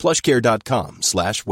plushcare.com slash.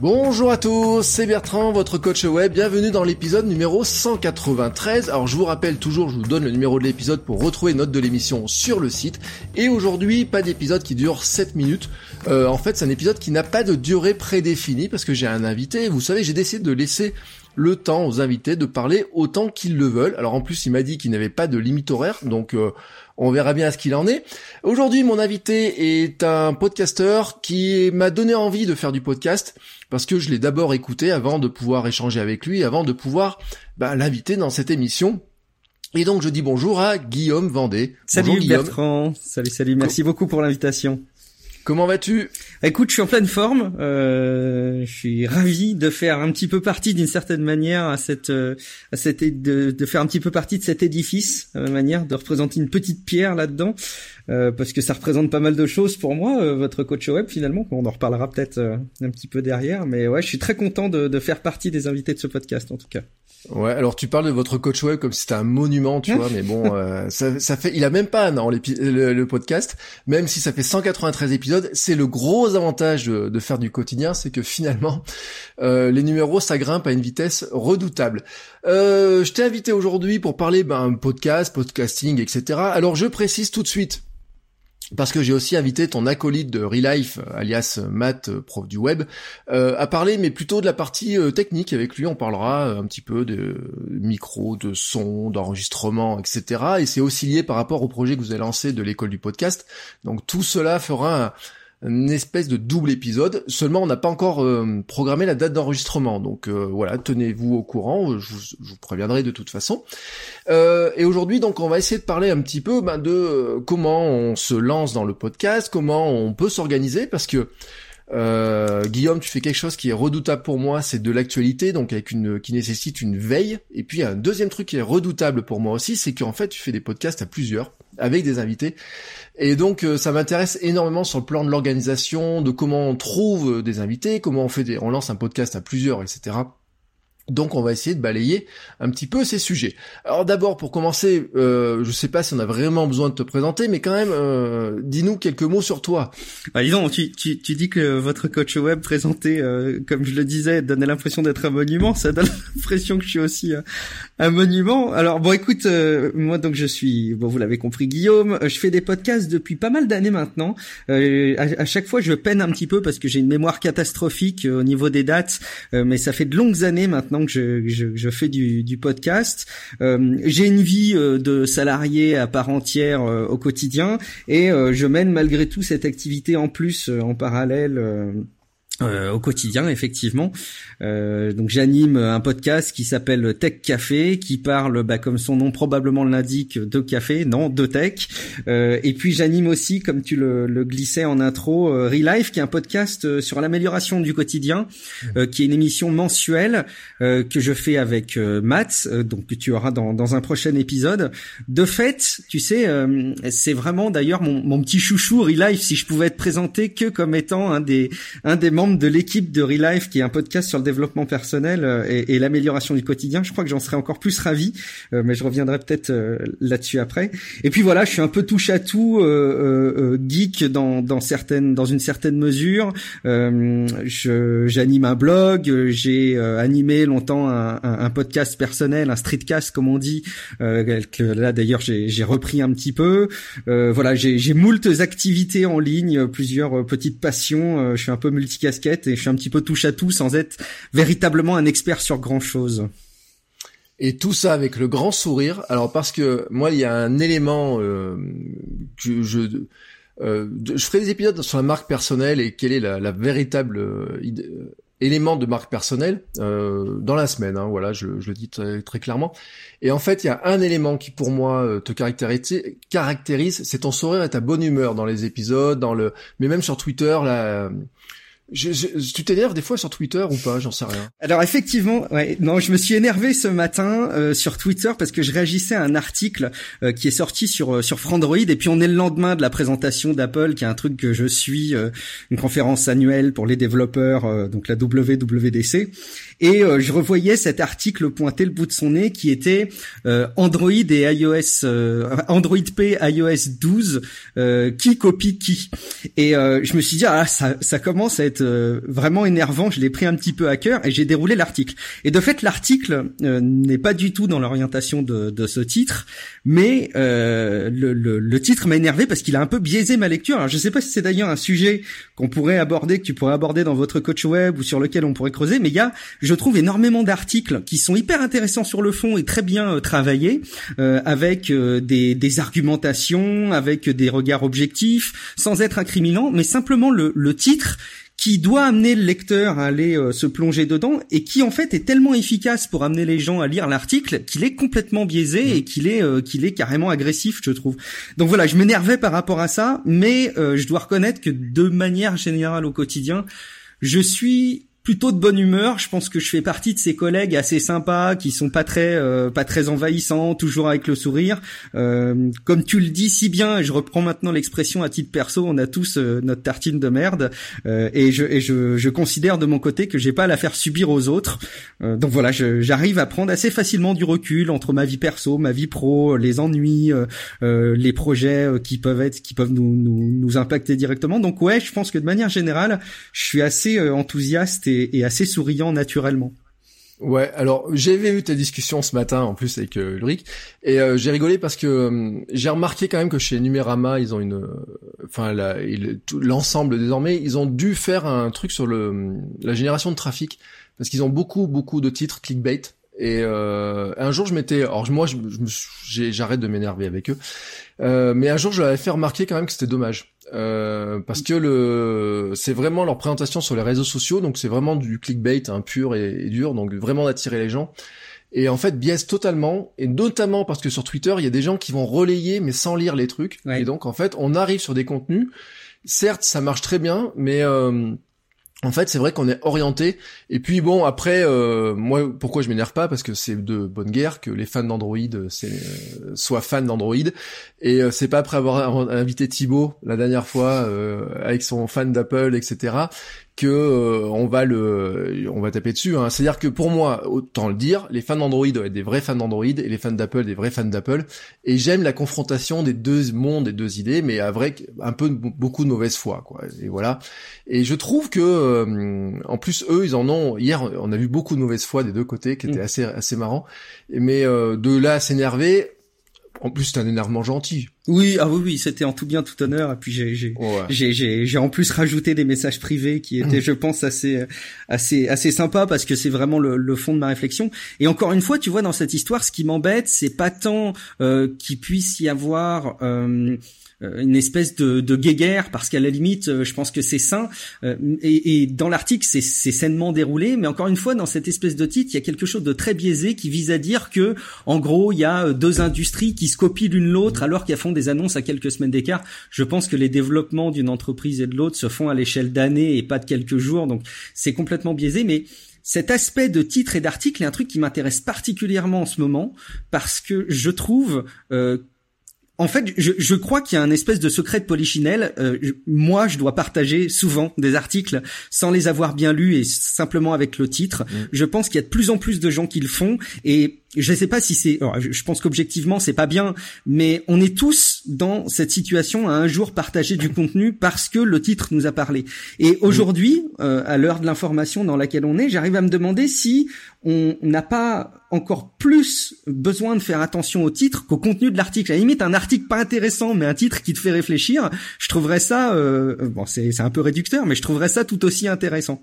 Bonjour à tous, c'est Bertrand, votre coach web. Bienvenue dans l'épisode numéro 193. Alors je vous rappelle toujours, je vous donne le numéro de l'épisode pour retrouver note de l'émission sur le site. Et aujourd'hui, pas d'épisode qui dure 7 minutes. Euh, en fait, c'est un épisode qui n'a pas de durée prédéfinie parce que j'ai un invité. Vous savez, j'ai décidé de laisser le temps aux invités de parler autant qu'ils le veulent. Alors en plus, il m'a dit qu'il n'avait pas de limite horaire, donc euh, on verra bien ce qu'il en est. Aujourd'hui, mon invité est un podcasteur qui m'a donné envie de faire du podcast parce que je l'ai d'abord écouté avant de pouvoir échanger avec lui, avant de pouvoir bah, l'inviter dans cette émission. Et donc je dis bonjour à Guillaume Vendée. Salut bonjour, Guillaume. Bertrand, salut salut, merci beaucoup pour l'invitation. Comment vas-tu? Écoute, je suis en pleine forme. Euh, je suis ravi de faire un petit peu partie d'une certaine manière à cette, euh, à cette de, de, faire un petit peu partie de cet édifice, à ma manière de représenter une petite pierre là-dedans, euh, parce que ça représente pas mal de choses pour moi, euh, votre coach web finalement. On en reparlera peut-être euh, un petit peu derrière, mais ouais, je suis très content de, de faire partie des invités de ce podcast en tout cas. Ouais, alors tu parles de votre coach web comme si c'était un monument, tu vois, mais bon, euh, ça, ça, fait, il a même pas un an le, le, podcast, même si ça fait 193 épisodes, c'est le gros avantage de, de faire du quotidien, c'est que finalement, euh, les numéros, ça grimpe à une vitesse redoutable. Euh, je t'ai invité aujourd'hui pour parler ben podcast, podcasting, etc. Alors je précise tout de suite, parce que j'ai aussi invité ton acolyte de Relife, alias Matt, prof du web, euh, à parler, mais plutôt de la partie euh, technique. Avec lui, on parlera un petit peu de micro, de son, d'enregistrement, etc. Et c'est aussi lié par rapport au projet que vous avez lancé de l'école du podcast. Donc tout cela fera une espèce de double épisode. Seulement, on n'a pas encore euh, programmé la date d'enregistrement. Donc euh, voilà, tenez-vous au courant. Je vous, je vous, préviendrai de toute façon. Euh, et aujourd'hui, donc, on va essayer de parler un petit peu ben, de comment on se lance dans le podcast, comment on peut s'organiser, parce que euh, Guillaume, tu fais quelque chose qui est redoutable pour moi, c'est de l'actualité, donc avec une qui nécessite une veille. Et puis un deuxième truc qui est redoutable pour moi aussi, c'est qu'en fait tu fais des podcasts à plusieurs avec des invités. Et donc euh, ça m'intéresse énormément sur le plan de l'organisation, de comment on trouve des invités, comment on fait on lance un podcast à plusieurs, etc. Donc on va essayer de balayer un petit peu ces sujets. Alors d'abord pour commencer, euh, je sais pas si on a vraiment besoin de te présenter, mais quand même, euh, dis-nous quelques mots sur toi. Bah disons, tu, tu, tu dis que votre coach web présenté, euh, comme je le disais, donnait l'impression d'être un monument. Ça donne l'impression que je suis aussi euh, un monument. Alors bon, écoute, euh, moi donc je suis, bon vous l'avez compris, Guillaume. Je fais des podcasts depuis pas mal d'années maintenant. À, à, chaque fois, je peine un petit peu parce que j'ai une mémoire catastrophique au niveau des dates, mais ça fait de longues années maintenant que je, je, je fais du, du podcast. Euh, j'ai une vie euh, de salarié à part entière euh, au quotidien et je mène malgré tout cette activité en plus en parallèle euh, au quotidien, effectivement. Euh, donc j'anime un podcast qui s'appelle Tech Café, qui parle, bah, comme son nom probablement l'indique, de café, non, de tech. Euh, et puis j'anime aussi, comme tu le, le glissais en intro, euh, Relife, qui est un podcast euh, sur l'amélioration du quotidien, euh, qui est une émission mensuelle que je fais avec Matt, donc que tu auras dans, dans, un prochain épisode. De fait, tu sais, c'est vraiment d'ailleurs mon, mon, petit chouchou Relife, si je pouvais être présenté que comme étant un des un des membres de l'équipe de Relife, qui est un podcast sur le développement personnel euh, et, et l'amélioration du quotidien. Je crois que j'en serais encore plus ravi, euh, mais je reviendrai peut-être euh, là-dessus après. Et puis voilà, je suis un peu touche à tout, geek dans, dans certaines, dans une certaine mesure. J'anime un blog, j'ai animé longtemps un, un, un, podcast personnel, un streetcast comme on dit. que là d'ailleurs j'ai repris un petit peu. voilà, j'ai moultes activités en ligne, plusieurs petites passions. je suis un peu multicast et je suis un petit peu touche à tout sans être véritablement un expert sur grand chose. Et tout ça avec le grand sourire. Alors parce que moi, il y a un élément euh, que je euh, je ferai des épisodes sur la marque personnelle et quelle est la, véritable euh, éléments de marque personnelle dans la semaine. Hein, voilà, je, le dis très, clairement. Et en fait, il y a un élément qui pour moi te caractérise, caractérise, c'est ton sourire et ta bonne humeur dans les épisodes, dans le, mais même sur Twitter là. Je, je, tu t'énerves des fois sur Twitter ou pas J'en sais rien. Alors effectivement, ouais, non, je me suis énervé ce matin euh, sur Twitter parce que je réagissais à un article euh, qui est sorti sur euh, sur Frandroid et puis on est le lendemain de la présentation d'Apple, qui est un truc que je suis, une conférence annuelle pour les développeurs, donc la WWDC, et je revoyais cet article pointer le bout de son nez qui était Android et iOS, Android P iOS 12, qui copie qui, et je me suis dit ah ça ça commence à être euh, vraiment énervant. Je l'ai pris un petit peu à cœur et j'ai déroulé l'article. Et de fait, l'article euh, n'est pas du tout dans l'orientation de, de, ce titre, mais euh, le, le, le, titre m'a énervé parce qu'il a un peu biaisé ma lecture. Alors, je sais pas si c'est d'ailleurs un sujet qu'on pourrait aborder, que tu pourrais aborder dans votre coach web ou sur lequel on pourrait creuser, mais il y a, je trouve, énormément d'articles qui sont hyper intéressants sur le fond et très bien travaillés, avec des, des argumentations, avec des regards objectifs, sans être incriminant, mais simplement le, le titre qui doit amener le lecteur à aller euh, se plonger dedans et qui en fait est tellement efficace pour amener les gens à lire l'article qu'il est complètement biaisé et qu'il est euh, qu'il est carrément agressif je trouve. Donc voilà, je m'énervais par rapport à ça, mais euh, je dois reconnaître que de manière générale au quotidien, je suis plutôt de bonne humeur. Je pense que je fais partie de ces collègues assez sympas, qui sont pas très euh, pas très envahissants, toujours avec le sourire. Euh, comme tu le dis si bien, je reprends maintenant l'expression à titre perso, on a tous euh, notre tartine de merde, et, je, et je, je, considère de mon côté que j'ai pas à la faire subir aux autres. donc voilà, j'arrive à prendre assez facilement du recul entre ma vie perso, ma vie pro, les ennuis, les projets qui peuvent être qui peuvent nous, nous nous impacter directement. Donc ouais, je pense que de manière générale, je suis assez enthousiaste et et, assez souriant naturellement. Ouais, alors j'avais eu ta discussion ce matin en plus avec euh, Ulrich et euh, j'ai rigolé parce que euh, j'ai remarqué quand même que chez Numérama ils ont une, enfin l'ensemble désormais ils ont dû faire un truc sur le la génération de trafic parce qu'ils ont beaucoup beaucoup de titres clickbait et un jour je m'étais, alors moi j'arrête de m'énerver avec eux, mais un jour je leur avais fait remarquer quand même que c'était dommage euh, parce que le c'est vraiment leur présentation sur les réseaux sociaux, donc c'est vraiment du clickbait hein, pur et, dur, donc vraiment d'attirer les gens. Et en fait biaise totalement, et notamment parce que sur Twitter il y a des gens qui vont relayer mais sans lire les trucs, et donc en fait on arrive sur des contenus. Certes ça marche très bien, mais euh, en fait, c'est vrai qu'on est orienté. Et puis bon, après, euh, moi, pourquoi je m'énerve pas? Parce que c'est de bonne guerre que les fans d'Android euh, euh, soient fans d'Android. Et c'est pas après avoir invité Thibaut la dernière fois avec son fan d'Apple, etc que euh, on va le on va taper dessus. Hein. C'est-à-dire que pour moi, autant le dire, les fans d'Android doivent être des vrais fans d'Android et les fans d'Apple des vrais fans d'Apple. Et j'aime la confrontation des deux mondes, des deux idées, mais avec un peu beaucoup de mauvaise foi, quoi. Et voilà. Et je trouve que euh, en plus eux, ils en ont. Hier, on a vu beaucoup de mauvaise foi des deux côtés, qui était mm. assez assez marrant. Mais euh, de là à s'énerver, en plus, c'est un énervement gentil. Oui, ah oui, oui, c'était en tout bien, tout honneur. Et puis j'ai, j'ai, j'ai, j'ai, en plus rajouté des messages privés qui étaient, je pense, assez, assez, assez sympa parce que c'est vraiment le, le, fond de ma réflexion. Et encore une fois, tu vois, dans cette histoire, ce qui m'embête, c'est pas tant euh, qu'il puisse y avoir euh, une espèce de, de guéguerre parce qu'à la limite euh, je pense que c'est sain. Euh, et, et, dans l'article c'est, c'est sainement déroulé mais encore une fois dans cette espèce de titre il y a quelque chose de très biaisé qui vise à dire que en gros il y a deux industries qui se copient l'une l'autre alors qu'elles font des annonces à quelques semaines d'écart. Je pense que les développements d'une entreprise et de l'autre se font à l'échelle d'années et pas de quelques jours donc c'est complètement biaisé. Mais cet aspect de titre et d'article est un truc qui m'intéresse particulièrement en ce moment parce que je trouve euh, en fait, je, je crois qu'il y a un espèce de secret de polichinelle. Euh, moi, je dois partager souvent des articles sans les avoir bien lus et simplement avec le titre. Mmh. Je pense qu'il y a de plus en plus de gens qui le font et je ne sais pas si c'est, je pense qu'objectivement c'est pas bien, mais on est tous dans cette situation à un jour partager du contenu parce que le titre nous a parlé. Et aujourd'hui, euh, à l'heure de l'information dans laquelle on est, j'arrive à me demander si on n'a pas encore plus besoin de faire attention au titre qu'au contenu de l'article. À la limite, un article pas intéressant, mais un titre qui te fait réfléchir, je trouverais ça, euh, bon, c'est un peu réducteur, mais je trouverais ça tout aussi intéressant.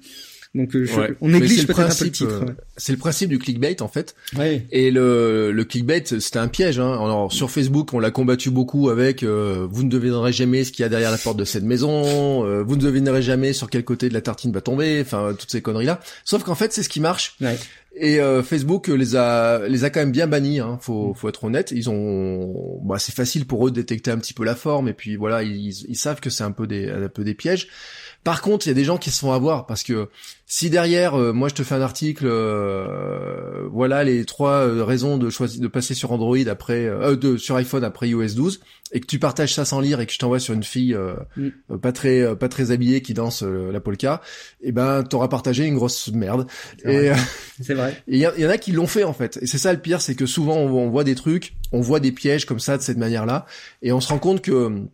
Donc on néglige peut-être un peu le titre. C'est le principe du clickbait en fait. Ouais. Et le, le clickbait, c'était un piège. Hein. Alors sur Facebook, on l'a combattu beaucoup avec vous ne devinerez jamais ce qu'il y a derrière la porte de cette maison, vous ne devinerez jamais sur quel côté de la tartine va tomber, enfin toutes ces conneries là. Sauf qu'en fait, c'est ce qui marche. Ouais. Et euh, Facebook les a les a quand même bien bannis. Hein, faut faut être honnête. Ils ont, bah, c'est facile pour eux de détecter un petit peu la forme et puis voilà, ils, ils savent que c'est un peu des un peu des pièges. Par contre, il y a des gens qui se font avoir parce que si derrière, euh, moi je te fais un article, euh, voilà les trois euh, raisons de choisir de passer sur Android après, de, sur iPhone après iOS 12, et que tu partages ça sans lire et que je t'envoie sur une fille mm. pas très pas très habillée qui danse la polka, et eh ben t'auras partagé une grosse merde. Et c'est vrai. Il y, y, en a qui l'ont fait en fait. Et c'est ça le pire, c'est que souvent on, on voit des trucs, on voit des pièges comme ça de cette manière-là, et on se rend compte que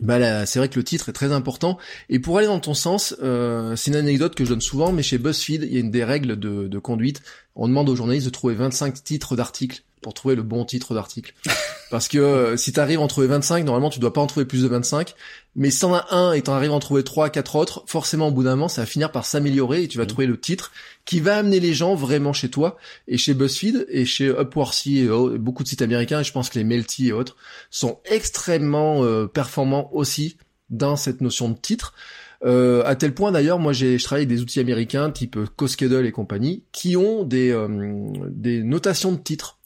bah c'est vrai que le titre est très important. Et pour aller dans ton sens, euh, c'est une anecdote que je donne souvent, mais chez BuzzFeed, il y a une des règles de, de conduite. On demande aux journalistes de trouver 25 titres d'articles pour trouver le bon titre d'article. Parce que euh, si tu arrives à en trouver 25, normalement tu dois pas en trouver plus de 25. Mais si t'en as un et t'en arrives à en trouver trois, quatre autres, forcément au bout d'un moment ça va finir par s'améliorer et tu vas mmh. trouver le titre qui va amener les gens vraiment chez toi. Et chez BuzzFeed et chez Upworthy et beaucoup de sites américains, et je pense que les Melty et autres sont extrêmement euh, performants aussi dans cette notion de titre. Euh, à tel point d'ailleurs, moi j'ai je travaille avec des outils américains type CoSchedule et compagnie qui ont des des notations de titres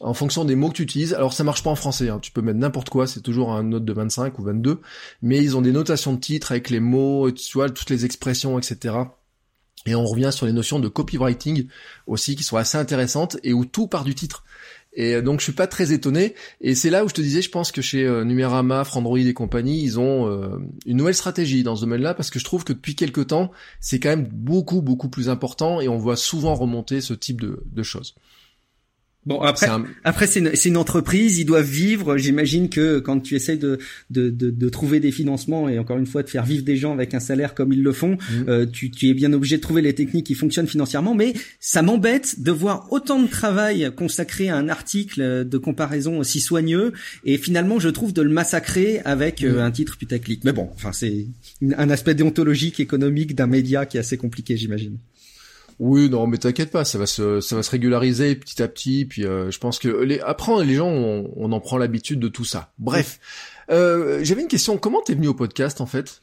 en fonction des mots que tu utilises. Alors ça marche pas en français, hein. tu peux mettre n'importe quoi, c'est toujours un note de 25 ou 22, mais ils ont des notations de titres avec les mots, tu vois, toutes les expressions, etc. Et on revient sur les notions de copywriting aussi qui sont assez intéressantes et où tout part du titre. Et euh, donc je suis pas très étonné. Et c'est là où je te disais, je pense que chez euh, Numerama, Frandroid et compagnie, ils ont euh, une nouvelle stratégie dans ce domaine-là parce que je trouve que depuis quelques temps, c'est quand même beaucoup beaucoup plus important et on voit souvent remonter ce type de choses. Bon après, après c'est une, une, entreprise, ils doivent vivre. J'imagine que quand tu essayes de, de, de, de, trouver des financements et encore une fois de faire vivre des gens avec un salaire comme ils le font, mmh. euh, tu, tu, es bien obligé de trouver les techniques qui fonctionnent financièrement. Mais ça m'embête de voir autant de travail consacré à un article de comparaison aussi soigneux et finalement je trouve de le massacrer avec euh, mmh. un titre putaclic. Mais bon, enfin c'est un aspect déontologique, économique d'un média qui est assez compliqué, j'imagine. Oui, non, mais t'inquiète pas, ça va se, ça va se régulariser petit à petit. Puis euh, je pense que les, après les gens, on, en prend l'habitude de tout ça. Bref, euh, j'avais une question. Comment t'es venu au podcast en fait?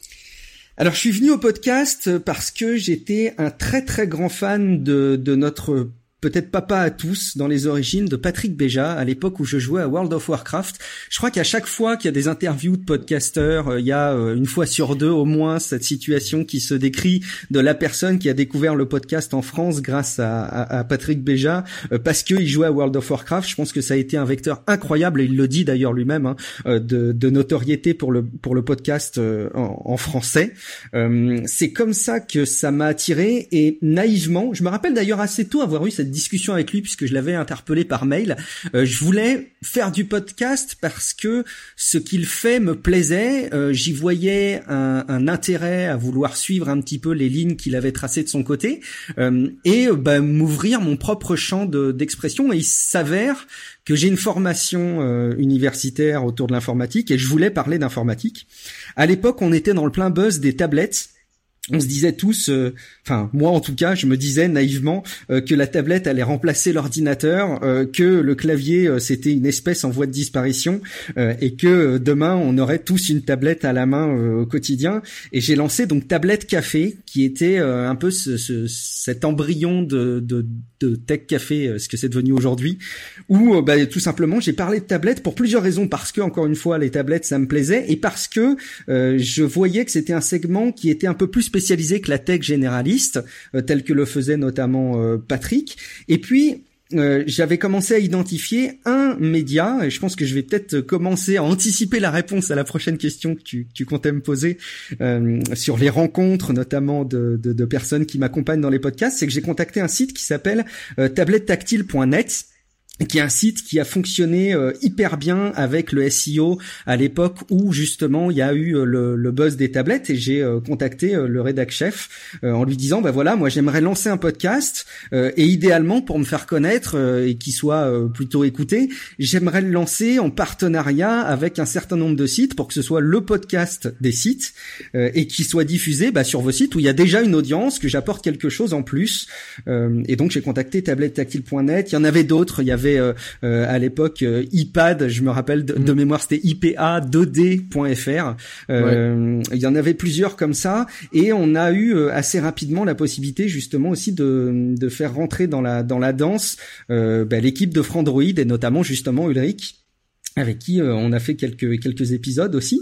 Alors je suis venu au podcast parce que j'étais un très très grand fan de, de notre peut-être papa à tous dans les origines de Patrick Béja à l'époque où je jouais à World of Warcraft. Je crois qu'à chaque fois qu'il y a des interviews de podcasteurs, euh, il y a euh, une fois sur deux au moins cette situation qui se décrit de la personne qui a découvert le podcast en France grâce à, Patrick Béja euh, parce qu'il jouait à World of Warcraft. Je pense que ça a été un vecteur incroyable et il le dit d'ailleurs lui-même hein, de, de, notoriété pour le pour le podcast en, en français. C'est comme ça que ça m'a attiré et naïvement, je me rappelle d'ailleurs assez tôt avoir eu cette discussion avec lui puisque je l'avais interpellé par mail. Euh, je voulais faire du podcast parce que ce qu'il fait me plaisait. Euh, j'y voyais un, intérêt à vouloir suivre un petit peu les lignes qu'il avait tracées de son côté euh, et bah, m'ouvrir mon propre champ d'expression. et il s'avère que j'ai une formation universitaire autour de l'informatique et je voulais parler d'informatique. À l'époque, on était dans le plein buzz des tablettes on se disait tous, euh, enfin moi en tout cas, je me disais naïvement euh, que la tablette allait remplacer l'ordinateur, euh, que le clavier c'était une espèce en voie de disparition et que demain on aurait tous une tablette à la main au quotidien. Et j'ai lancé donc Tablette Café, qui était un peu ce, cet embryon de, de, de Tech Café, ce que c'est devenu aujourd'hui, où bah, tout simplement j'ai parlé de tablette pour plusieurs raisons, parce que encore une fois les tablettes ça me plaisait et parce que je voyais que c'était un segment qui était un peu plus spécialisé que la tech généraliste, euh, tel que le faisait notamment euh, Patrick. Et puis euh, j'avais commencé à identifier un média, et je pense que je vais peut-être commencer à anticiper la réponse à la prochaine question que tu, tu comptais me poser sur les rencontres, notamment de, de, de personnes qui m'accompagnent dans les podcasts, c'est que j'ai contacté un site qui s'appelle tablettetactile.net qui est un site qui a fonctionné euh, hyper bien avec le SEO à l'époque où justement il y a eu euh, le, le, buzz des tablettes et j'ai euh, contacté le rédac chef en lui disant bah voilà moi j'aimerais lancer un podcast et idéalement pour me faire connaître et qu'il soit plutôt écouté j'aimerais le lancer en partenariat avec un certain nombre de sites pour que ce soit le podcast des sites et qui soit diffusé bah, sur vos sites où il y a déjà une audience que j'apporte quelque chose en plus. Et donc j'ai contacté tablettetactile.net il y en avait d'autres. Il y avait euh, euh, à l'époque euh, iPad, je me rappelle de, mm. mémoire, c'était ipa2d.fr. Il y en avait plusieurs comme ça, et on a eu assez rapidement la possibilité justement aussi de, de faire rentrer dans la dans la danse bah, l'équipe de Frandroid et notamment justement Ulrich avec qui on a fait quelques quelques épisodes aussi.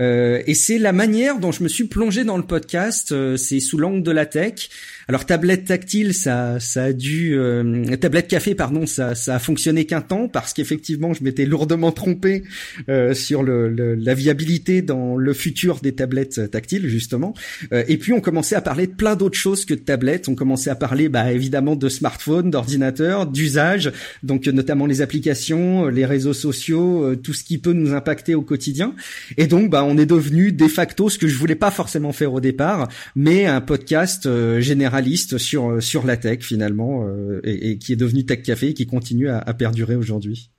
Euh, et c'est la manière dont je me suis plongé dans le podcast. c'est sous l'angle de la tech. Alors tablette tactile, ça, ça a dû euh, tablette café, pardon, ça, ça a fonctionné qu'un temps parce qu'effectivement, je m'étais lourdement trompé euh, sur le, la viabilité dans le futur des tablettes tactiles justement. Euh, et puis on commençait à parler de plein d'autres choses que de tablettes. On commençait à parler, bah évidemment, de smartphones, d'ordinateurs, d'usage, donc notamment les applications, les réseaux sociaux, tout ce qui peut nous impacter au quotidien. Et donc, bah on est devenu de facto ce que je voulais pas forcément faire au départ, mais un podcast général généraliste sur euh, sur la tech finalement euh, et, qui est devenu Tech Café et qui continue à, perdurer aujourd'hui.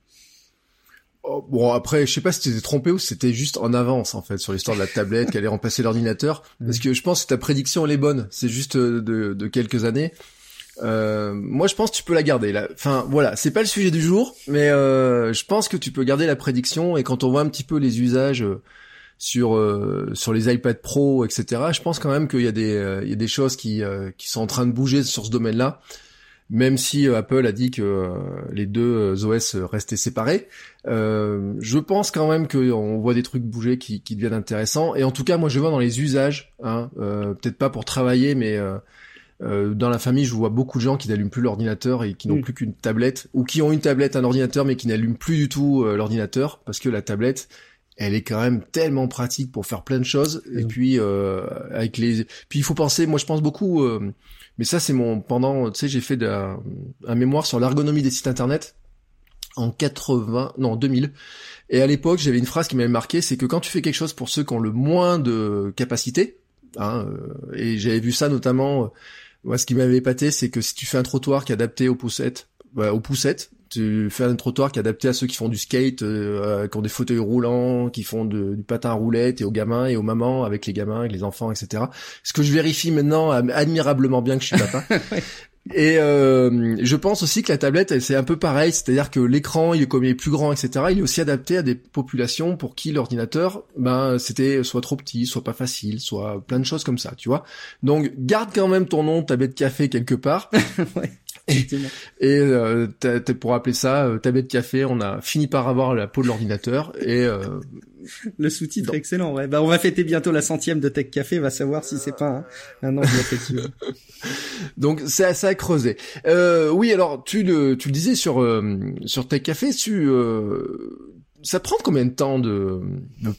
Oh, bon après, je sais pas si tu t'es trompé ou si c'était juste en avance en fait sur l'histoire de la tablette qui allait remplacer l'ordinateur, parce que je pense que ta prédiction elle est bonne. C'est juste euh, de, de, quelques années. Euh, moi, je pense que tu peux la garder. Là. Enfin, voilà, c'est pas le sujet du jour, mais euh, je pense que tu peux garder la prédiction. Et quand on voit un petit peu les usages sur euh, sur les iPad Pro, etc. Je pense quand même qu'il y a des euh, il y a des choses qui euh, qui sont en train de bouger sur ce domaine-là. Même si Apple a dit que les deux OS restaient séparés, je pense quand même qu'on voit des trucs bouger qui, qui deviennent intéressants. Et en tout cas, moi, je vois dans les usages, hein, peut-être pas pour travailler, mais dans la famille, je vois beaucoup de gens qui n'allument plus l'ordinateur et qui n'ont mm. plus qu'une tablette, ou qui ont une tablette, un ordinateur, mais qui n'allument plus du tout l'ordinateur, parce que la tablette, elle est quand même tellement pratique pour faire plein de choses. Et puis euh, avec les, puis il faut penser. Moi, je pense beaucoup. Euh, mais ça, c'est mon pendant. Tu sais, j'ai fait un, mémoire sur l'ergonomie des sites internet en 80, non 2000. Et à l'époque, j'avais une phrase qui m'avait marqué, c'est que quand tu fais quelque chose pour ceux qui ont le moins de capacité, hein, euh, et j'avais vu ça notamment. Moi, ce qui m'avait épaté, c'est que si tu fais un trottoir qui est adapté aux poussettes, bah, aux poussettes, tu fais un trottoir qui est adapté à ceux qui font du skate, euh, qui ont des fauteuils roulants, qui font du patin à roulettes et aux gamins et aux mamans avec les gamins, avec les enfants, etc. Ce que je vérifie maintenant admirablement bien que je suis papa. Et euh, je pense aussi que la tablette, c'est un peu pareil, c'est-à-dire que l'écran, il est comme il est plus grand, etc. Il est aussi adapté à des populations pour qui l'ordinateur, ben, c'était soit trop petit, soit pas facile, soit plein de choses comme ça, tu vois. Donc, garde quand même ton nom tablette café quelque part. ouais. Et, euh, pour appeler ça euh, tablette café, on a fini par avoir la peau de l'ordinateur et euh, le sous-titre excellent. Ouais. Bah, on va fêter bientôt la centième de Tech Café, va savoir si c'est pas un, un angle effectivement. Donc c'est assez à creuser. Euh, oui, alors tu le tu le disais sur euh, sur Tech Café, tu euh, ça prend combien de temps de,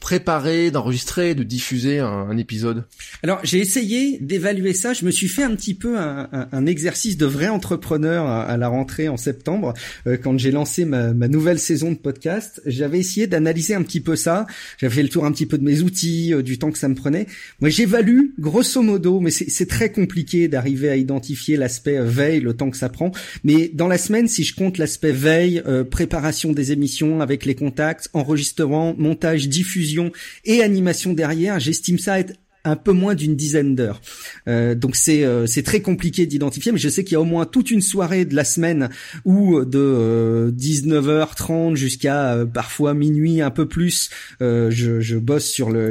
préparer, d'enregistrer, de diffuser un, épisode? Alors j'ai essayé d'évaluer ça. Je me suis fait un petit peu un, exercice de vrai entrepreneur à, la rentrée en septembre, euh, quand j'ai lancé ma, nouvelle saison de podcast. J'avais essayé d'analyser un petit peu ça. J'avais fait le tour un petit peu de mes outils, euh, du temps que ça me prenait. Moi j'évalue grosso modo, mais c'est très compliqué d'arriver à identifier l'aspect euh, veille, le temps que ça prend. Mais dans la semaine, si je compte l'aspect veille, préparation des émissions avec les contacts enregistrement, montage, diffusion et animation derrière, j'estime ça être un peu moins d'une dizaine d'heures. Euh, donc c'est euh, c'est très compliqué d'identifier, mais je sais qu'il y a au moins toute une soirée de la semaine où de 19h30 euh, jusqu'à parfois minuit un peu plus, je, je, bosse sur le,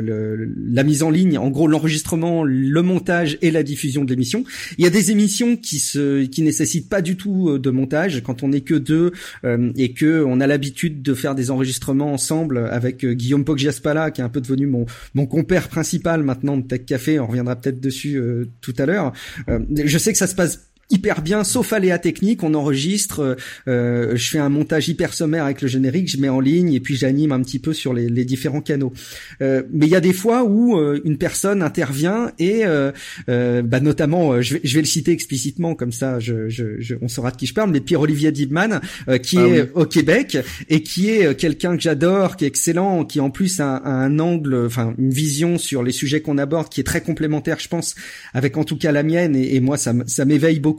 la mise en ligne, en gros l'enregistrement, le montage et la diffusion de l'émission. Il y a des émissions qui se qui nécessitent pas du tout de montage quand on n'est que deux et que on a l'habitude de faire des enregistrements ensemble avec Guillaume Poggiaspala qui est un peu devenu mon mon compère principal maintenant Tech Café, on reviendra peut-être dessus euh, tout à l'heure. Euh, je sais que ça se passe hyper bien, sauf aléa technique. On enregistre, euh, je fais un montage hyper sommaire avec le générique, je mets en ligne et puis j'anime un petit peu sur les, les différents canaux. Euh, mais il y a des fois où euh, une personne intervient et, euh, euh, bah, notamment, je vais, je, vais, le citer explicitement comme ça, je, je, je, on saura de qui je parle, mais Pierre-Olivier Dibman, qui ah est au Québec et qui est quelqu'un que j'adore, qui est excellent, qui en plus a, a un angle, enfin une vision sur les sujets qu'on aborde qui est très complémentaire, je pense, avec en tout cas la mienne et, et moi ça m'éveille beaucoup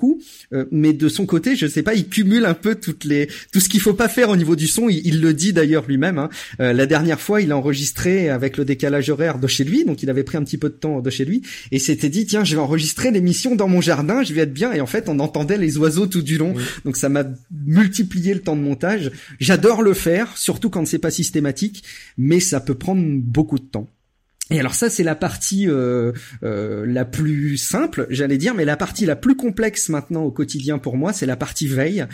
euh, mais de son côté, je sais pas, il cumule un peu toutes les tout ce qu'il faut pas faire au niveau du son. Il, le dit d'ailleurs lui-même. Hein. Euh, la dernière fois, il a enregistré avec le décalage horaire de chez lui, donc il avait pris un petit peu de temps de chez lui et s'était dit tiens, je vais enregistrer l'émission dans mon jardin, je vais être bien. Et en fait, on entendait les oiseaux tout du long, donc ça m'a multiplié le temps de montage. J'adore le faire, surtout quand c'est pas systématique, mais ça peut prendre beaucoup de temps. Et alors ça c'est la partie euh, euh, la plus simple, j'allais dire, mais la partie la plus complexe maintenant au quotidien pour moi, c'est la partie veille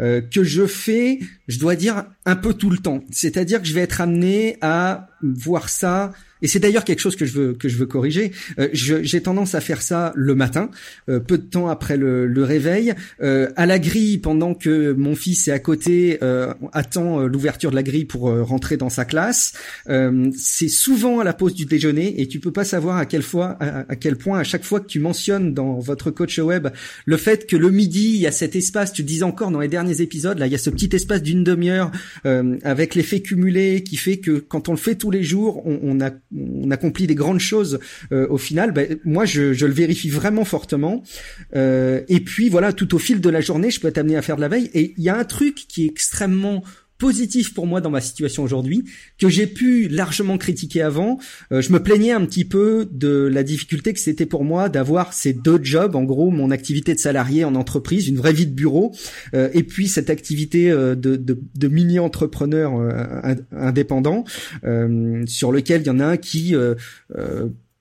euh, que je fais, je dois dire un peu tout le temps. C'est-à-dire que je vais être amené à voir ça et c'est d'ailleurs quelque chose que je veux que je veux corriger. Euh, j'ai tendance à faire ça le matin, euh, peu de temps après le, le réveil, euh, à la grille pendant que mon fils est à côté, euh, attend euh, l'ouverture de la grille pour rentrer dans sa classe. c'est souvent à la pause du déjeuner et tu peux pas savoir à quelle fois, à, quel point à chaque fois que tu mentionnes dans votre coach web le fait que le midi il y a cet espace, tu disais encore dans les derniers épisodes là, il y a ce petit espace d'une demi-heure avec l'effet cumulé qui fait que quand on le fait tous les jours, on, on a on accomplit des grandes choses euh, au final, ben, moi je, je, le vérifie vraiment fortement. Euh, et puis voilà, tout au fil de la journée, je peux être amené à faire de la veille. Et il y a un truc qui est extrêmement positif pour moi dans ma situation aujourd'hui, que j'ai pu largement critiquer avant. Euh, je me plaignais un petit peu de la difficulté que c'était pour moi d'avoir ces deux jobs, en gros mon activité de salarié en entreprise, une vraie vie de bureau, euh, et puis cette activité euh, de, de, de mini-entrepreneur indépendant, sur lequel il y en a un qui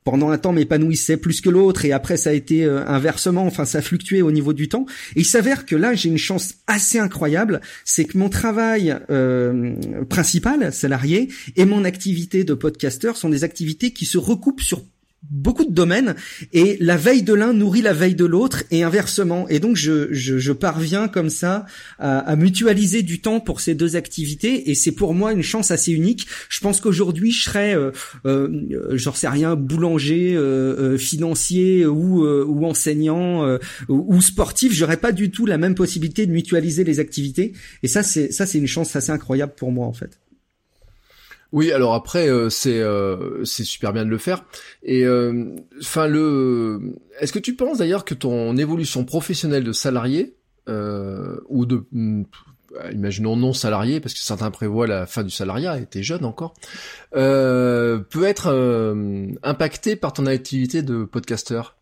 pendant un temps m'épanouissait plus que l'autre et après ça a été euh, inversement, enfin ça a fluctué au niveau du temps. Et il s'avère que là j'ai une chance assez incroyable, c'est que mon travail euh, principal, salarié, et mon activité de podcasteur sont des activités qui se recoupent sur beaucoup de domaines et la veille de l'un nourrit la veille de l'autre et inversement. Et donc je, je, je parviens comme ça à, à, mutualiser du temps pour ces deux activités et c'est pour moi une chance assez unique. Je pense qu'aujourd'hui je serais euh, euh, j'en sais rien boulanger euh, euh financier ou, euh, ou enseignant euh, ou sportif. J'aurais pas du tout la même possibilité de mutualiser les activités. Et ça c'est ça c'est une chance assez incroyable pour moi en fait oui, alors après euh, c'est euh, c'est super bien de le faire. Et euh, enfin le, est-ce que tu penses d'ailleurs que ton évolution professionnelle de salarié ou de hmm, imaginons non salarié, parce que certains prévoient la fin du salariat, et t'es jeune encore, peut être impacté par ton activité de podcasteur?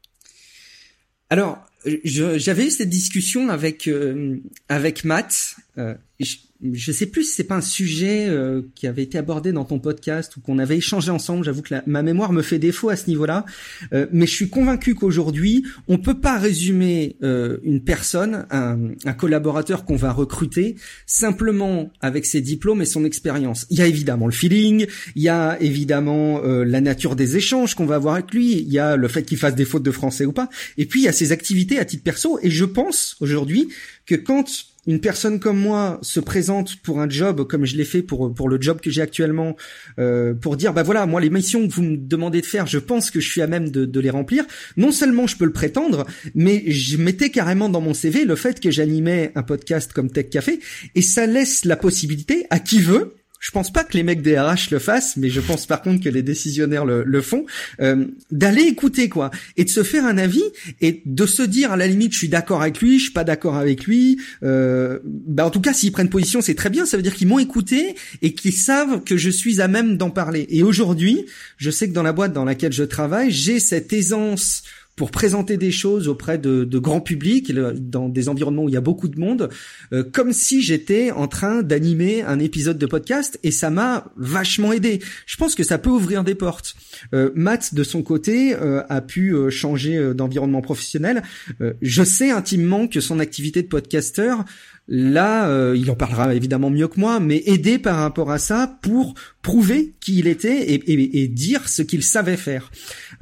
Alors, j'avais eu cette discussion avec avec Matt. Je, je sais plus si c'est pas un sujet euh, qui avait été abordé dans ton podcast ou qu'on avait échangé ensemble. J'avoue que ma mémoire me fait défaut à ce niveau-là, euh, mais je suis convaincu qu'aujourd'hui, on peut pas résumer euh, une personne, un, un collaborateur qu'on va recruter simplement avec ses diplômes et son expérience. Il y a évidemment le feeling, il y a évidemment la nature des échanges qu'on va avoir avec lui, il y a le fait qu'il fasse des fautes de français ou pas, et puis il y a ses activités à titre perso. Et je pense aujourd'hui que quand une personne comme moi se présente pour un job comme je l'ai fait pour pour le job que j'ai actuellement euh, pour dire bah voilà moi les missions que vous me demandez de faire je pense que je suis à même de, de les remplir. Non seulement je peux le prétendre mais je mettais carrément dans mon CV le fait que j'animais un podcast comme Tech Café et ça laisse la possibilité à qui veut je pense pas que les mecs des RH le fassent, mais je pense par contre que les décisionnaires le, le font, euh, d'aller écouter quoi, et de se faire un avis et de se dire à la limite je suis d'accord avec lui, je suis pas d'accord avec lui. Euh, bah en tout cas s'ils prennent position c'est très bien, ça veut dire qu'ils m'ont écouté et qu'ils savent que je suis à même d'en parler. Et aujourd'hui, je sais que dans la boîte dans laquelle je travaille, j'ai cette aisance pour présenter des choses auprès de, de grand public dans des environnements où il y a beaucoup de monde, euh, comme si j'étais en train d'animer un épisode de podcast et ça m'a vachement aidé. Je pense que ça peut ouvrir des portes. Euh, Matt, de son côté, euh, a pu euh, changer d'environnement professionnel. je sais intimement que son activité de podcasteur Là, euh, il en parlera évidemment mieux que moi, mais aider par rapport à ça pour prouver qui il était et, dire ce qu'il savait faire.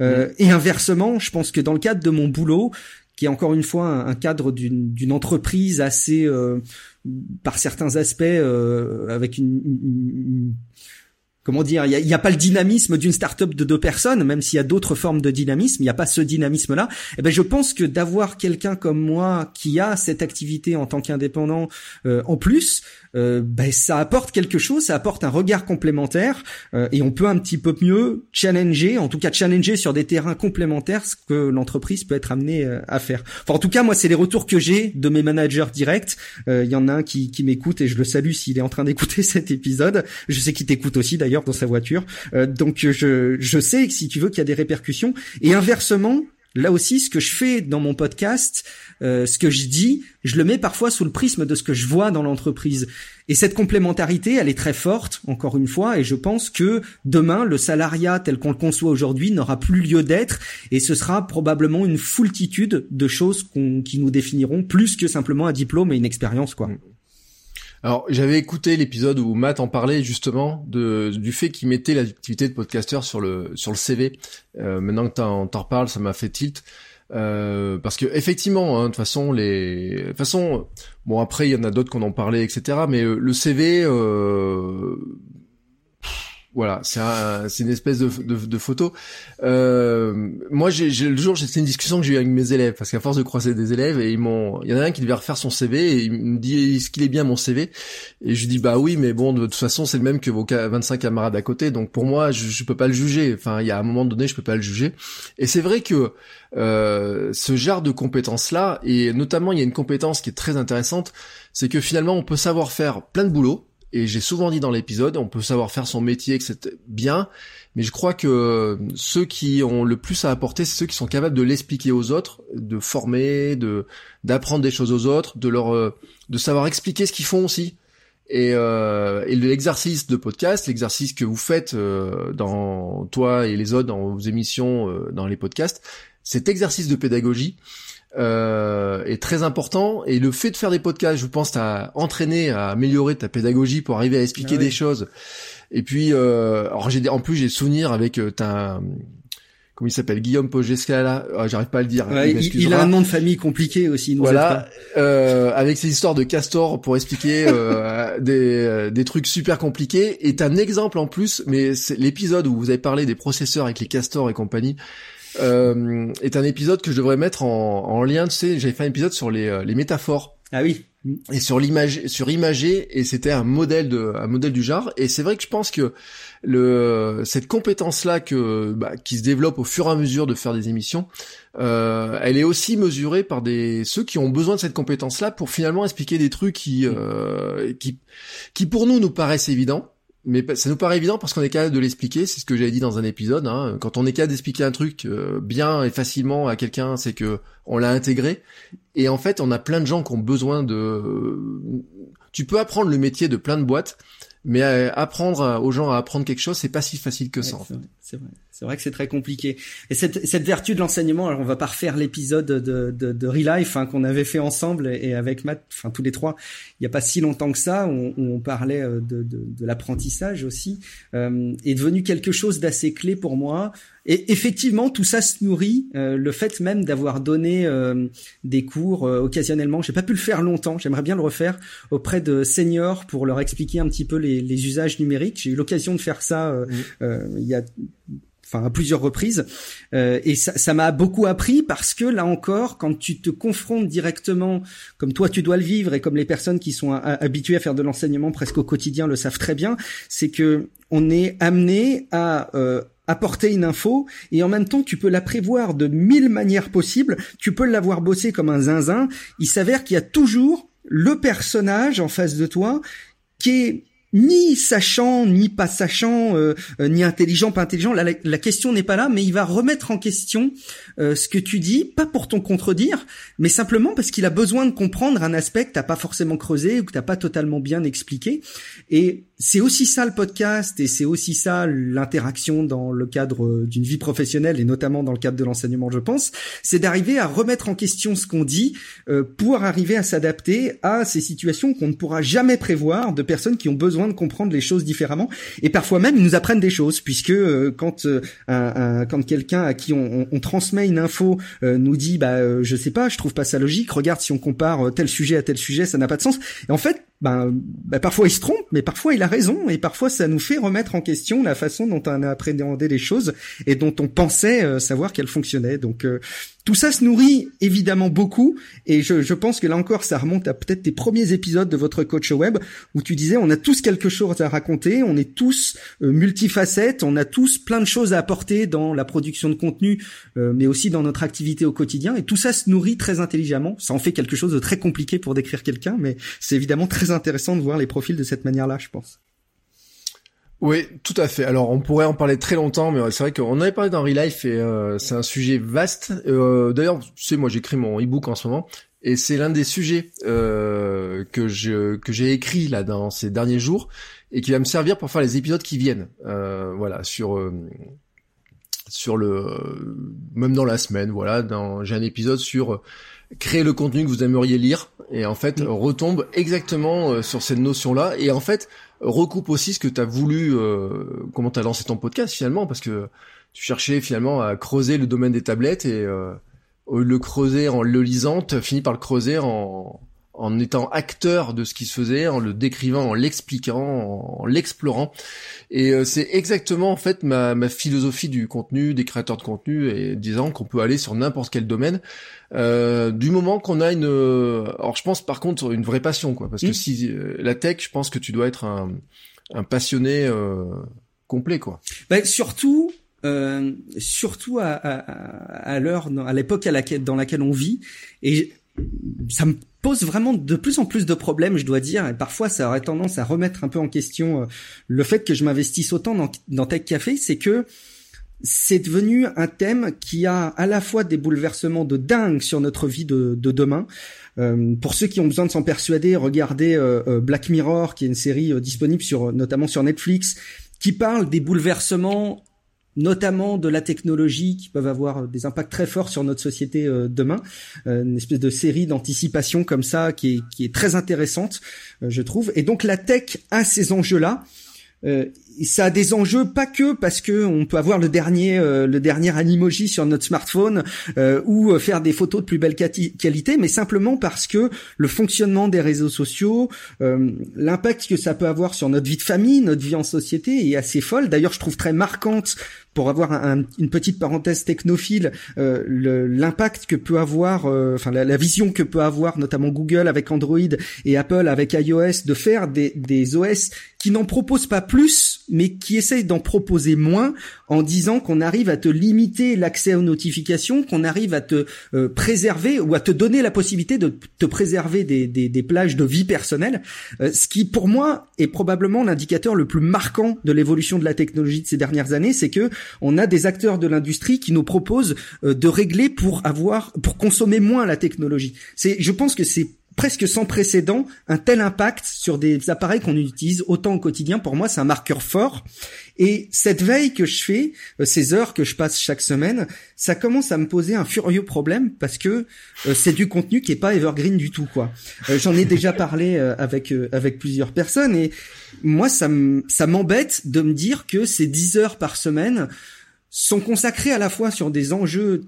Euh, et inversement, je pense que dans le cadre de mon boulot, qui est encore une fois un, cadre d'une entreprise assez, par certains aspects, avec une comment dire, il n'y a, pas le dynamisme d'une start-up de deux personnes, même s'il y a d'autres formes de dynamisme, il n'y a pas ce dynamisme-là. Eh ben, je pense que d'avoir quelqu'un comme moi qui a cette activité en tant qu'indépendant euh, en plus, euh, ben, ça apporte quelque chose, ça apporte un regard complémentaire euh, et on peut un petit peu mieux challenger, en tout cas challenger sur des terrains complémentaires ce que l'entreprise peut être amenée euh, à faire. Enfin, en tout cas, moi, c'est les retours que j'ai de mes managers directs. Il y en a un qui, qui m'écoute et je le salue s'il est en train d'écouter cet épisode. Je sais qu'il t'écoute aussi d'ailleurs dans sa voiture. donc, je, je sais que si tu veux qu'il y a des répercussions. Et inversement, Là aussi, ce que je fais dans mon podcast, euh, ce que je dis, je le mets parfois sous le prisme de ce que je vois dans l'entreprise. Et cette complémentarité, elle est très forte, encore une fois, et je pense que demain, le salariat tel qu'on le conçoit aujourd'hui n'aura plus lieu d'être, et ce sera probablement une foultitude de choses qui nous définiront plus que simplement un diplôme et une expérience, quoi. Alors, j'avais écouté l'épisode où Matt en parlait justement de, du fait qu'il mettait l'activité de podcasteur sur le sur le CV. Euh, maintenant que t'en, t'en reparles, ça m'a fait tilt. Euh, parce que effectivement, hein, de toute façon, les, de façon, bon après il y en a d'autres qu'on en parlait, etc. Mais euh, le CV, euh, voilà, c'est un, une espèce de, de, de photo. Euh, moi, j'ai, le jour, c'était une discussion que j'ai eu avec mes élèves, parce qu'à force de croiser des élèves, et ils m'ont, il y en a un qui devait refaire son CV, et il me dit, est-ce qu'il est bien mon CV Et je lui dis, bah oui, mais bon, de toute façon, c'est le même que vos 25 camarades à côté, donc pour moi, je, je peux pas le juger. Enfin, il y a un moment donné, je peux pas le juger. Et c'est vrai que euh, ce genre de compétences-là, et notamment, il y a une compétence qui est très intéressante, c'est que finalement, on peut savoir faire plein de boulot et j'ai souvent dit dans l'épisode, on peut savoir faire son métier, que c'est bien, mais je crois que ceux qui ont le plus à apporter, c'est ceux qui sont capables de l'expliquer aux autres, de former, de d'apprendre des choses aux autres, de leur, euh, de savoir expliquer ce qu'ils font aussi. Et, euh, et l'exercice de podcast, l'exercice que vous faites euh, dans toi et les autres dans vos émissions, euh, dans les podcasts, cet exercice de pédagogie, euh, est très important et le fait de faire des podcasts, je pense, t'as entraîné à améliorer ta pédagogie pour arriver à expliquer ah des choses. Et puis, euh, alors j'ai en plus j'ai souvenir avec euh, ta comment il s'appelle Guillaume Pogesca là, ah, j'arrive pas à le dire. il, a un nom de famille compliqué aussi. voilà, euh, avec ces histoires de castor pour expliquer euh, des, des trucs super compliqués. Et un exemple en plus, mais c'est l'épisode où vous avez parlé des processeurs avec les castors et compagnie euh, est un épisode que je devrais mettre en, en lien. Tu sais, j'avais fait un épisode sur les, euh, les métaphores. Ah oui. Et sur l'image, sur imager, et c'était un modèle de, un modèle du genre. Et c'est vrai que je pense que le, cette compétence-là que, bah, qui se développe au fur et à mesure de faire des émissions, euh, elle est aussi mesurée par des ceux qui ont besoin de cette compétence-là pour finalement expliquer des trucs qui, euh, qui, qui pour nous nous paraissent évidents mais ça nous paraît évident parce qu'on est capable de l'expliquer. C'est ce que j'avais dit dans un épisode. Hein. Quand on est capable d'expliquer un truc euh, bien et facilement à quelqu'un, c'est que on l'a intégré. Et en fait, on a plein de gens qui ont besoin de. Tu peux apprendre le métier de plein de boîtes, mais euh, apprendre aux gens à apprendre quelque chose, c'est pas si facile que ça. en fait. C'est vrai. C'est vrai que c'est très compliqué. Et cette, cette vertu de l'enseignement, alors on va pas refaire l'épisode de, de, de Relife hein, qu'on avait fait ensemble et avec Matt, enfin tous les trois, il y a pas si longtemps que ça, où on, on parlait euh, de, de, de l'apprentissage aussi, euh, est devenu quelque chose d'assez clé pour moi. Et effectivement, tout ça se nourrit. Euh, le fait même d'avoir donné euh, des cours euh, occasionnellement, j'ai pas pu le faire longtemps. J'aimerais bien le refaire auprès de seniors pour leur expliquer un petit peu les, les usages numériques. J'ai eu l'occasion de faire ça il y a enfin à plusieurs reprises. Euh, et ça m'a beaucoup appris parce que là encore quand tu te confrontes directement comme toi tu dois le vivre et comme les personnes qui sont habituées à faire de l'enseignement presque au quotidien le savent très bien c'est que on est amené à euh, apporter une info et en même temps tu peux la prévoir de mille manières possibles. Tu peux l'avoir bossé comme un zinzin. Il s'avère qu'il y a toujours le personnage en face de toi qui est ni sachant, ni pas sachant, euh, euh, ni intelligent, pas intelligent. La, la, question n'est pas là, mais il va remettre en question euh, ce que tu dis, pas pour ton contredire, mais simplement parce qu'il a besoin de comprendre un aspect que t'as pas forcément creusé ou que t'as pas totalement bien expliqué. Et c'est aussi ça le podcast et c'est aussi ça l'interaction dans le cadre d'une vie professionnelle et notamment dans le cadre de l'enseignement, je pense, c'est d'arriver à remettre en question ce qu'on dit euh, pour arriver à s'adapter à ces situations qu'on ne pourra jamais prévoir de personnes qui ont besoin de comprendre les choses différemment et parfois même ils nous apprennent des choses puisque euh, quand euh, un, quand quelqu'un à qui on, on, transmet une info nous dit bah je sais pas, je trouve pas ça logique, regarde si on compare tel sujet à tel sujet, ça n'a pas de sens. Et en fait, ben, ben, parfois il se trompe, mais parfois il a raison, et parfois ça nous fait remettre en question la façon dont on a appréhendé les choses et dont on pensait euh, savoir qu'elles fonctionnaient. Donc euh, tout ça se nourrit évidemment beaucoup, et je, je, pense que là encore ça remonte à peut-être tes premiers épisodes de votre coach web où tu disais on a tous quelque chose à raconter, on est tous euh, multifacettes, on a tous plein de choses à apporter dans la production de contenu, mais aussi dans notre activité au quotidien, et tout ça se nourrit très intelligemment. Ça en fait quelque chose de très compliqué pour décrire quelqu'un, mais c'est évidemment très intéressant de voir les profils de cette manière-là, je pense. Oui, tout à fait. Alors on pourrait en parler très longtemps, mais c'est vrai qu'on avait parlé d'Henry Life et euh, c'est un sujet vaste. Euh, D'ailleurs, tu sais, moi j'écris mon e-book en ce moment et c'est l'un des sujets euh, que je que j'ai écrit là dans ces derniers jours et qui va me servir pour faire les épisodes qui viennent. Euh, voilà, sur euh, sur le même dans la semaine. Voilà, j'ai un épisode sur créer le contenu que vous aimeriez lire et en fait retombe exactement euh, sur cette notion-là et en fait recoupe aussi ce que tu as voulu euh, comment tu as lancé ton podcast finalement parce que tu cherchais finalement à creuser le domaine des tablettes et euh, le creuser en le lisant, tu finis par le creuser en en étant acteur de ce qui se faisait, en le décrivant, en l'expliquant, en, l'explorant. Et euh, c'est exactement en fait ma, ma, philosophie du contenu, des créateurs de contenu, et disant qu'on peut aller sur n'importe quel domaine, euh, du moment qu'on a une... Alors je pense par contre une vraie passion, quoi, parce que si euh, la tech, je pense que tu dois être un, un passionné euh, complet, quoi. Bah, surtout... Euh, surtout à, à, à l'heure, à l'époque à laquelle, dans laquelle on vit, et ça me pose vraiment de plus en plus de problèmes, je dois dire, et parfois ça aurait tendance à remettre un peu en question euh, le fait que je m'investisse autant dans, dans Tech Café, c'est que c'est devenu un thème qui a à la fois des bouleversements de dingue sur notre vie de, de demain. Euh, pour ceux qui ont besoin de s'en persuader, regardez euh, Black Mirror, qui est une série disponible sur notamment sur Netflix, qui parle des bouleversements notamment de la technologie qui peuvent avoir des impacts très forts sur notre société euh, demain. Euh, une espèce de série d'anticipation comme ça qui est, qui est très intéressante, euh, je trouve. Et donc la tech a ces enjeux-là. Euh, ça a des enjeux pas que parce que on peut avoir le dernier euh, le dernier animoji sur notre smartphone euh, ou faire des photos de plus belle qualité, mais simplement parce que le fonctionnement des réseaux sociaux, l'impact que ça peut avoir sur notre vie de famille, notre vie en société est assez folle. D'ailleurs, je trouve très marquante pour avoir un, une petite parenthèse technophile, euh, l'impact que peut avoir, euh, enfin la, la, vision que peut avoir notamment Google avec Android et Apple avec iOS de faire des, des OS qui n'en proposent pas plus, mais qui essayent d'en proposer moins en disant qu'on arrive à te limiter l'accès aux notifications, qu'on arrive à te euh, préserver ou à te donner la possibilité de te préserver des, des, des plages de vie personnelle, euh, ce qui pour moi est probablement l'indicateur le plus marquant de l'évolution de la technologie de ces dernières années, c'est que on a des acteurs de l'industrie qui nous proposent euh, de régler pour avoir, pour consommer moins la technologie. C'est, je pense que c'est presque sans précédent un tel impact sur des appareils qu'on utilise autant au quotidien. Pour moi, c'est un marqueur fort. Et cette veille que je fais, euh, ces heures que je passe chaque semaine, ça commence à me poser un furieux problème parce que euh, c'est du contenu qui est pas evergreen du tout, quoi. J'en ai déjà parlé avec avec plusieurs personnes et moi, ça m'embête de me dire que ces 10 heures par semaine sont consacrées à la fois sur des enjeux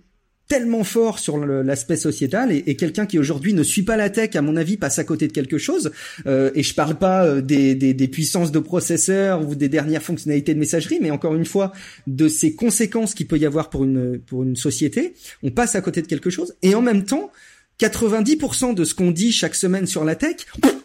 tellement forts sur l'aspect sociétal et, quelqu'un qui aujourd'hui ne suit pas la tech, à mon avis, passe à côté de quelque chose. Euh, et je parle pas euh, des, puissances de processeurs ou des dernières fonctionnalités de messagerie, mais encore une fois de ces conséquences qu'il peut y avoir pour une pour une société. On passe à côté de quelque chose et en même temps, 90% de ce qu'on dit chaque semaine sur la tech,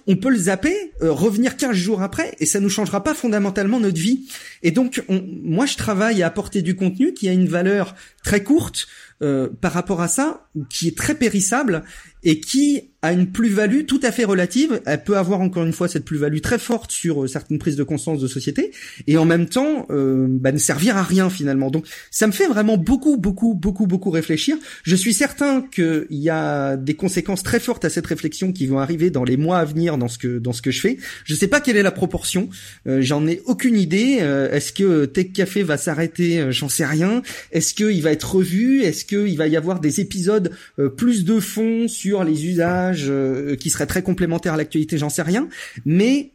on peut le zapper, euh, revenir 15 jours après, et ça nous changera pas fondamentalement notre vie. Et donc, moi, je travaille à apporter du contenu qui a une valeur très courte, euh, par rapport à ça qui est très périssable et qui a une plus-value tout à fait relative. Elle peut avoir encore une fois cette plus-value très forte sur euh, certaines prises de conscience de société et en même temps euh, bah, ne servir à rien finalement. Donc ça me fait vraiment beaucoup, beaucoup, beaucoup, beaucoup réfléchir. Je suis certain qu'il y a des conséquences très fortes à cette réflexion qui vont arriver dans les mois à venir dans ce que dans ce que je fais. Je sais pas quelle est la proportion. Euh, J'en ai aucune idée. Est-ce que Tech Café va s'arrêter? J'en sais rien. Est-ce qu'il va être revu? Est-ce qu'il va y avoir des épisodes plus de fond sur les usages euh, qui seraient très complémentaires à l'actualité, j'en sais rien, mais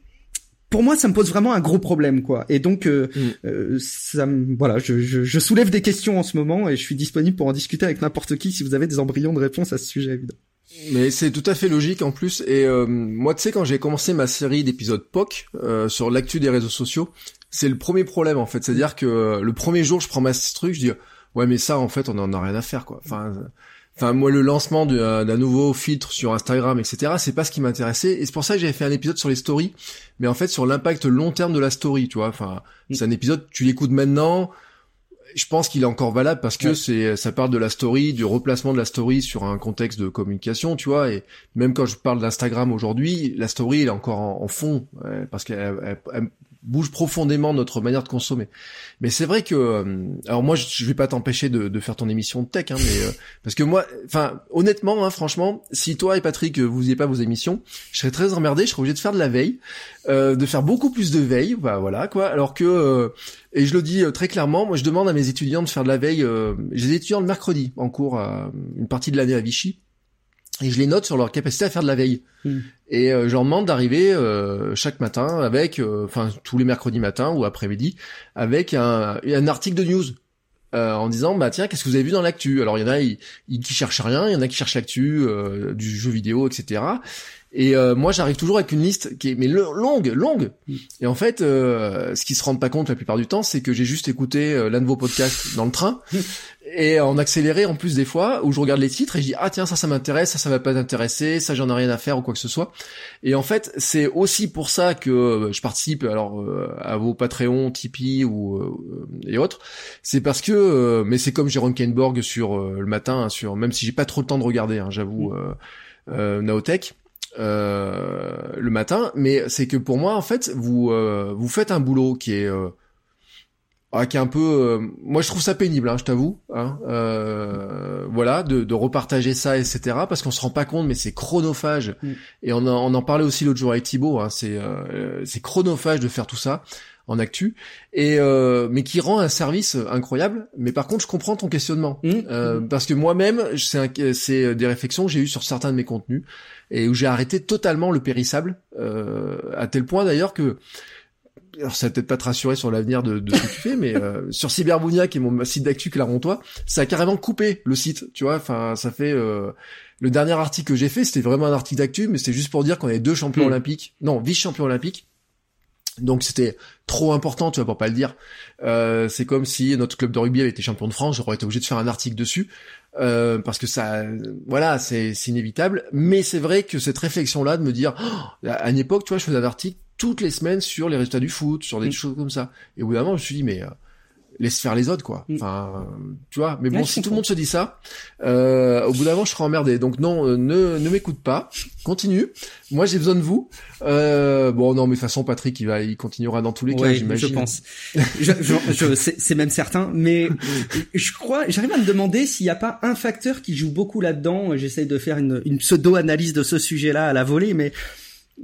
pour moi, ça me pose vraiment un gros problème, quoi. Et donc, euh, Mm. euh, ça, me- voilà, je, je, je soulève des questions en ce moment et je suis disponible pour en discuter avec n'importe qui si vous avez des embryons de réponse à ce sujet, évidemment. Mais c'est tout à fait logique en plus. Et euh, moi, tu sais, quand j'ai commencé ma série d'épisodes POC sur l'actu des réseaux sociaux, c'est le premier problème en fait. C'est-à-dire que le premier jour, je prends ma truc, je dis ouais, mais ça, en fait, on en a rien à faire, quoi. Enfin, enfin, moi, le lancement euh, d'un nouveau filtre sur Instagram, etc., c'est pas ce qui m'intéressait. Et c'est pour ça que j'avais fait un épisode sur les stories, mais en fait sur l'impact long terme de la story, tu vois. Enfin, Mm. c'est un épisode, tu l'écoutes maintenant. Je pense qu'il est encore valable parce que Ouais. c'est ça parle de la story, du replacement de la story sur un contexte de communication, tu vois. Et même quand je parle d'Instagram aujourd'hui, la story elle est encore en, en fond ouais, parce qu'elle elle- elle bouge profondément notre manière de consommer. Mais c'est vrai que, euh, alors moi je, vais pas t'empêcher de, de faire ton émission de tech, hein, mais euh, parce que moi, enfin honnêtement, hein, franchement, si toi et Patrick euh, vous faisiez pas vos émissions, je serais très emmerdé, je serais obligé de faire de la veille, euh, de faire beaucoup plus de veille, bah voilà quoi. Alors que euh, et je le dis euh, très clairement, moi je demande à mes étudiants de faire de la veille. J'ai des étudiants le mercredi en cours, une partie de l'année à Vichy, et je les note sur leur capacité à faire de la veille. Mm. Et euh, je leur demande d'arriver euh, chaque matin avec, euh, enfin tous les mercredis matins ou après-midi, avec un, un article de news. euh, en disant bah tiens qu'est-ce que vous avez vu dans l'actu? Alors il y en a ils, ils- qui cherchent rien il y en a qui cherchent l'actu euh, du jeu vidéo etc et euh, moi j'arrive toujours avec une liste qui est mais lo- longue longue. Et en fait euh, ce qu'ils se rendent pas compte la plupart du temps c'est que j'ai juste écouté euh, l'un de vos podcasts dans le train. Et en accéléré en plus des fois où je regarde les titres et je dis ah tiens ça ça m'intéresse ça ça va pas t'intéresser ça j'en ai rien à faire ou quoi que ce soit. Et en fait c'est aussi pour ça que euh, je participe alors euh, à vos Patreon Tipeee ou euh, et autres. C'est parce que euh, mais c'est comme Jérôme Kainborg sur le matin hein, sur même si j'ai pas trop le temps de regarder hein, j'avoue euh, Naotech euh, le matin mais c'est que pour moi en fait vous euh, vous faites un boulot qui est euh, ah, qui est un peu euh, moi je trouve ça pénible hein, je t'avoue hein, euh, voilà de, de repartager ça etc parce qu'on se rend pas compte mais c'est chronophage Mm. et on, en- on en parlait aussi l'autre jour avec Thibaut hein, c'est euh, c'est chronophage de faire tout ça en actu et euh, mais qui rend un service incroyable mais par contre je comprends ton questionnement Mmh. euh, parce que moi-même, c'est c'est des réflexions que j'ai eues sur certains de mes contenus et où j'ai arrêté totalement le périssable, euh, à tel point d'ailleurs que, alors ça va peut-être pas te rassurer sur l'avenir de, de ce que tu fais, mais euh, sur Cyberbounia, qui est mon site d'actu Clermontois, ça a carrément coupé le site, tu vois. Enfin, ça fait euh, le dernier article que j'ai fait, c'était vraiment un article d'actu, mais c'était juste pour dire qu'on avait deux champions Mm. olympiques, non, vice-champions olympiques. Donc c'était trop important, tu vois, pour pas le dire. Euh, c'est comme si notre club de rugby avait été champion de France, j'aurais été obligé de faire un article dessus. Euh, parce que ça, voilà, c'est inévitable. Mais c'est vrai que cette réflexion-là de me dire, oh, à une époque, tu vois, je faisais un article toutes les semaines sur les résultats du foot, sur des Mm. choses comme ça. Et au bout d'un moment, je me suis dit, mais euh, laisse faire les autres, quoi. Mm. Enfin, tu vois. Mais bon, Ouais, si tout le monde se dit ça, euh, au bout d'un moment, je serai emmerdé. Donc non, euh, ne ne m'écoute pas. Continue. Moi, j'ai besoin de vous. Euh, bon, non, mais de toute façon, Patrick, il va, il continuera dans tous les cas, Ouais, j'imagine. je pense. je, je, je- c'est c'est même certain, mais je crois, j'arrive à me demander s'il n'y a pas un facteur qui joue beaucoup là-dedans. J'essaye de faire une, une pseudo-analyse de ce sujet-là à la volée, mais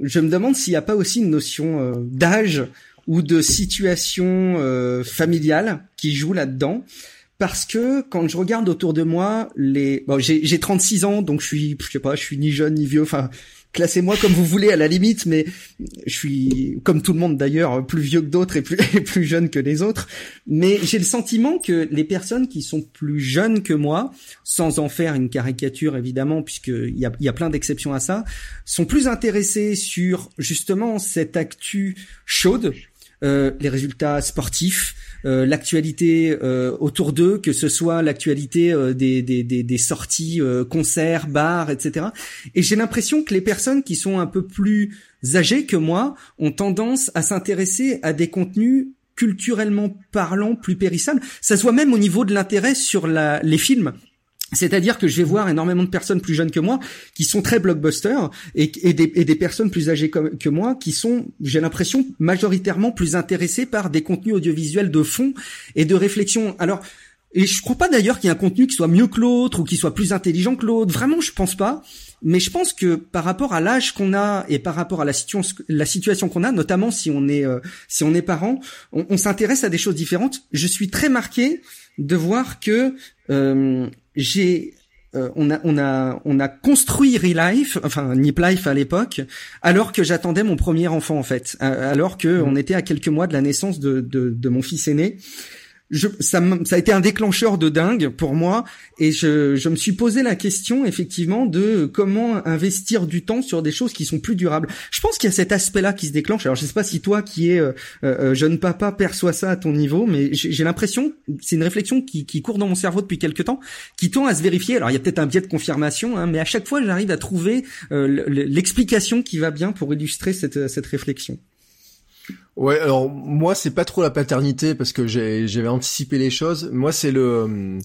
je me demande s'il n'y a pas aussi une notion euh, d'âge ou de situation euh, familiale qui joue là-dedans. Parce que quand je regarde autour de moi, les, bon, j'ai j'ai 36 ans, donc je suis, je sais pas, je suis ni jeune ni vieux. Enfin, classez-moi comme vous voulez à la limite, mais je suis comme tout le monde d'ailleurs plus vieux que d'autres et plus et plus jeune que les autres mais j'ai le sentiment que les personnes qui sont plus jeunes que moi sans en faire une caricature évidemment puisqu'il y a, y a plein d'exceptions à ça sont plus intéressées sur justement cette actu chaude euh, les résultats sportifs, euh, l'actualité euh, autour d'eux, que ce soit l'actualité euh, des, des, des, des sorties, euh, concerts, bars, etc. Et j'ai l'impression que les personnes qui sont un peu plus âgées que moi ont tendance à s'intéresser à des contenus culturellement parlant plus périssables. Ça se voit même au niveau de l'intérêt sur la, les films. C'est-à-dire que je vais voir énormément de personnes plus jeunes que moi qui sont très blockbusters et, des, personnes plus âgées que moi qui sont, j'ai l'impression, majoritairement plus intéressées par des contenus audiovisuels de fond et de réflexion. Alors, et je crois pas d'ailleurs qu'il y ait un contenu qui soit mieux que l'autre ou qui soit plus intelligent que l'autre. Vraiment, je pense pas. Mais je pense que par rapport à l'âge qu'on a et par rapport à la, situation, la situation qu'on a, notamment si on est euh, si on est parent, on, on s'intéresse à des choses différentes. Je suis très marqué de voir que euh, j'ai euh, on a on a on a construit Relife, enfin Nip Life à l'époque, alors que j'attendais mon premier enfant en fait, alors que mmh. on était à quelques mois de la naissance de de, de mon fils aîné je, ça, ça a été un déclencheur de dingue pour moi et je, je me suis posé la question effectivement de comment investir du temps sur des choses qui sont plus durables. Je pense qu'il y a cet aspect-là qui se déclenche. Alors je sais pas si toi qui es euh, euh, jeune papa perçois ça à ton niveau, mais j'ai l'impression, c'est une réflexion qui, qui, court dans mon cerveau depuis quelques temps, qui tend à se vérifier. Alors il y a peut-être un biais de confirmation, hein, mais à chaque fois j'arrive à trouver euh, l'explication qui va bien pour illustrer cette, cette réflexion. Ouais, alors moi c'est pas trop la paternité parce que j'avais anticipé les choses. Moi c'est le,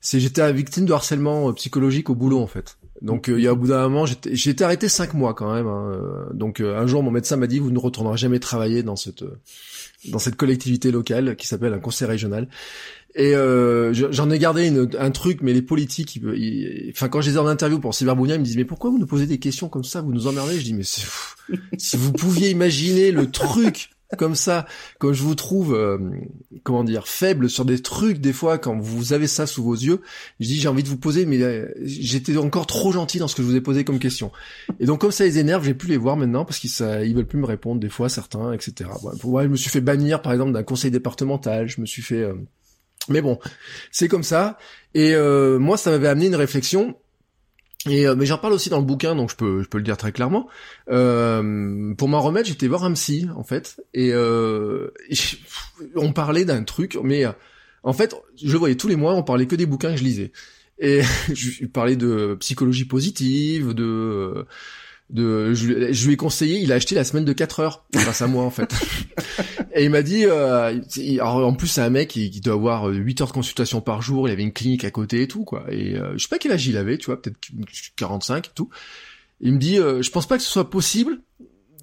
c'est j'étais victime de harcèlement psychologique au boulot en fait. Donc euh, il y a au bout d'un moment j'ai été arrêté cinq mois quand même. Hein. Donc euh, un jour mon médecin m'a dit vous ne retournerez jamais travailler dans cette dans cette collectivité locale qui s'appelle un conseil régional. Et j'en ai gardé une, un truc, mais les politiques, enfin quand je les ai en interview pour Cyberbounia, ils me disent mais pourquoi vous nous posez des questions comme ça, vous nous emmerdez? Je dis mais si vous pouviez imaginer le truc comme ça, quand je vous trouve, euh, comment dire, faible sur des trucs des fois, quand vous avez ça sous vos yeux, je dis j'ai envie de vous poser, mais euh, j'étais encore trop gentil dans ce que je vous ai posé comme question. Et donc comme ça les énerve, j'ai plus les voir maintenant parce qu'ils ils veulent plus me répondre des fois certains, etc. Ouais, je me suis fait bannir par exemple d'un conseil départemental, je me suis fait, euh, mais bon, c'est comme ça. Et moi ça m'avait amené une réflexion et euh, mais j'en parle aussi dans le bouquin, donc je peux je peux le dire très clairement. Euh, pour m'en remettre, j'étais voir un psy en fait, et, euh, on parlait d'un truc, mais euh, en fait, je voyais tous les mois, on parlait que des bouquins que je lisais, et je parlais de psychologie positive, de de je, je, lui ai conseillé, il a acheté la semaine de 4 heures grâce à moi en fait. et il m'a dit euh, alors en plus c'est un mec qui, qui, doit avoir 8 heures de consultation par jour, il avait une clinique à côté et tout quoi. Et euh, je sais pas quel âge il avait, tu vois, peut-être 45 et tout. Il me dit euh, je pense pas que ce soit possible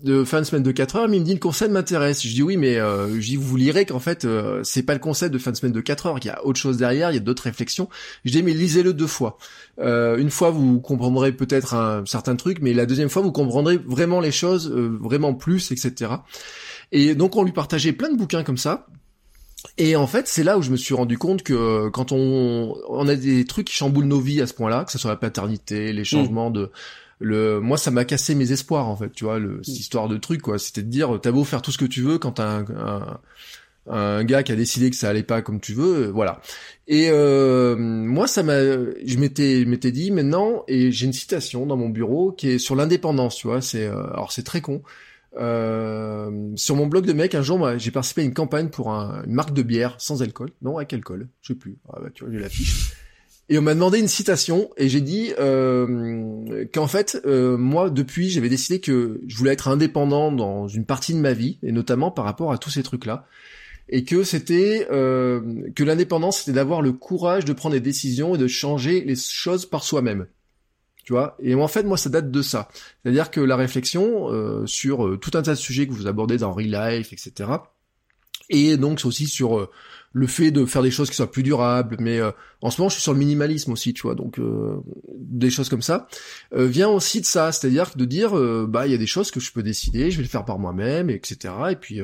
de faire une semaine de 4 heures, mais il me dit le concept m'intéresse. Je dis oui, mais euh, je dis vous lirez qu'en fait euh, c'est pas le concept de fin de semaine de 4 heures, qu'il y a autre chose derrière, il y a d'autres réflexions. Je dis mais lisez-le deux fois. Euh, une fois vous comprendrez peut-être un certain truc, mais la deuxième fois vous comprendrez vraiment les choses, euh, vraiment plus, etc. Et donc on lui partageait plein de bouquins comme ça. Et en fait, c'est là où je me suis rendu compte que quand on, on a des trucs qui chamboulent nos vies à ce point-là, que ce soit la paternité, les changements de le moi ça m'a cassé mes espoirs en fait tu vois le, cette mm. histoire de truc quoi c'était de dire t'as beau faire tout ce que tu veux quand t'as un, un, gars qui a décidé que ça allait pas comme tu veux euh, voilà et euh, moi ça m'a je m'étais m'étais dit maintenant et j'ai une citation dans mon bureau qui est sur l'indépendance tu vois c'est euh, alors c'est très con euh, sur mon blog de mec, un jour, j'ai participé à une campagne pour un, une marque de bière sans alcool. Non, avec alcool, je sais plus. Ah bah, tu vois, j'ai l'affiche. Et on m'a demandé une citation et j'ai dit euh, qu'en fait, euh, moi, depuis, j'avais décidé que je voulais être indépendant dans une partie de ma vie, et notamment par rapport à tous ces trucs-là, et que c'était euh, que l'indépendance, c'était d'avoir le courage de prendre des décisions et de changer les choses par soi-même. Tu vois? Et en fait, moi, ça date de ça. C'est-à-dire que la réflexion euh, sur euh, tout un tas de sujets que vous abordez dans Real Life, etc., et donc c'est aussi sur le fait de faire des choses qui soient plus durables, mais euh, en ce moment je suis sur le minimalisme aussi, tu vois, donc euh, des choses comme ça, euh, vient aussi de ça, c'est-à-dire de dire, bah il y a des choses que je peux décider, je vais le faire par moi-même, etc. Et puis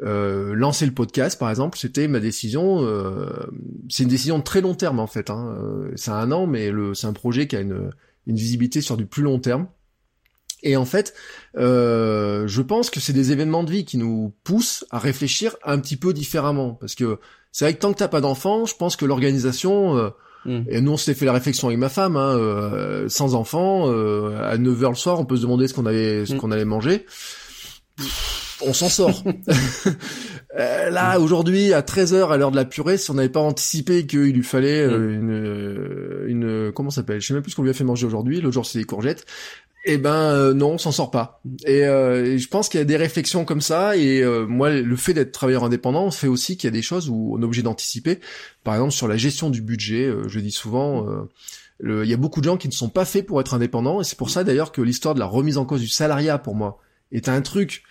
lancer le podcast, par exemple, c'était ma décision, c'est une décision de très long terme en fait, hein. c'est un an, mais le, c'est un projet qui a une, une visibilité sur du plus long terme. Et en fait, euh, je pense que c'est des événements de vie qui nous poussent à réfléchir un petit peu différemment. Parce que c'est vrai que tant que t'as pas d'enfant, je pense que l'organisation... Euh, hmm. Et nous, on s'était fait la réflexion avec ma femme, hein, euh, sans enfant, euh, à 9h le soir, on peut se demander ce qu'on avait, ce hmm. qu'on allait manger. on s'en sort. Euh, là, aujourd'hui, à 13h, à l'heure de la purée, si on n'avait pas anticipé qu'il lui fallait hmm. une, une, comment ça s'appelle? Je sais même plus ce qu'on lui a fait manger aujourd'hui. Le jour, c'est des courgettes Eh ben non, on s'en sort pas. Et, et je pense qu'il y a des réflexions comme ça. Et moi, le fait d'être travailleur indépendant fait aussi qu'il y a des choses où on est obligé d'anticiper. Par exemple, sur la gestion du budget, je dis souvent il y a beaucoup de gens qui ne sont pas faits pour être indépendants, et c'est pour ça d'ailleurs que l'histoire de la remise en cause du salariat, pour moi, est un truc.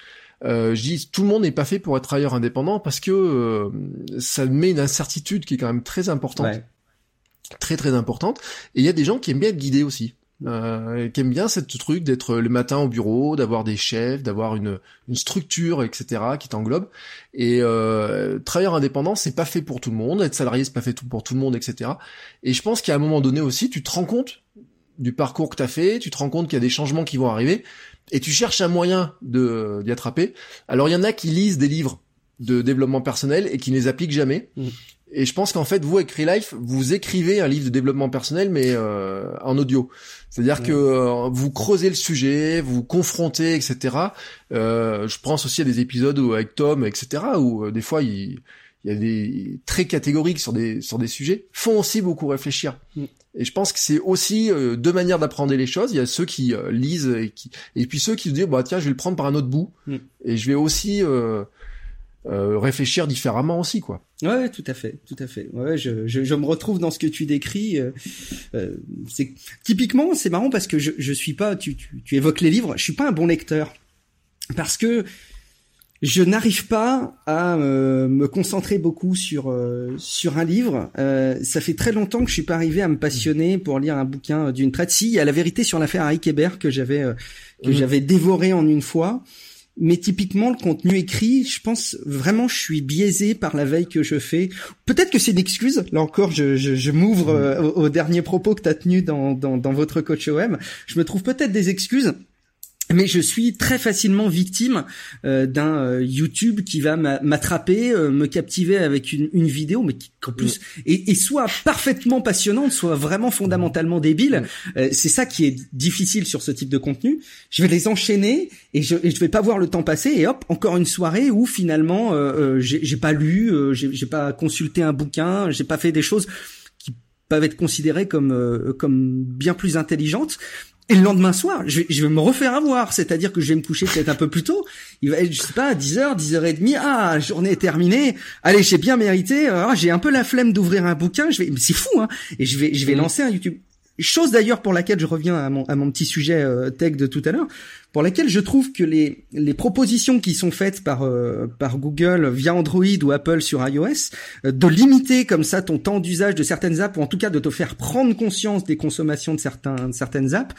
Euh, je dis, tout le monde n'est pas fait pour être travailleur indépendant parce que euh, ça met une incertitude qui est quand même très importante, très très importante. Et il y a des gens qui aiment bien être guidés aussi euh, bien cette truc d'être le matin au bureau, d'avoir des chefs, d'avoir une, une structure, etc. qui t'englobe. Et euh, travailleur indépendant, c'est pas fait pour tout le monde. Être salarié, c'est pas fait pour tout le monde, etc. Et je pense qu'à un moment donné aussi, tu te rends compte du parcours que t'as fait, tu te rends compte qu'il y a des changements qui vont arriver, et tu cherches un moyen de d'y attraper. Alors il y en a qui lisent des livres de développement personnel et qui ne les appliquent jamais. Mmh. Et je pense qu'en fait, vous, avec Life, vous écrivez un livre de développement personnel, mais euh, en audio. C'est-à-dire que euh, vous creusez le sujet, vous, confrontez, etc. Euh, je pense aussi à des épisodes où, avec Tom, etc., où euh, des fois, il, il, y a des très catégoriques sur des sur des sujets, font aussi beaucoup réfléchir. Mm. Et je pense que c'est aussi deux manières d'apprendre les choses. Il y a ceux qui lisent et qui et puis ceux qui se disent bah tiens, je vais le prendre par un autre bout mm. et je vais aussi euh, réfléchir différemment aussi quoi. Ouais, tout à fait, tout à fait. Ouais, je, je, je me retrouve dans ce que tu décris. Euh, euh, c'est typiquement, c'est marrant parce que je, je suis pas. Tu, tu, tu évoques les livres. Je suis pas un bon lecteur parce que je n'arrive pas à me concentrer beaucoup sur sur un livre. ça fait très longtemps que je suis pas arrivé à me passionner pour lire un bouquin d'une traite. Si, il y a la vérité sur l'affaire Harry Kéber que j'avais que mhm. j'avais dévoré en une fois mais typiquement le contenu écrit, je pense vraiment je suis biaisé par la veille que je fais. Peut-être que c'est une excuse. Là encore, je, je, je m'ouvre mm. euh, au, dernier propos que tu as tenu dans, dans, dans votre coach OM. Je me trouve peut-être des excuses mais je suis très facilement victime euh, d'un euh, YouTube qui va m'attraper, euh, me captiver avec une, une vidéo, mais qui en plus est, soit parfaitement passionnante, soit vraiment fondamentalement débile. c'est ça qui est difficile sur ce type de contenu. Je vais les enchaîner et je, et je vais pas voir le temps passer et hop, encore une soirée où finalement j'ai pas lu, j'ai pas consulté un bouquin, j'ai pas fait des choses qui peuvent être considérées comme comme bien plus intelligentes et le lendemain soir, je vais, je vais me refaire avoir, c'est-à-dire que je vais me coucher peut-être un peu plus tôt. Il va être, je sais pas, à 10h, 10h30. Ah, la journée est terminée. Allez, j'ai bien mérité. Ah, j'ai un peu la flemme d'ouvrir un bouquin. Je vais, c'est fou, hein. Et je vais, je vais mmh. lancer un YouTube. Chose d'ailleurs pour laquelle je reviens à mon, petit sujet euh, tech de tout à l'heure, pour laquelle je trouve que les, propositions qui sont faites par, euh, par Google via Android ou Apple sur iOS, euh, de limiter comme ça ton temps d'usage de certaines apps, ou en tout cas de te faire prendre conscience des consommations de, certains, de certaines apps,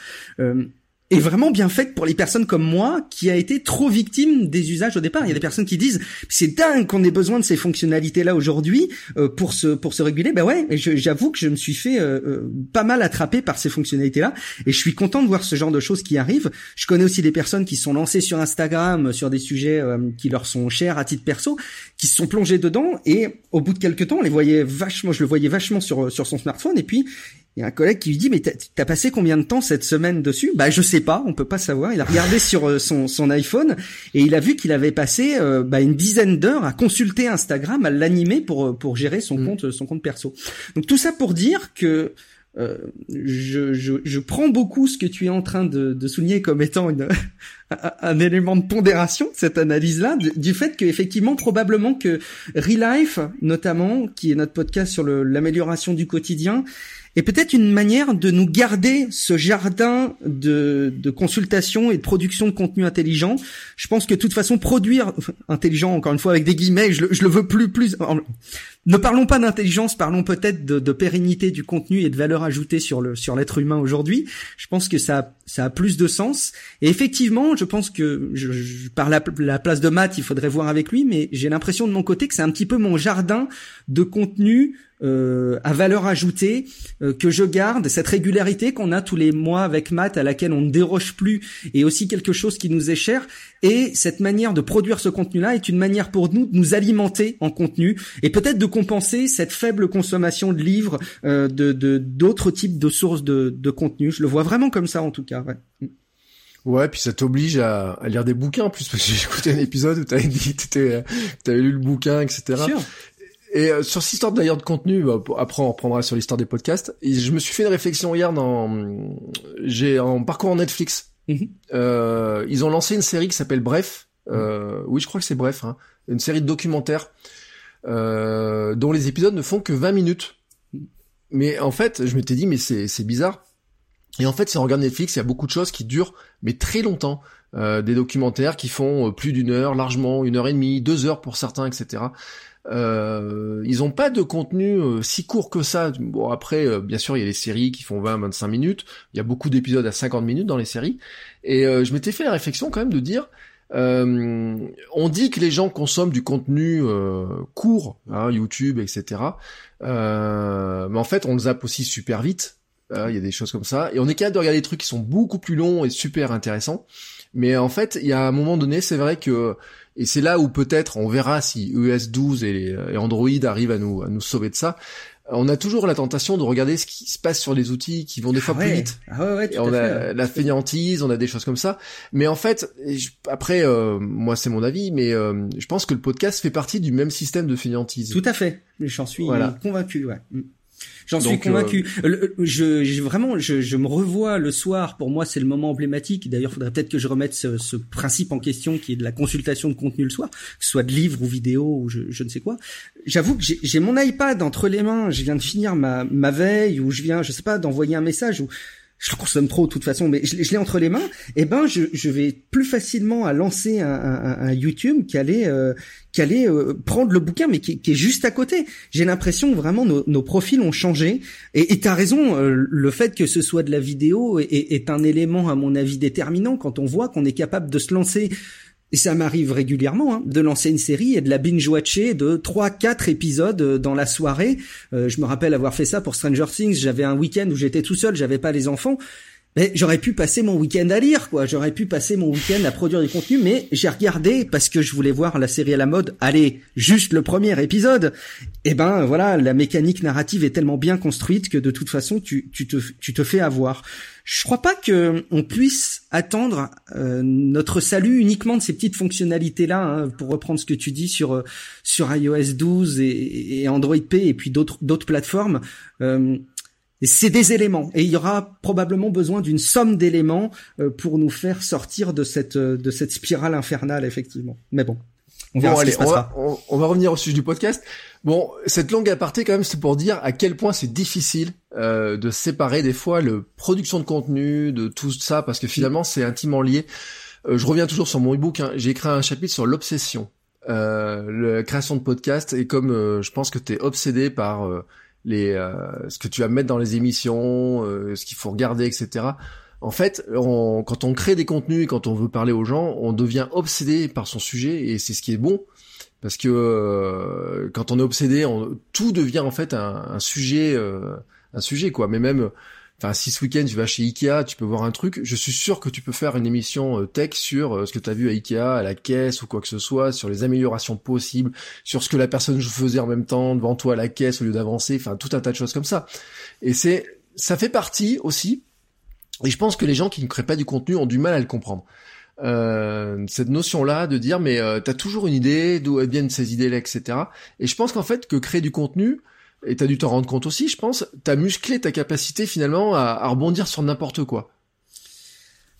est vraiment bien faite pour les personnes comme moi qui a été trop victime des usages au départ. Il y a des personnes qui disent c'est dingue qu'on ait besoin de ces fonctionnalités là aujourd'hui euh, pour se pour se réguler. Ben ouais, j'avoue que je me suis fait euh, euh, pas mal attraper par ces fonctionnalités là et je suis content de voir ce genre de choses qui arrivent. Je connais aussi des personnes qui sont lancées sur Instagram sur des sujets qui leur sont chers à titre perso, qui se sont plongées dedans et au bout de quelques temps, on les voyait vachement, je le voyais vachement sur sur son smartphone et puis il y a un collègue qui lui dit mais t'as passé combien de temps cette semaine dessus? Bah je sais pas, on peut pas savoir. Il a regardé sur euh, son, son iPhone et il a vu qu'il avait passé euh, bah, une dizaine d'heures à consulter Instagram, à l'animer pour euh, pour gérer son mm. compte son compte perso. Donc tout ça pour dire que euh, je, je, je, prends beaucoup ce que tu es en train de, de souligner comme étant une, un, élément de pondération, cette analyse-là, du fait que effectivement probablement que Relife, notamment, qui est notre podcast sur l'amélioration du quotidien, et peut-être une manière de nous garder ce jardin de, de consultation et de production de contenu intelligent. Je pense que de toute façon, produire intelligent, encore une fois avec des guillemets, je, je le veux plus, plus. Ne parlons pas d'intelligence, parlons peut-être de, de, pérennité du contenu et de valeur ajoutée sur le sur l'être humain aujourd'hui. Je pense que ça ça a plus de sens. Et effectivement, je pense que je, je par la, la, place de Matt, il faudrait voir avec lui, mais j'ai l'impression de mon côté que c'est un petit peu mon jardin de contenu euh, à valeur ajoutée euh, que je garde, cette régularité qu'on a tous les mois avec Matt à laquelle on ne déroge plus et aussi quelque chose qui nous est cher et cette manière de produire ce contenu-là est une manière pour nous de nous alimenter en contenu et peut-être de compenser cette faible consommation de livres, euh, de d'autres types de sources de, de contenu. Je le vois vraiment comme ça en tout cas. Ouais. Ouais, puis ça t'oblige à, à, lire des bouquins en plus, parce que j'ai écouté un épisode où t'avais dit que t'avais lu le bouquin, etc. Et euh, sur cette histoire d'ailleurs de contenu, bah, après on reprendra sur l'histoire des podcasts. Et je me suis fait une réflexion hier dans, j'ai en parcours Netflix. Mhm. ils ont lancé une série qui s'appelle Bref. oui, je crois que c'est Bref. Hein. Une série de documentaires dont les épisodes ne font que 20 minutes. Mais en fait, je m'étais dit, mais c'est bizarre. Et en fait, si on regarde Netflix, il y a beaucoup de choses qui durent, mais très longtemps. Euh, des documentaires qui font euh, plus d'une heure, largement une heure et demie, deux heures pour certains, etc. Euh, ils ont pas de contenu euh, si court que ça. Bon après, bien sûr, il y a les séries qui font 20-25 minutes. Il y a beaucoup d'épisodes à 50 minutes dans les séries. Et je m'étais fait la réflexion quand même de dire, on dit que les gens consomment du contenu court, hein, YouTube, etc. mais en fait, on le zappe aussi super vite. Il y a des choses comme ça. Et on est capable de regarder des trucs qui sont beaucoup plus longs et super intéressants. Mais en fait, il y a un moment donné, c'est vrai que et c'est là où peut-être on verra si ES 12 et, Android arrivent à nous à nous sauver de ça. On a toujours la tentation de regarder ce qui se passe sur les outils qui vont des fois plus vite. Ah ouais, on a la fainéantise, on a des choses comme ça. Mais en fait, après, euh, moi c'est mon avis, mais euh, je pense que le podcast fait partie du même système de fainéantise. Tout à fait. J'en suis convaincu. Ouais. J'en suis convaincu. Euh, je, vraiment, je, me revois le soir. Pour moi, c'est le moment emblématique. D'ailleurs, il faudrait peut-être que je remette ce, principe en question, qui est de la consultation de contenu le soir, que ce soit de livres ou vidéos ou je, ne sais quoi. J'avoue que j'ai mon iPad entre les mains. Je viens de finir ma, ma veille ou je viens, je sais pas, d'envoyer un message ou je le consomme trop de toute façon, mais je, l'ai entre les mains, eh ben je, je, vais plus facilement à lancer un, un, un YouTube qu'aller euh, euh, prendre le bouquin, mais qui, qui est juste à côté. J'ai l'impression vraiment nos, nos, profils ont changé. Et tu as raison, euh, le fait que ce soit de la vidéo est, est, un élément à mon avis déterminant quand on voit qu'on est capable de se lancer et ça m'arrive régulièrement, hein, de lancer une série et de la binge-watcher de 3-4 épisodes euh, dans la soirée. Euh, je me rappelle avoir fait ça pour Stranger Things. J'avais un week-end où j'étais tout seul, j'avais pas les enfants. Mais j'aurais pu passer mon week-end à lire, quoi. J'aurais pu passer mon week-end à produire du contenu, mais j'ai regardé parce que je voulais voir la série à la mode. Allez, juste le premier épisode. Et eh ben voilà, la mécanique narrative est tellement bien construite que de toute façon, tu, tu, te, tu te fais avoir. Je crois pas que on puisse attendre euh, notre salut uniquement de ces petites fonctionnalités-là, hein, pour reprendre ce que tu dis sur euh, sur iOS 12 et, et Android P et puis d'autres d'autres plateformes. Euh, c'est des éléments et il y aura probablement besoin d'une somme d'éléments euh, pour nous faire sortir de cette euh, de cette spirale infernale effectivement. Mais bon, on va, on, va, revenir au sujet du podcast. Bon, cette longue aparté quand même, c'est pour dire à quel point c'est difficile euh, de séparer des fois le production de contenu de tout ça parce que finalement c'est intimement lié. je reviens toujours sur mon ebook. Hein. J'ai écrit un chapitre sur l'obsession, la création de podcast et comme je pense que tu es obsédé par les euh, ce que tu vas mettre dans les émissions, euh, ce qu'il faut regarder, etc. En fait, quand on crée des contenus et quand on veut parler aux gens, on devient obsédé par son sujet et c'est ce qui est bon parce que euh, quand on est obsédé, on, tout devient en fait un, un sujet, un sujet quoi. Mais même Enfin, si ce week-end tu vas chez Ikea, tu peux voir un truc. Je suis sûr que tu peux faire une émission euh, tech sur euh, ce que tu as vu à Ikea, à la caisse ou quoi que ce soit, sur les améliorations possibles, sur ce que la personne faisait en même temps devant toi à la caisse au lieu d'avancer. Enfin, tout un tas de choses comme ça. Et c'est, ça fait partie aussi. Et je pense que les gens qui ne créent pas du contenu ont du mal à le comprendre. Euh, cette notion-là de dire mais tu t'as toujours une idée, d'où viennent ces idées-là, etc. Et je pense qu'en fait que créer du contenu, et t'as dû t'en rendre compte aussi, je pense, t'as musclé ta capacité finalement à, rebondir sur n'importe quoi.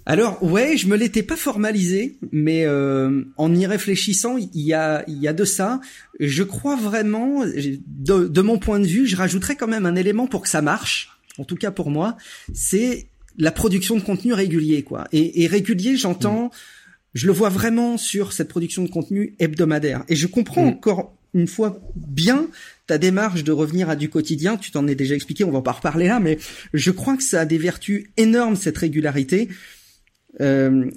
Alors ouais, je me l'étais pas formalisé, mais euh, en y réfléchissant, il y a il y a de ça. Je crois vraiment, de, mon point de vue, je rajouterais quand même un élément pour que ça marche. En tout cas pour moi, c'est la production de contenu régulier, quoi. Et, régulier, j'entends, mm. je le vois vraiment sur cette production de contenu hebdomadaire. Et je comprends mm. encore une fois bien ta démarche de revenir à du quotidien, tu t'en es déjà expliqué, on va pas reparler là, mais je crois que ça a des vertus énormes cette régularité. Euh,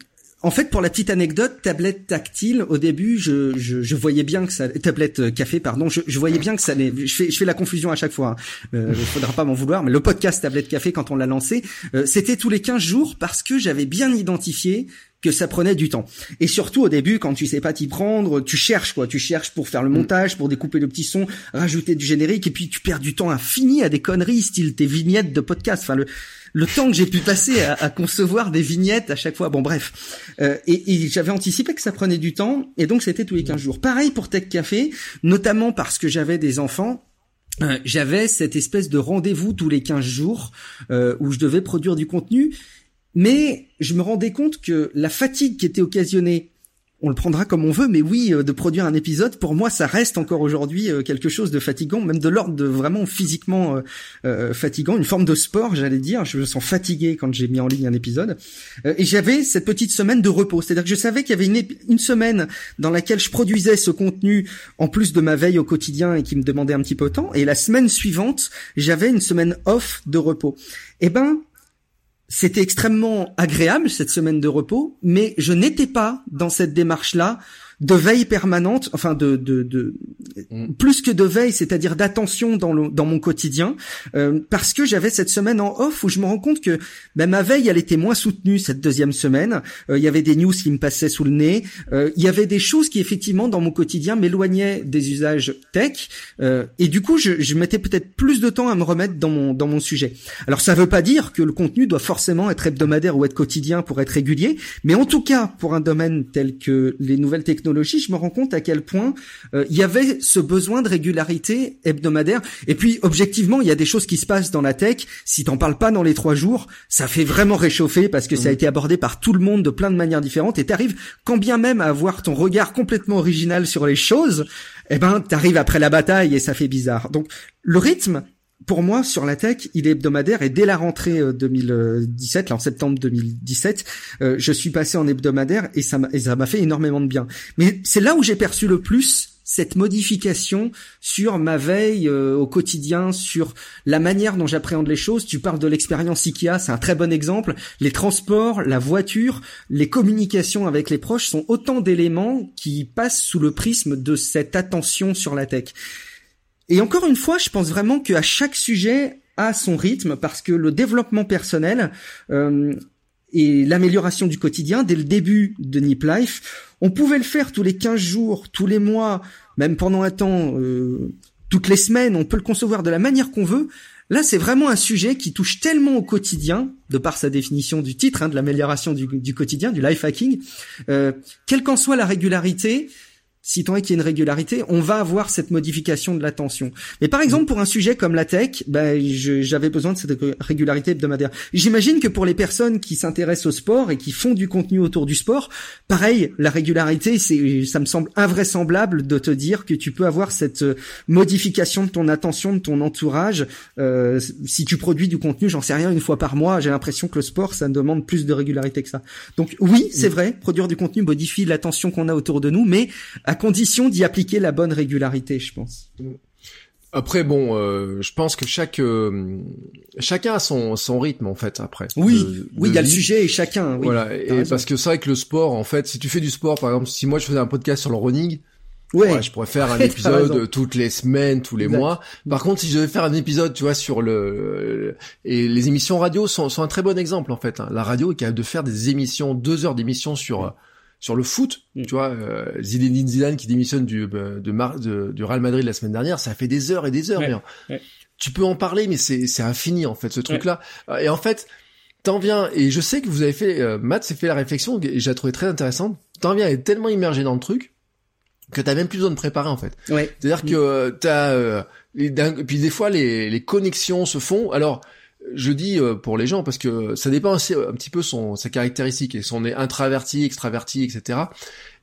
en fait, pour la petite anecdote, tablette tactile, au début, je, je, je voyais bien que ça, tablette euh, café, pardon, je, je voyais bien que ça allait, je fais, je fais la confusion à chaque fois, hein. euh, il faudra pas m'en vouloir, mais le podcast tablette café, quand on l'a lancé, euh, c'était tous les 15 jours parce que j'avais bien identifié que ça prenait du temps. Et surtout au début, quand tu sais pas t'y prendre, tu cherches quoi, tu cherches pour faire le mm. montage, pour découper le petit son, rajouter du générique, et puis tu perds du temps infini à des conneries, style tes vignettes de podcast. Enfin le le temps que j'ai pu passer à, concevoir des vignettes à chaque fois. Bon bref, euh, et, j'avais anticipé que ça prenait du temps, et donc c'était tous les 15 jours. Pareil pour Tech Café, notamment parce que j'avais des enfants. Euh, j'avais cette espèce de rendez-vous tous les 15 jours euh, où je devais produire du contenu mais je me rendais compte que la fatigue qui était occasionnée on le prendra comme on veut, mais oui, euh, de produire un épisode, pour moi, ça reste encore aujourd'hui euh, quelque chose de fatigant, même de l'ordre de vraiment physiquement euh, fatigant, une forme de sport, j'allais dire. Je me sens fatigué quand j'ai mis en ligne un épisode. et j'avais cette petite semaine de repos, c'est-à-dire que je savais qu'il y avait une, une, semaine dans laquelle je produisais ce contenu en plus de ma veille au quotidien et qui me demandait un petit peu de temps, et la semaine suivante, j'avais une semaine off de repos. Eh ben, c'était extrêmement agréable cette semaine de repos, mais je n'étais pas dans cette démarche-là de veille permanente, enfin de, de, de mm. plus que de veille, c'est-à-dire d'attention dans, le, dans mon quotidien, euh, parce que j'avais cette semaine en off où je me rends compte que ben, ma veille, elle était moins soutenue cette deuxième semaine. Euh, il y avait des news qui me passaient sous le nez. Euh, il y avait des choses qui effectivement dans mon quotidien m'éloignaient des usages tech, et du coup, je, je mettais peut-être plus de temps à me remettre dans mon dans mon sujet. Alors ça veut pas dire que le contenu doit forcément être hebdomadaire ou être quotidien pour être régulier, mais en tout cas pour un domaine tel que les nouvelles technologies je me rends compte à quel point euh, il y avait ce besoin de régularité hebdomadaire. Et puis, objectivement, il y a des choses qui se passent dans la tech. Si t'en parles pas dans les trois jours, ça fait vraiment réchauffer parce que ça a mmh. été abordé par tout le monde de plein de manières différentes. Et t'arrives, quand bien même à avoir ton regard complètement original sur les choses, eh ben, t'arrives après la bataille et ça fait bizarre. Donc, le rythme, pour moi, sur la tech, il est hebdomadaire et dès la rentrée 2017, euh, là en septembre 2017, euh, je suis passé en hebdomadaire et ça m'a fait énormément de bien. Mais c'est là où j'ai perçu le plus cette modification sur ma veille euh, au quotidien, sur la manière dont j'appréhende les choses. Tu parles de l'expérience IKEA, c'est un très bon exemple. Les transports, la voiture, les communications avec les proches sont autant d'éléments qui passent sous le prisme de cette attention sur la tech. Et encore une fois, je pense vraiment qu'à chaque sujet a son rythme parce que le développement personnel euh, et l'amélioration du quotidien, dès le début de Nip Life, on pouvait le faire tous les 15 jours, tous les mois, même pendant un temps, euh, toutes les semaines, on peut le concevoir de la manière qu'on veut. Là, c'est vraiment un sujet qui touche tellement au quotidien, de par sa définition du titre, hein, de l'amélioration du, quotidien, du life hacking, euh, quelle qu'en soit la régularité, si tant est qu'il y a une régularité, on va avoir cette modification de l'attention. Mais par exemple, pour un sujet comme la tech, ben, j'avais besoin de cette régularité hebdomadaire. J'imagine que pour les personnes qui s'intéressent au sport et qui font du contenu autour du sport, pareil, la régularité, c'est, ça me semble invraisemblable de te dire que tu peux avoir cette euh, modification de ton attention, de ton entourage. Euh, si tu produis du contenu, j'en sais rien, une fois par mois, j'ai l'impression que le sport, ça demande plus de régularité que ça. Donc oui, c'est vrai, produire du contenu modifie l'attention qu'on a autour de nous, mais condition d'y appliquer la bonne régularité, je pense. Après bon, euh, je pense que chaque euh, chacun a son son rythme en fait après. Oui, oui, il y a le sujet et chacun. voilà, et parce que c'est vrai que le sport en fait, si tu fais du sport par exemple, si moi je faisais un podcast sur le running, Ouais. je pourrais faire un épisode toutes les semaines, tous les mois. Par contre, si je devais faire un épisode, tu vois, sur le et les émissions radio sont, sont un très bon exemple en fait. Hein. La radio est capable de faire des émissions, deux heures d'émissions sur sur le foot, mm. tu vois, euh, Zinedine Zidane qui démissionne du euh, de, du Real Madrid la semaine dernière, ça fait des heures et des heures. Tu peux en parler, mais c'est c'est infini en fait ce truc-là. Et en fait, t'en viens et je sais que vous avez fait, euh, Matt s'est fait la réflexion et j'ai trouvé très intéressante. T'en viens à être tellement immergé dans le truc que t'as même plus besoin de préparer en fait. C'est-à-dire mm. que t'as euh, et puis des fois les les connexions se font. Alors je dis euh, pour les gens parce que ça dépend aussi un petit peu son sa caractéristique et son est introverti, extraverti, etc.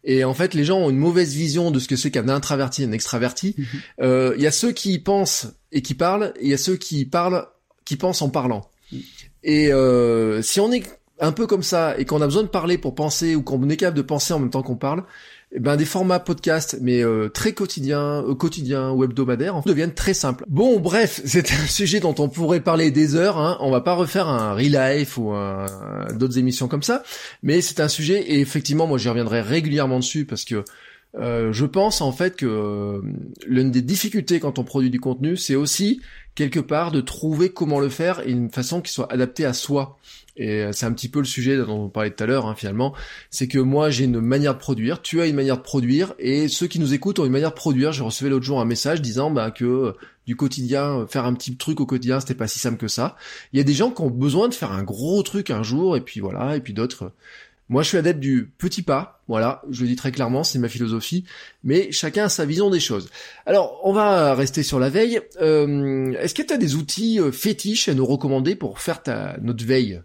Et en fait, les gens ont une mauvaise vision de ce que c'est qu'un introverti, un extraverti. Mhm. Euh, il y a ceux qui pensent et qui parlent, et il y a ceux qui parlent, qui pensent en parlant. Mhm. Et euh, si on est un peu comme ça et qu'on a besoin de parler pour penser ou qu'on est capable de penser en même temps qu'on parle, eh ben des formats podcast mais euh, très quotidiens, euh, quotidiens ou hebdomadaires, deviennent très simples. Bon, bref, c'est un sujet dont on pourrait parler des heures. Hein. On va pas refaire un life ou d'autres émissions comme ça, mais c'est un sujet et effectivement, moi, j'y reviendrai régulièrement dessus parce que euh, je pense en fait que euh, l'une des difficultés quand on produit du contenu, c'est aussi quelque part de trouver comment le faire et une façon qui soit adaptée à soi. Et euh, c'est un petit peu le sujet dont on parlait tout à l'heure, hein, finalement. C'est que moi, j'ai une manière de produire, tu as une manière de produire, et ceux qui nous écoutent ont une manière de produire. J'ai reçu l'autre jour un message disant bah, que du quotidien, faire un petit truc au quotidien, c'était pas si simple que ça. Il y a des gens qui ont besoin de faire un gros truc un jour, et puis voilà, et puis d'autres. Moi, je suis adepte du petit pas. Voilà, je le dis très clairement, c'est ma philosophie. Mais chacun a sa vision des choses. Alors, on va rester sur la veille. Est-ce que tu as des outils fétiches à nous recommander pour faire ta notre veille?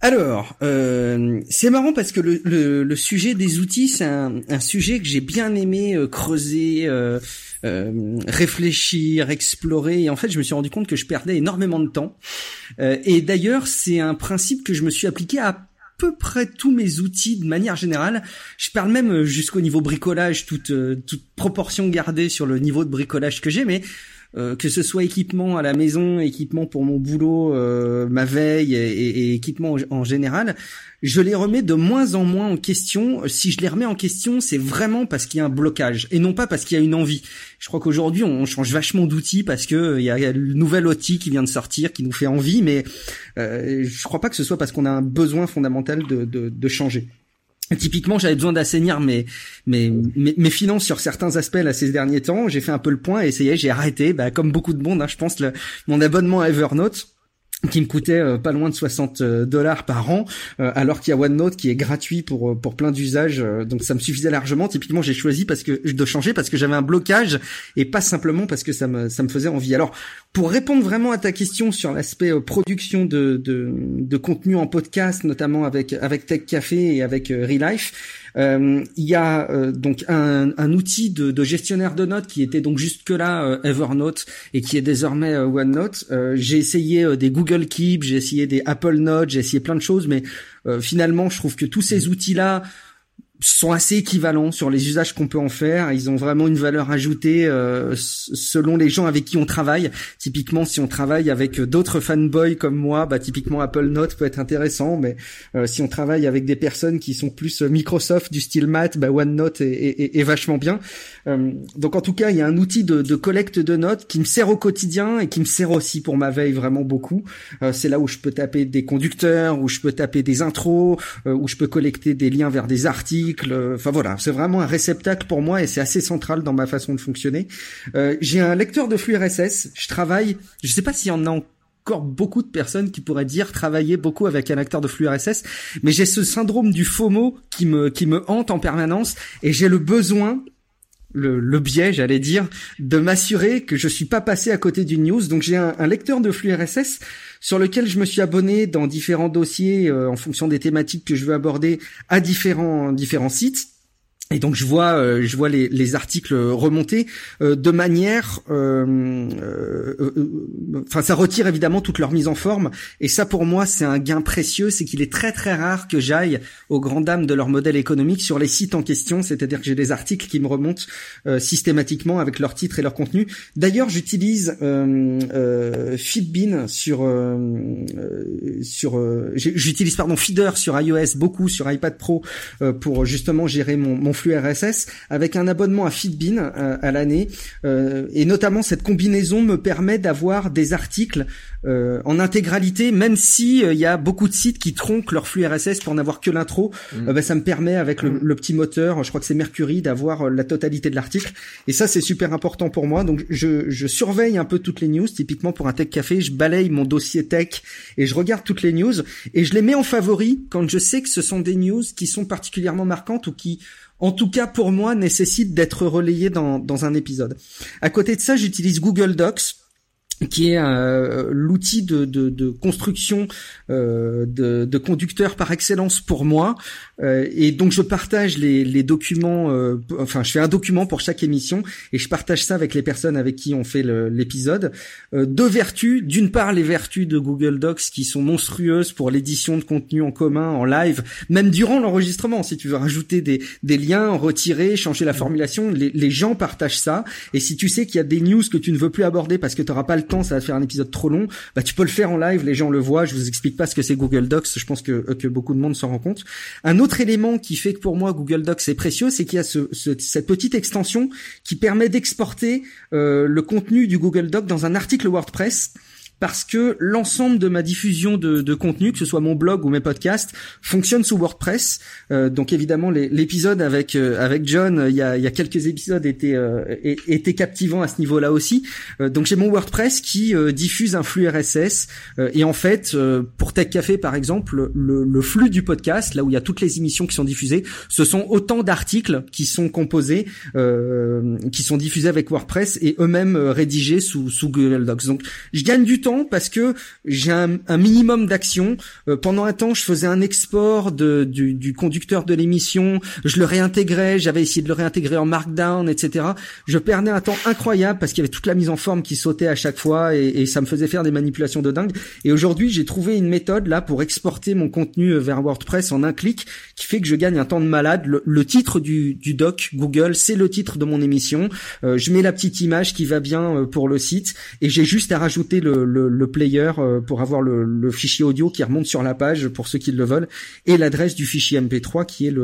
Alors, euh, c'est marrant parce que le, le, le sujet des outils, c'est un, un, sujet que j'ai bien aimé euh, creuser, euh, euh, réfléchir, explorer. Et en fait, je me suis rendu compte que je perdais énormément de temps. Euh, et d'ailleurs, c'est un principe que je me suis appliqué à peu près tous mes outils de manière générale. Je parle même jusqu'au niveau bricolage, toute, toute proportion gardée sur le niveau de bricolage que j'ai, mais euh, que ce soit équipement à la maison, équipement pour mon boulot, euh, ma veille et, et, équipement en, général, je les remets de moins en moins en question. Si je les remets en question, c'est vraiment parce qu'il y a un blocage et non pas parce qu'il y a une envie. Je crois qu'aujourd'hui, on change vachement d'outils parce que euh, il y a le nouvel outil qui vient de sortir qui nous fait envie, mais euh, je crois pas que ce soit parce qu'on a un besoin fondamental de, de, de changer. Typiquement, j'avais besoin d'assainir mes, mes, finances sur certains aspects là ces derniers temps. J'ai fait un peu le point et essayé, j'ai arrêté, bah, comme beaucoup de monde, hein, je pense, mon abonnement à Evernote qui me coûtait euh, pas loin de 60 euh, dollars par an, euh, alors qu'il y a OneNote qui est gratuit pour pour plein d'usages, donc ça me suffisait largement. Typiquement, j'ai choisi parce que de changer parce que j'avais un blocage et pas simplement parce que ça me ça me faisait envie. Alors, pour répondre vraiment à ta question sur l'aspect production de, de de contenu en podcast, notamment avec avec Tech Café et avec Relife, euh, il y a euh, donc un, un outil de, de, gestionnaire de notes qui était donc jusque là euh, Evernote et qui est désormais OneNote. j'ai essayé des Google Keep, j'ai essayé des Apple Notes, j'ai essayé plein de choses, mais finalement, je trouve que tous ces outils-là sont assez équivalents sur les usages qu'on peut en faire. Ils ont vraiment une valeur ajoutée euh, selon les gens avec qui on travaille. Typiquement, si on travaille avec d'autres fanboys comme moi, bah typiquement Apple Note peut être intéressant. Mais euh, si on travaille avec des personnes qui sont plus Microsoft du style Math, bah OneNote est, est, est, vachement bien. Euh, donc en tout cas, il y a un outil de, de, collecte de notes qui me sert au quotidien et qui me sert aussi pour ma veille vraiment beaucoup. C'est là où je peux taper des conducteurs, où je peux taper des intros, où je peux collecter des liens vers des articles Enfin voilà, c'est vraiment un réceptacle pour moi et c'est assez central dans ma façon de fonctionner. Euh, j'ai un lecteur de flux RSS. Je travaille. Je sais pas s'il y en a encore beaucoup de personnes qui pourraient dire travailler beaucoup avec un lecteur de flux RSS, mais j'ai ce syndrome du FOMO qui me qui me hante en permanence et j'ai le besoin le, biais, j'allais dire, de m'assurer que je suis pas passé à côté d'une news. Donc j'ai un, lecteur de flux RSS sur lequel je me suis abonné dans différents dossiers euh, en fonction des thématiques que je veux aborder à différents différents sites. Et donc je vois, euh, je vois les, les articles remonter euh, de manière, euh, enfin ça retire évidemment toute leur mise en forme. Et ça pour moi c'est un gain précieux, c'est qu'il est très très rare que j'aille aux grandes dames de leur modèle économique sur les sites en question. C'est-à-dire que j'ai des articles qui me remontent systématiquement avec leur titre et leur contenu. D'ailleurs j'utilise Feedbean sur sur j'utilise pardon Feeder sur iOS beaucoup sur iPad Pro pour justement gérer mon, mon flux RSS avec un abonnement à Feedbean euh, à l'année. Euh, et notamment cette combinaison me permet d'avoir des articles euh, en intégralité même si il y a beaucoup de sites qui tronquent leur flux RSS pour n'avoir que l'intro. Mm. bah, ça me permet avec mm. le, petit moteur je crois que c'est Mercury d'avoir la totalité de l'article. Et ça c'est super important pour moi. Donc je, je surveille un peu toutes les news. Typiquement pour un tech café je balaye mon dossier tech et je regarde toutes les news. Et je les mets en favori quand je sais que ce sont des news qui sont particulièrement marquantes ou qui en tout cas pour moi, nécessite d'être relayé dans, dans un épisode. À côté de ça, j'utilise Google Docs qui est euh, l'outil de, de, de, construction euh, de, de, conducteurs par excellence pour moi. Euh, et donc je partage les, les documents, euh, enfin je fais un document pour chaque émission et je partage ça avec les personnes avec qui on fait l'épisode. Euh, deux vertus, d'une part les vertus de Google Docs qui sont monstrueuses pour l'édition de contenu en commun, en live, même durant l'enregistrement. Si tu veux rajouter des, des liens, retirer, changer la formulation, les, les gens partagent ça. Et si tu sais qu'il y a des news que tu ne veux plus aborder parce que tu n'auras pas le ça va faire un épisode trop long, bah tu peux le faire en live, les gens le voient. Je vous explique pas ce que c'est Google Docs, je pense que, que beaucoup de monde s'en rend compte. Un autre élément qui fait que pour moi Google Docs est précieux, c'est qu'il y a ce, cette petite extension qui permet d'exporter euh, le contenu du Google Doc dans un article WordPress parce que l'ensemble de ma diffusion de, de, contenu, que ce soit mon blog ou mes podcasts, fonctionne sous WordPress. Euh, donc évidemment, l'épisode avec euh, avec John, il y a, il y a quelques épisodes étaient euh, étaient captivants à ce niveau-là aussi. Euh, donc j'ai mon WordPress qui euh, diffuse un flux RSS et en fait, pour Tech Café par exemple, le, le, flux du podcast, là où il y a toutes les émissions qui sont diffusées, ce sont autant d'articles qui sont composés, qui sont diffusés avec WordPress et eux-mêmes rédigés sous sous Google Docs. Donc je gagne du temps temps parce que j'ai un, minimum d'action. Euh, pendant un temps, je faisais un export de, du, du conducteur de l'émission, je le réintégrais, j'avais essayé de le réintégrer en Markdown, etc. Je perdais un temps incroyable parce qu'il y avait toute la mise en forme qui sautait à chaque fois et, et ça me faisait faire des manipulations de dingue. Et aujourd'hui, j'ai trouvé une méthode là pour exporter mon contenu vers WordPress en un clic qui fait que je gagne un temps de malade. Le, titre du, du, doc Google, c'est le titre de mon émission. Euh, je mets la petite image qui va bien euh, pour le site et j'ai juste à rajouter le, le, le player euh, pour avoir le, le, fichier audio qui remonte sur la page pour ceux qui le veulent et l'adresse du fichier MP3 qui est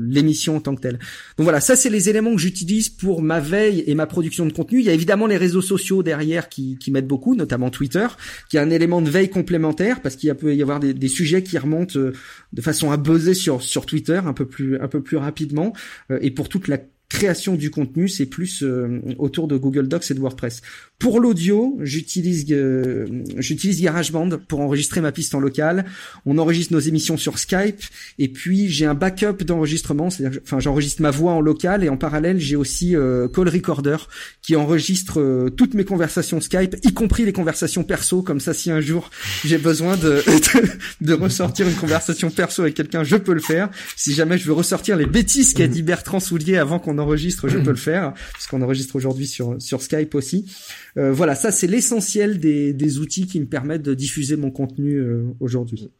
l'émission en tant que telle. Donc voilà, ça c'est les éléments que j'utilise pour ma veille et ma production de contenu. Il y a évidemment les réseaux sociaux derrière qui, qui m'aident beaucoup, notamment Twitter, qui est un élément de veille complémentaire parce qu'il peut y avoir des, sujets qui remontent de façon à buzzer sur sur Twitter un peu plus un peu plus rapidement et pour toute la création du contenu, c'est plus euh, autour de Google Docs et de WordPress. Pour l'audio, j'utilise euh, j'utilise GarageBand pour enregistrer ma piste en local. On enregistre nos émissions sur Skype et puis j'ai un backup d'enregistrement, c'est-à-dire enfin j'enregistre ma voix en local et en parallèle j'ai aussi euh, Call Recorder qui enregistre euh, toutes mes conversations Skype, y compris les conversations perso. Comme ça, si un jour j'ai besoin de, de, ressortir une conversation perso avec quelqu'un, je peux le faire. Si jamais je veux ressortir les bêtises qu'a dit Bertrand Soulier avant qu'on enregistre, je peux le faire parce qu'on enregistre aujourd'hui sur sur Skype aussi. Euh, voilà, ça c'est l'essentiel des, des, outils qui me permettent de diffuser mon contenu euh, aujourd'hui.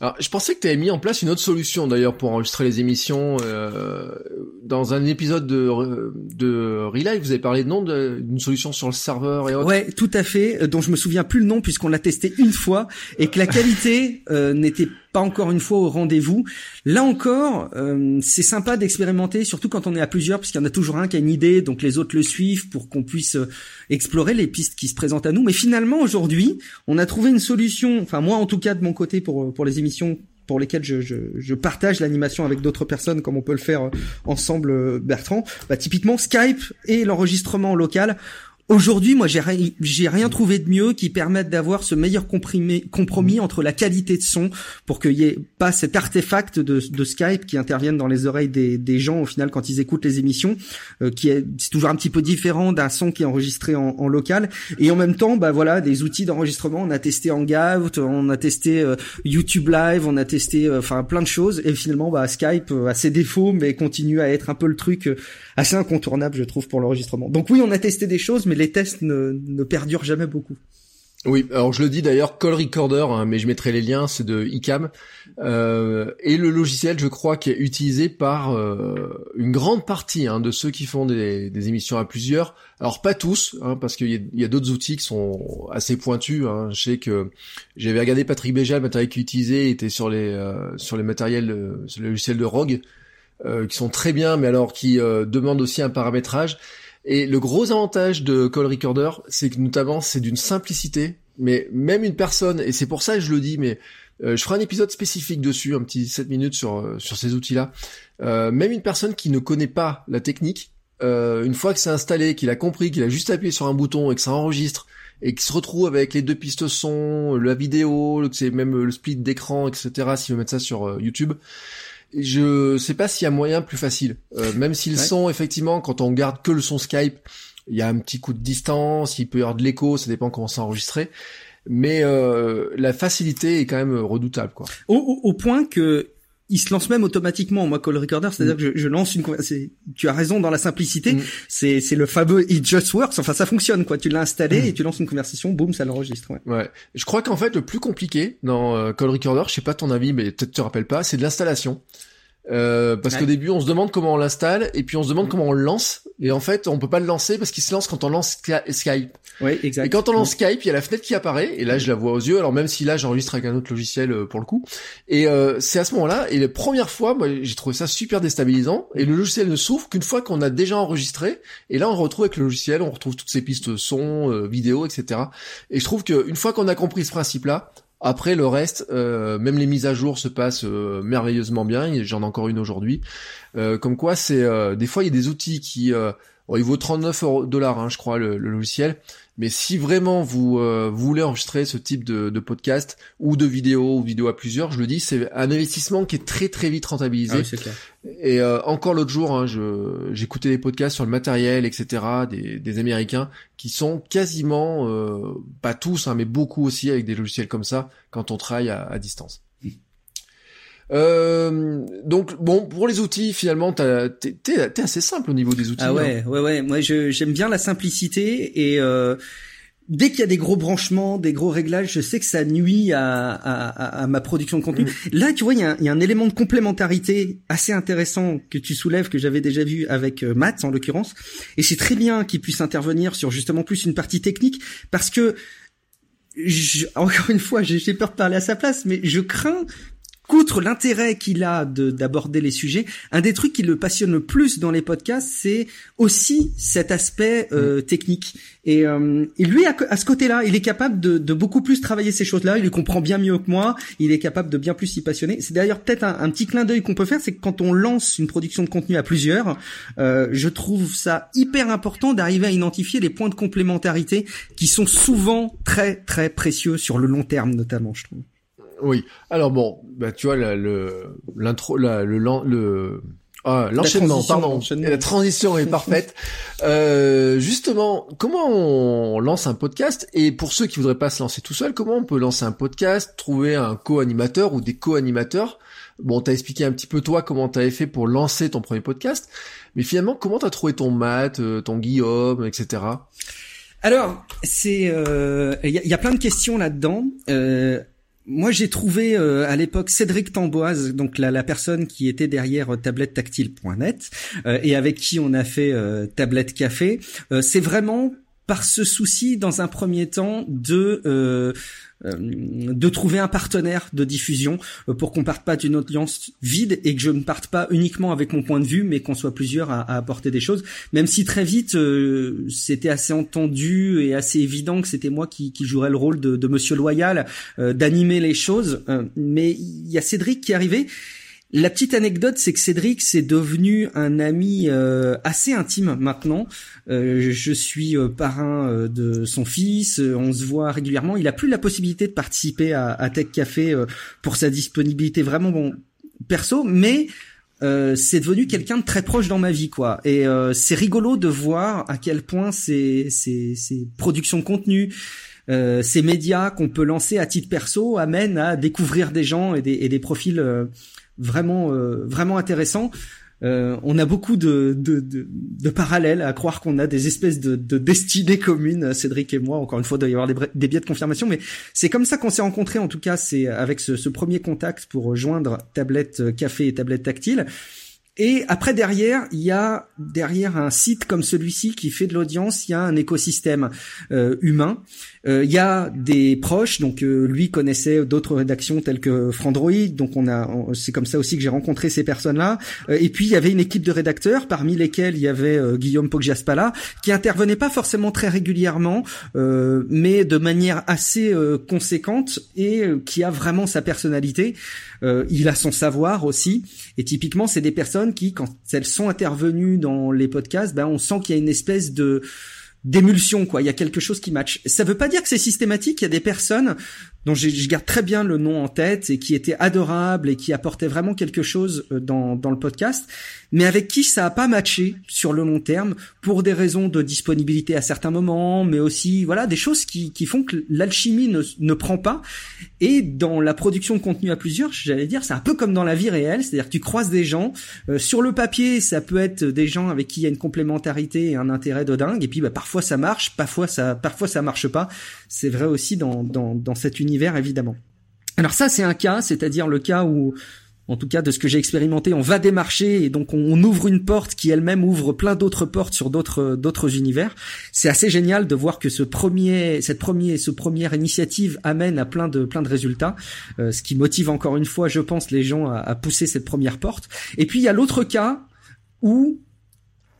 Alors, je pensais que tu avais mis en place une autre solution d'ailleurs pour enregistrer les émissions. Euh, dans un épisode de, de Relive, vous avez parlé de nom d'une solution sur le serveur et autres. Ouais, tout à fait. Dont je me souviens plus le nom puisqu'on l'a testé une fois et que la qualité euh, n'était pas encore une fois au rendez-vous. Là encore, euh, c'est sympa d'expérimenter, surtout quand on est à plusieurs, puisqu'il y en a toujours un qui a une idée, donc les autres le suivent pour qu'on puisse euh, explorer les pistes qui se présentent à nous. Mais finalement, aujourd'hui, on a trouvé une solution, enfin moi en tout cas de mon côté pour, pour les émissions pour lesquelles je, partage l'animation avec d'autres personnes comme on peut le faire euh, ensemble Bertrand, bah, typiquement Skype et l'enregistrement local Aujourd'hui, moi, j'ai rien, rien trouvé de mieux qui permette d'avoir ce meilleur comprimé, compromis entre la qualité de son pour qu'il y ait pas cet artefact de, de Skype qui intervienne dans les oreilles des, des, gens au final quand ils écoutent les émissions, euh, qui est, c'est toujours un petit peu différent d'un son qui est enregistré en, en, local. Et en même temps, bah voilà, des outils d'enregistrement. On a testé Hangout, on a testé euh, YouTube Live, on a testé, euh, enfin, plein de choses. Et finalement, bah Skype a ses défauts, mais continue à être un peu le truc assez incontournable, je trouve, pour l'enregistrement. Donc oui, on a testé des choses, mais les tests ne, perdurent jamais beaucoup. Oui, alors je le dis d'ailleurs, Call Recorder, hein, mais je mettrai les liens, c'est de ICAM, euh, et le logiciel, je crois, qui est utilisé par euh, une grande partie hein, de ceux qui font des, des, émissions à plusieurs. Alors pas tous, hein, parce qu'il y a, d'autres outils qui sont assez pointus. Hein. Je sais que j'avais regardé Patrick Béja, le matériel qu'il utilisait était sur les euh, sur les matériels, euh, sur le logiciel de Rogue, euh, qui sont très bien, mais alors qui demandent aussi un paramétrage. Et le gros avantage de Call Recorder, c'est que notamment c'est d'une simplicité, mais même une personne, et c'est pour ça que je le dis, mais euh, je ferai un épisode spécifique dessus, un petit 7 minutes sur, euh, sur ces outils-là. Euh, même une personne qui ne connaît pas la technique, une fois que c'est installé, qu'il a compris, qu'il a juste appuyé sur un bouton et que ça enregistre, et qu'il se retrouve avec les deux pistes son, la vidéo, c'est même le split d'écran, etc. S'il veut mettre ça sur YouTube, je sais pas s'il y a moyen plus facile. Euh, même si le son, effectivement, quand on garde que le son Skype, il y a un petit coup de distance, il peut y avoir de l'écho, ça dépend comment c'est enregistré. Mais euh, la facilité est quand même redoutable, quoi. Au, au point que il se lance même automatiquement moi call recorder c'est-à-dire mm. que je, je, lance une tu as raison dans la simplicité mm. c'est c'est le fameux it just works enfin ça fonctionne quoi tu l'as installé mm. et tu lances une conversation boum ça l'enregistre ouais. ouais je crois qu'en fait le plus compliqué dans euh, call recorder je sais pas ton avis mais peut-être tu te rappelles pas c'est de l'installation euh, parce qu'au début, on se demande comment on l'installe, et puis on se demande comment on le lance, et en fait, on peut pas le lancer parce qu'il se lance quand on lance Skype. Oui, exact. Et quand on lance Skype, il y a la fenêtre qui apparaît, et là, je la vois aux yeux. Alors même si là, j'enregistre avec un autre logiciel euh, pour le coup, et euh, c'est à ce moment-là. Et la première fois, moi, j'ai trouvé ça super déstabilisant. Et le logiciel ne s'ouvre qu'une fois qu'on a déjà enregistré. Et là, on retrouve avec le logiciel, on retrouve toutes ces pistes son, euh, vidéo, etc. Et je trouve qu'une fois qu'on a compris ce principe-là, après le reste, euh, même les mises à jour se passent euh, merveilleusement bien. J'en ai encore une aujourd'hui. Euh, comme quoi, c'est des fois il y a des outils qui il vaut 39 dollars, hein, je crois, le, logiciel. Mais si vraiment vous, euh, voulez enregistrer ce type de, podcast ou de vidéo ou vidéo à plusieurs, je le dis, c'est un investissement qui est très très vite rentabilisé. Ah Et euh, encore l'autre jour, hein, j'écoutais des podcasts sur le matériel, etc. Des, des Américains qui sont quasiment, euh, pas tous, hein, mais beaucoup aussi avec des logiciels comme ça quand on travaille à distance. Euh, donc bon, pour les outils, finalement, t'es es, assez simple au niveau des outils. Ah ouais, ouais, ouais. Moi, j'aime bien la simplicité et euh, dès qu'il y a des gros branchements, des gros réglages, je sais que ça nuit à, à, à ma production de contenu. Mm. Là, tu vois, il y, a, y, a, un élément de complémentarité assez intéressant que tu soulèves, que j'avais déjà vu avec euh, Matt en l'occurrence, et c'est très bien qu'il puisse intervenir sur justement plus une partie technique parce que je, encore une fois, j'ai peur de parler à sa place, mais je crains Outre l'intérêt qu'il a d'aborder les sujets, un des trucs qui le passionne le plus dans les podcasts, c'est aussi cet aspect euh, mm. technique. Et, euh, et, lui, à, ce côté-là, il est capable de, de, beaucoup plus travailler ces choses-là. Il les comprend bien mieux que moi. Il est capable de bien plus s'y passionner. C'est d'ailleurs peut-être un, un, petit clin d'œil qu'on peut faire, c'est que quand on lance une production de contenu à plusieurs, euh, je trouve ça hyper important d'arriver à identifier les points de complémentarité qui sont souvent très très précieux sur le long terme, notamment, je trouve. Oui. Alors bon, bah tu vois le l'intro, le le ah, l'enchaînement, pardon. La transition est parfaite. euh, justement, comment on lance un podcast? Et pour ceux qui voudraient pas se lancer tout seul, comment on peut lancer un podcast, trouver un co-animateur ou des co-animateurs? Bon, t'as expliqué un petit peu toi comment t'avais fait pour lancer ton premier podcast, mais finalement, comment t'as trouvé ton Matt, euh, ton Guillaume, etc. Alors, c'est il euh, y, y, a plein de questions là-dedans. Euh, moi, j'ai trouvé euh, à l'époque Cédric Tamboise, donc la, personne qui était derrière euh, tablettetactile.net euh, et avec qui on a fait Tablette Café. c'est vraiment par ce souci, dans un premier temps, de euh, de trouver un partenaire de diffusion euh, pour qu'on parte pas d'une audience vide et que je ne parte pas uniquement avec mon point de vue, mais qu'on soit plusieurs à, apporter des choses. Même si très vite euh, c'était assez entendu et assez évident que c'était moi qui, qui jouerais le rôle de, de Monsieur Loyal, d'animer les choses. mais il y a Cédric qui est arrivé la petite anecdote, c'est que Cédric, c'est devenu un ami euh, assez intime maintenant. Euh, je suis euh, parrain de son fils, on se voit régulièrement. Il a plus la possibilité de participer à, Tech Café pour sa disponibilité vraiment bon perso, mais c'est devenu quelqu'un de très proche dans ma vie, quoi. Et c'est rigolo de voir à quel point ces, ces, ces productions de contenu, ces médias qu'on peut lancer à titre perso amènent à découvrir des gens et des, et des profils euh, vraiment intéressant. Euh, on a beaucoup de, de, de, de parallèles à croire qu'on a des espèces de, de destinées communes, Cédric et moi. Encore une fois, il doit y avoir des, des biais de confirmation, mais c'est comme ça qu'on s'est rencontrés. En tout cas, c'est avec ce, ce, premier contact pour joindre tablette euh, café et tablette tactile. Et après derrière, il y a derrière un site comme celui-ci qui fait de l'audience, il y a un écosystème euh, humain. Euh, il y a des proches, donc euh, lui connaissait d'autres rédactions telles que Frandroid, donc on a, c'est comme ça aussi que j'ai rencontré ces personnes-là. et puis il y avait une équipe de rédacteurs, parmi lesquels il y avait Guillaume Poggiaspala, qui intervenait pas forcément très régulièrement, mais de manière assez conséquente et qui a vraiment sa personnalité. il a son savoir aussi, et typiquement c'est des personnes qui, quand elles sont intervenues dans les podcasts, ben on sent qu'il y a une espèce de d'émulsion quoi. Il y a quelque chose qui match ça veut pas dire que c'est systématique il y a des personnes dont je, garde très bien le nom en tête et qui était adorable et qui apportait vraiment quelque chose euh, dans, dans le podcast, mais avec qui ça a pas matché sur le long terme pour des raisons de disponibilité à certains moments, mais aussi voilà des choses qui, qui font que l'alchimie ne, ne prend pas. Et dans la production de contenu à plusieurs, j'allais dire, c'est un peu comme dans la vie réelle, c'est-à-dire que tu croises des gens euh, sur le papier, ça peut être des gens avec qui il y a une complémentarité et un intérêt de dingue, et puis bah, parfois ça marche, parfois ça parfois ça marche pas. C'est vrai aussi dans dans, dans cet univers évidemment. Alors ça, c'est un cas, c'est-à-dire le cas où, en tout cas de ce que j'ai expérimenté, on va démarcher et donc on, ouvre une porte qui elle-même ouvre plein d'autres portes sur d'autres d'autres univers. C'est assez génial de voir que ce premier, cette première, ce première initiative amène à plein de plein de résultats, euh, ce qui motive encore une fois, je pense, les gens à, à pousser cette première porte. Et puis il y a l'autre cas où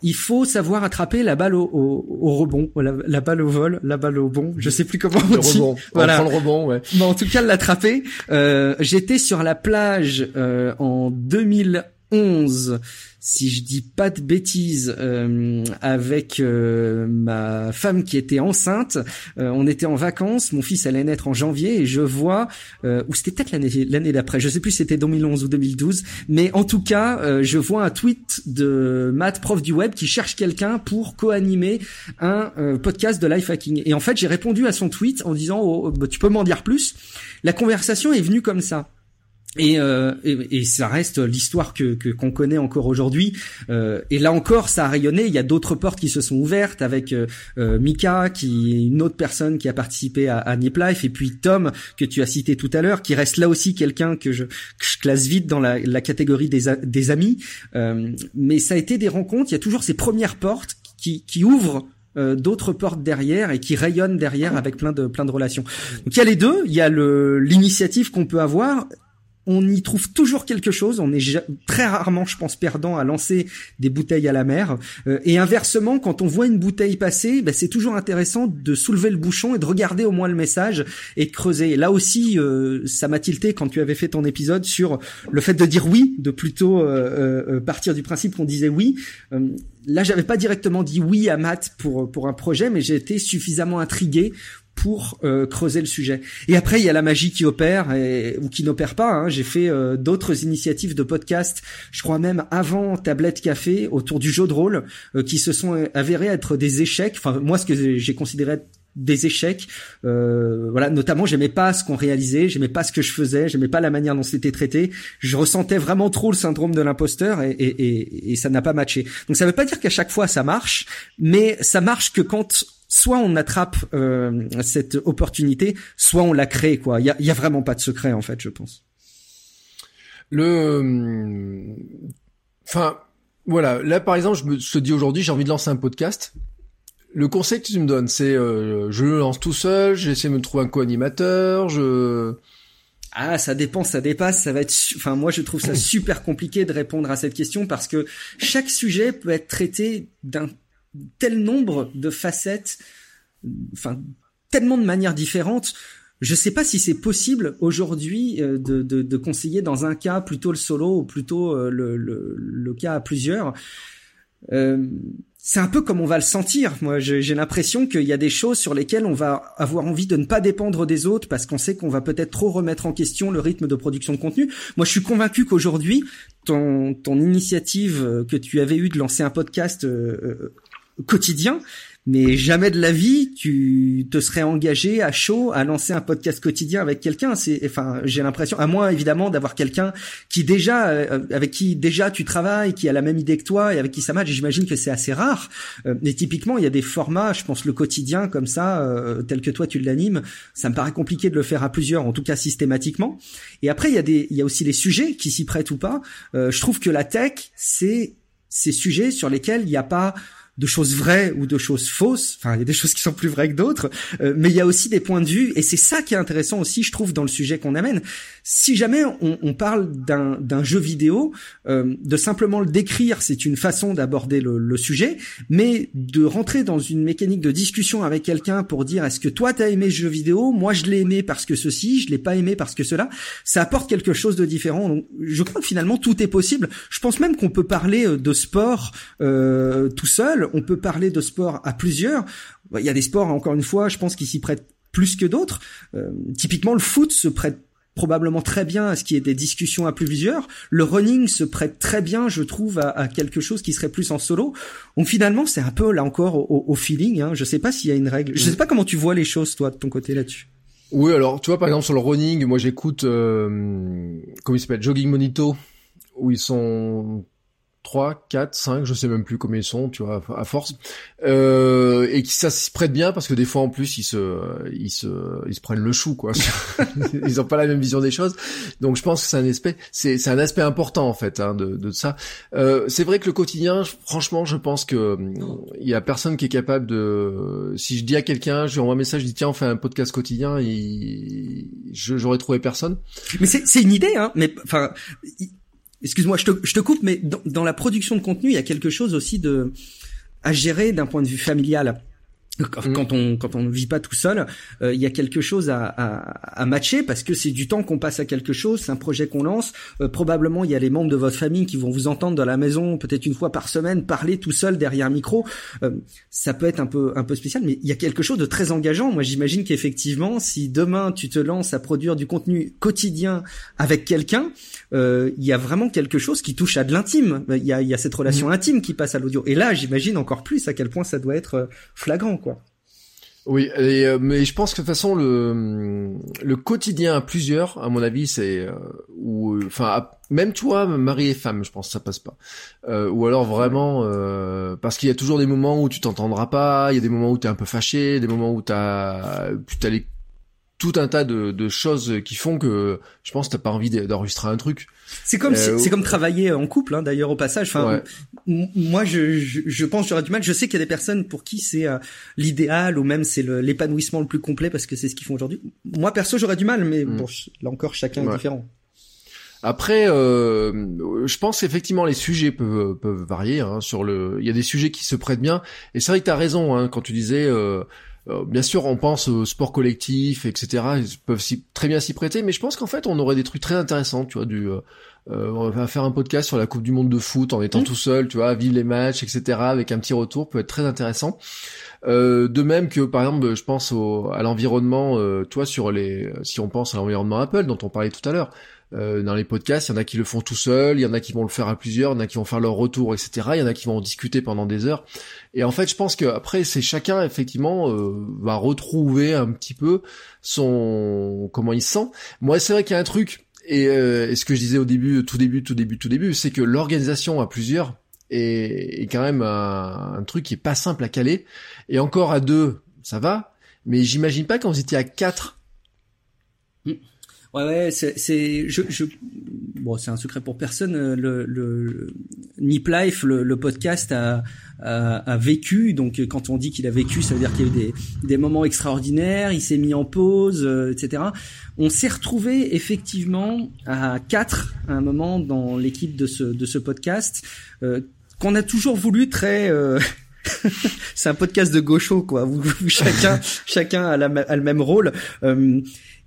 il faut savoir attraper la balle au, au, rebond, la, balle au vol, la balle au bon. Je sais plus comment on dit. Rebond. Voilà. On prend le rebond, ouais. Mais en tout cas, l'attraper. Euh, J'étais sur la plage euh, en 2000 2011 si je dis pas de bêtises, euh, avec euh, ma femme qui était enceinte. Euh, on était en vacances, mon fils allait naître en janvier et je vois, ou c'était peut-être l'année l'année d'après, je sais plus si c'était 2011 ou 2012, mais en tout cas, je vois un tweet de Matt, prof du web, qui cherche quelqu'un pour co-animer un podcast de life hacking. Et en fait, j'ai répondu à son tweet en disant, oh, bah, tu peux m'en dire plus. La conversation est venue comme ça. Euh, et, et, ça reste l'histoire que qu'on connaît encore aujourd'hui. Euh, et là encore, ça a rayonné. Il y a d'autres portes qui se sont ouvertes avec euh, euh, Mika, qui est une autre personne qui a participé à, à Nip Life, et puis Tom que tu as cité tout à l'heure, qui reste là aussi quelqu'un que je, je classe vite dans la, la catégorie des, des amis. mais ça a été des rencontres. Il y a toujours ces premières portes qui, qui ouvrent d'autres portes derrière et qui rayonnent derrière avec plein de plein de relations. Donc il y a les deux, il y a l'initiative qu'on peut avoir on y trouve toujours quelque chose. On est très rarement, je pense, perdant à lancer des bouteilles à la mer. Euh, et inversement, quand on voit une bouteille passer, ben, c'est toujours intéressant de soulever le bouchon et de regarder au moins le message et creuser. là aussi, euh, ça m'a tilté quand tu avais fait ton épisode sur le fait de dire oui, de plutôt euh, partir du principe qu'on disait oui. là, j'avais pas directement dit oui à Matt pour pour un projet, mais j'ai été suffisamment intrigué pour euh, creuser le sujet. Et après, il y a la magie qui opère et, ou qui n'opère pas. Hein. J'ai fait euh, d'autres initiatives de podcast, je crois même avant Tablette Café, autour du jeu de rôle, euh, qui se sont avérés être des échecs. Enfin, moi, ce que j'ai considéré des échecs euh, voilà notamment j'aimais pas ce qu'on réalisait j'aimais pas ce que je faisais j'aimais pas la manière dont c'était traité je ressentais vraiment trop le syndrome de l'imposteur et, et, et, et ça n'a pas matché donc ça veut pas dire qu'à chaque fois ça marche mais ça marche que quand soit on attrape euh, cette opportunité, soit on la crée. Quoi. Il y a, y a, vraiment pas de secret en fait, je pense. Le, enfin, voilà. Là, par exemple, je, me, te dis aujourd'hui, j'ai envie de lancer un podcast. Le conseil que tu me donnes, c'est euh, je le lance tout seul, j'essaie de me trouver un co-animateur, je ah, ça dépend, ça dépasse, ça va être. Enfin, moi, je trouve ça super compliqué de répondre à cette question parce que chaque sujet peut être traité d'un tel nombre de facettes, enfin tellement de manières différentes. Je sais pas si c'est possible aujourd'hui euh, de, de, conseiller dans un cas plutôt le solo ou plutôt euh, le, le, cas à plusieurs. Euh, c'est un peu comme on va le sentir. Moi, j'ai l'impression qu'il y a des choses sur lesquelles on va avoir envie de ne pas dépendre des autres parce qu'on sait qu'on va peut-être trop remettre en question le rythme de production de contenu. Moi, je suis convaincu qu'aujourd'hui, ton, ton initiative que tu avais eue de lancer un podcast quotidien, mais jamais de la vie tu te serais engagé à chaud à lancer un podcast quotidien avec quelqu'un. C'est, enfin, j'ai l'impression, à moins évidemment d'avoir quelqu'un qui déjà, euh, avec qui déjà tu travailles, qui a la même idée que toi et avec qui ça match. J'imagine que c'est assez rare. Euh, mais typiquement, il y a des formats, je pense le quotidien comme ça, euh, tel que toi tu l'animes, ça me paraît compliqué de le faire à plusieurs, en tout cas systématiquement. Et après, il y a des, il y a aussi les sujets qui s'y prêtent ou pas. je trouve que la tech, c'est ces sujets sur lesquels il n'y a pas de choses vraies ou de choses fausses. Enfin, il y a des choses qui sont plus vraies que d'autres, euh, mais il y a aussi des points de vue, et c'est ça qui est intéressant aussi, je trouve, dans le sujet qu'on amène. Si jamais on, on parle d'un jeu vidéo, euh, de simplement le décrire, c'est une façon d'aborder le, le, sujet, mais de rentrer dans une mécanique de discussion avec quelqu'un pour dire est-ce que toi t'as aimé ce jeu vidéo, moi je l'ai aimé parce que ceci, je l'ai pas aimé parce que cela, ça apporte quelque chose de différent. Donc, je crois que finalement tout est possible. Je pense même qu'on peut parler euh, de sport euh, tout seul on peut parler de sport à plusieurs. Il y a des sports, encore une fois, je pense qu'ils s'y prêtent plus que d'autres. Euh, typiquement, le foot se prête probablement très bien à ce qui est des discussions à plusieurs. Le running se prête très bien, je trouve, à, quelque chose qui serait plus en solo. Donc finalement, c'est un peu là encore au, feeling. Hein. Je sais pas s'il y a une règle. Je sais pas comment tu vois les choses, toi, de ton côté là-dessus. Oui, alors tu vois, par exemple sur le running, moi j'écoute, euh, comment il s'appelle, Jogging Monito, où ils sont 3, 4, 5, je sais même plus combien ils sont, tu vois, à force. Euh, et qui ça s'y prête bien parce que des fois en plus ils se ils se ils se prennent le chou quoi. ils ont pas la même vision des choses. Donc je pense que c'est un aspect c'est c'est un aspect important en fait hein, de de ça. Euh, c'est vrai que le quotidien franchement, je pense que il y a personne qui est capable de si je dis à quelqu'un, je lui envoie un message, je dis tiens, on fait un podcast quotidien, et j'aurais trouvé personne. Mais c'est c'est une idée hein, mais enfin Excuse-moi, je te, je te coupe, mais dans, la production de contenu, il y a quelque chose aussi de à gérer d'un point de vue familial. Quand on quand on ne vit pas tout seul, euh, il y a quelque chose à, à, à matcher parce que c'est du temps qu'on passe à quelque chose, c'est un projet qu'on lance. Euh, probablement, il y a les membres de votre famille qui vont vous entendre dans la maison peut-être une fois par semaine parler tout seul derrière un micro. Euh, ça peut être un peu un peu spécial, mais il y a quelque chose de très engageant. Moi, j'imagine qu'effectivement, si demain tu te lances à produire du contenu quotidien avec quelqu'un, il y a vraiment quelque chose qui touche à de l'intime. Il y a, il y a cette relation mm. intime qui passe à l'audio. Et là, j'imagine encore plus à quel point ça doit être flagrant. Oui, euh, mais je pense que de toute façon le le quotidien à plusieurs, à mon avis, c'est euh, ou enfin même toi, mari et femme, je pense que ça passe pas. Euh, ou alors vraiment parce qu'il y a toujours des moments où tu t'entendras pas, il y a des moments où tu es un peu fâché, des moments où t'as tu t'allais tout un tas de, de, choses qui font que je pense que t'as pas envie d'enregistrer un truc. C'est comme euh, c'est comme travailler en couple hein, d'ailleurs au passage. Enfin, moi je, je, je pense j'aurais du mal. Je sais qu'il y a des personnes pour qui c'est euh, l'idéal ou même c'est l'épanouissement le, plus complet parce que c'est ce qu'ils font aujourd'hui. Moi perso j'aurais du mal, mais mm. bon là encore chacun est différent. Après, euh, je pense effectivement les sujets peuvent, peuvent varier. Hein, sur le, il y a des sujets qui se prêtent bien. Et c'est vrai que t'as raison hein, quand tu disais. Euh, bien sûr, on pense au sport collectif, etc. Ils peuvent très bien s'y prêter, mais je pense qu'en fait, on aurait des trucs très intéressants, tu vois, du, euh, euh, on va faire un podcast sur la Coupe du Monde de foot en étant mmh. tout seul, tu vois, vivre les matchs, etc. Avec un petit retour peut être très intéressant. Euh, de même que par exemple, je pense au, à l'environnement, euh, toi sur les, si on pense à l'environnement Apple dont on parlait tout à l'heure, euh, dans les podcasts, il y en a qui le font tout seul, il y en a qui vont le faire à plusieurs, il y en a qui vont faire leur retour, etc. Il y en a qui vont discuter pendant des heures. Et en fait, je pense que après, c'est chacun effectivement euh, va retrouver un petit peu son comment il se sent. Moi, c'est vrai qu'il y a un truc et, euh, et, ce que je disais au début, tout début, tout début, tout début, c'est que l'organisation à plusieurs est, est quand même un, un, truc qui est pas simple à caler. Et encore à deux, ça va. Mais j'imagine pas quand vous étiez à quatre. Ouais, ouais, c'est, je, je, bon, c'est un secret pour personne. Euh, le, le Nip Life, le, le podcast a, a, a, vécu. Donc, quand on dit qu'il a vécu, ça veut dire qu'il y a eu des, des moments extraordinaires. Il s'est mis en pause, euh, etc. On s'est retrouvé effectivement à quatre à un moment dans l'équipe de ce de ce podcast euh, qu'on a toujours voulu très euh, c'est un podcast de gaucho quoi. Vous, chacun chacun a, la, a, le même rôle.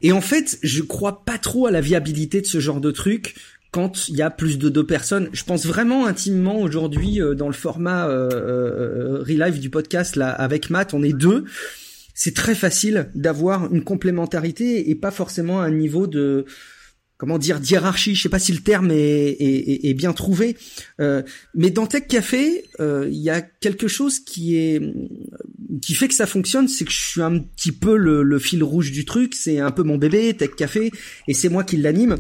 Euh, et en fait, je crois pas trop à la viabilité de ce genre de truc quand il y a plus de deux personnes. Je pense vraiment intimement aujourd'hui euh, dans le format euh, euh, relive du podcast là avec Matt, on est deux. C'est très facile d'avoir une complémentarité et pas forcément un niveau de comment dire d'hierarchie. Je sais pas si le terme est, est, est bien trouvé, euh, mais dans Tech Café, euh, il y a quelque chose qui est qui fait que ça fonctionne, c'est que je suis un petit peu le, le fil rouge du truc. C'est un peu mon bébé Tech Café, et c'est moi qui l'anime.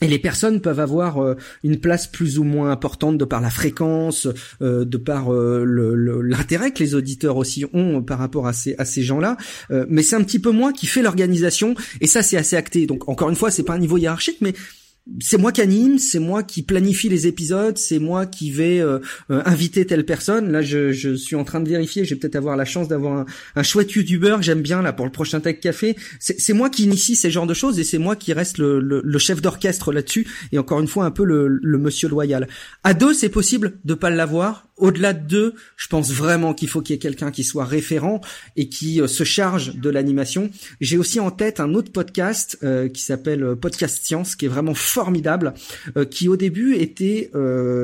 Et les personnes peuvent avoir euh, une place plus ou moins importante de par la fréquence, euh, de par euh, l'intérêt que les auditeurs aussi ont par rapport à ces, à ces gens-là. mais c'est un petit peu moi qui fais l'organisation, et ça c'est assez acté. Donc encore une fois, c'est pas un niveau hiérarchique, mais c'est moi qui anime, c'est moi qui planifie les épisodes, c'est moi qui vais euh, euh, inviter telle personne. Là, je, je, suis en train de vérifier. Je vais peut-être avoir la chance d'avoir un, un, chouette youtubeur j'aime bien là pour le prochain Tech Café. C'est moi qui initie ces genres de choses et c'est moi qui reste le, le, le chef d'orchestre là-dessus. Et encore une fois, un peu le, le monsieur loyal. À deux, c'est possible de pas l'avoir au-delà de deux, je pense vraiment qu'il faut qu'il y ait quelqu'un qui soit référent et qui euh, se charge de l'animation. J'ai aussi en tête un autre podcast euh, qui s'appelle Podcast Science, qui est vraiment formidable, qui au début était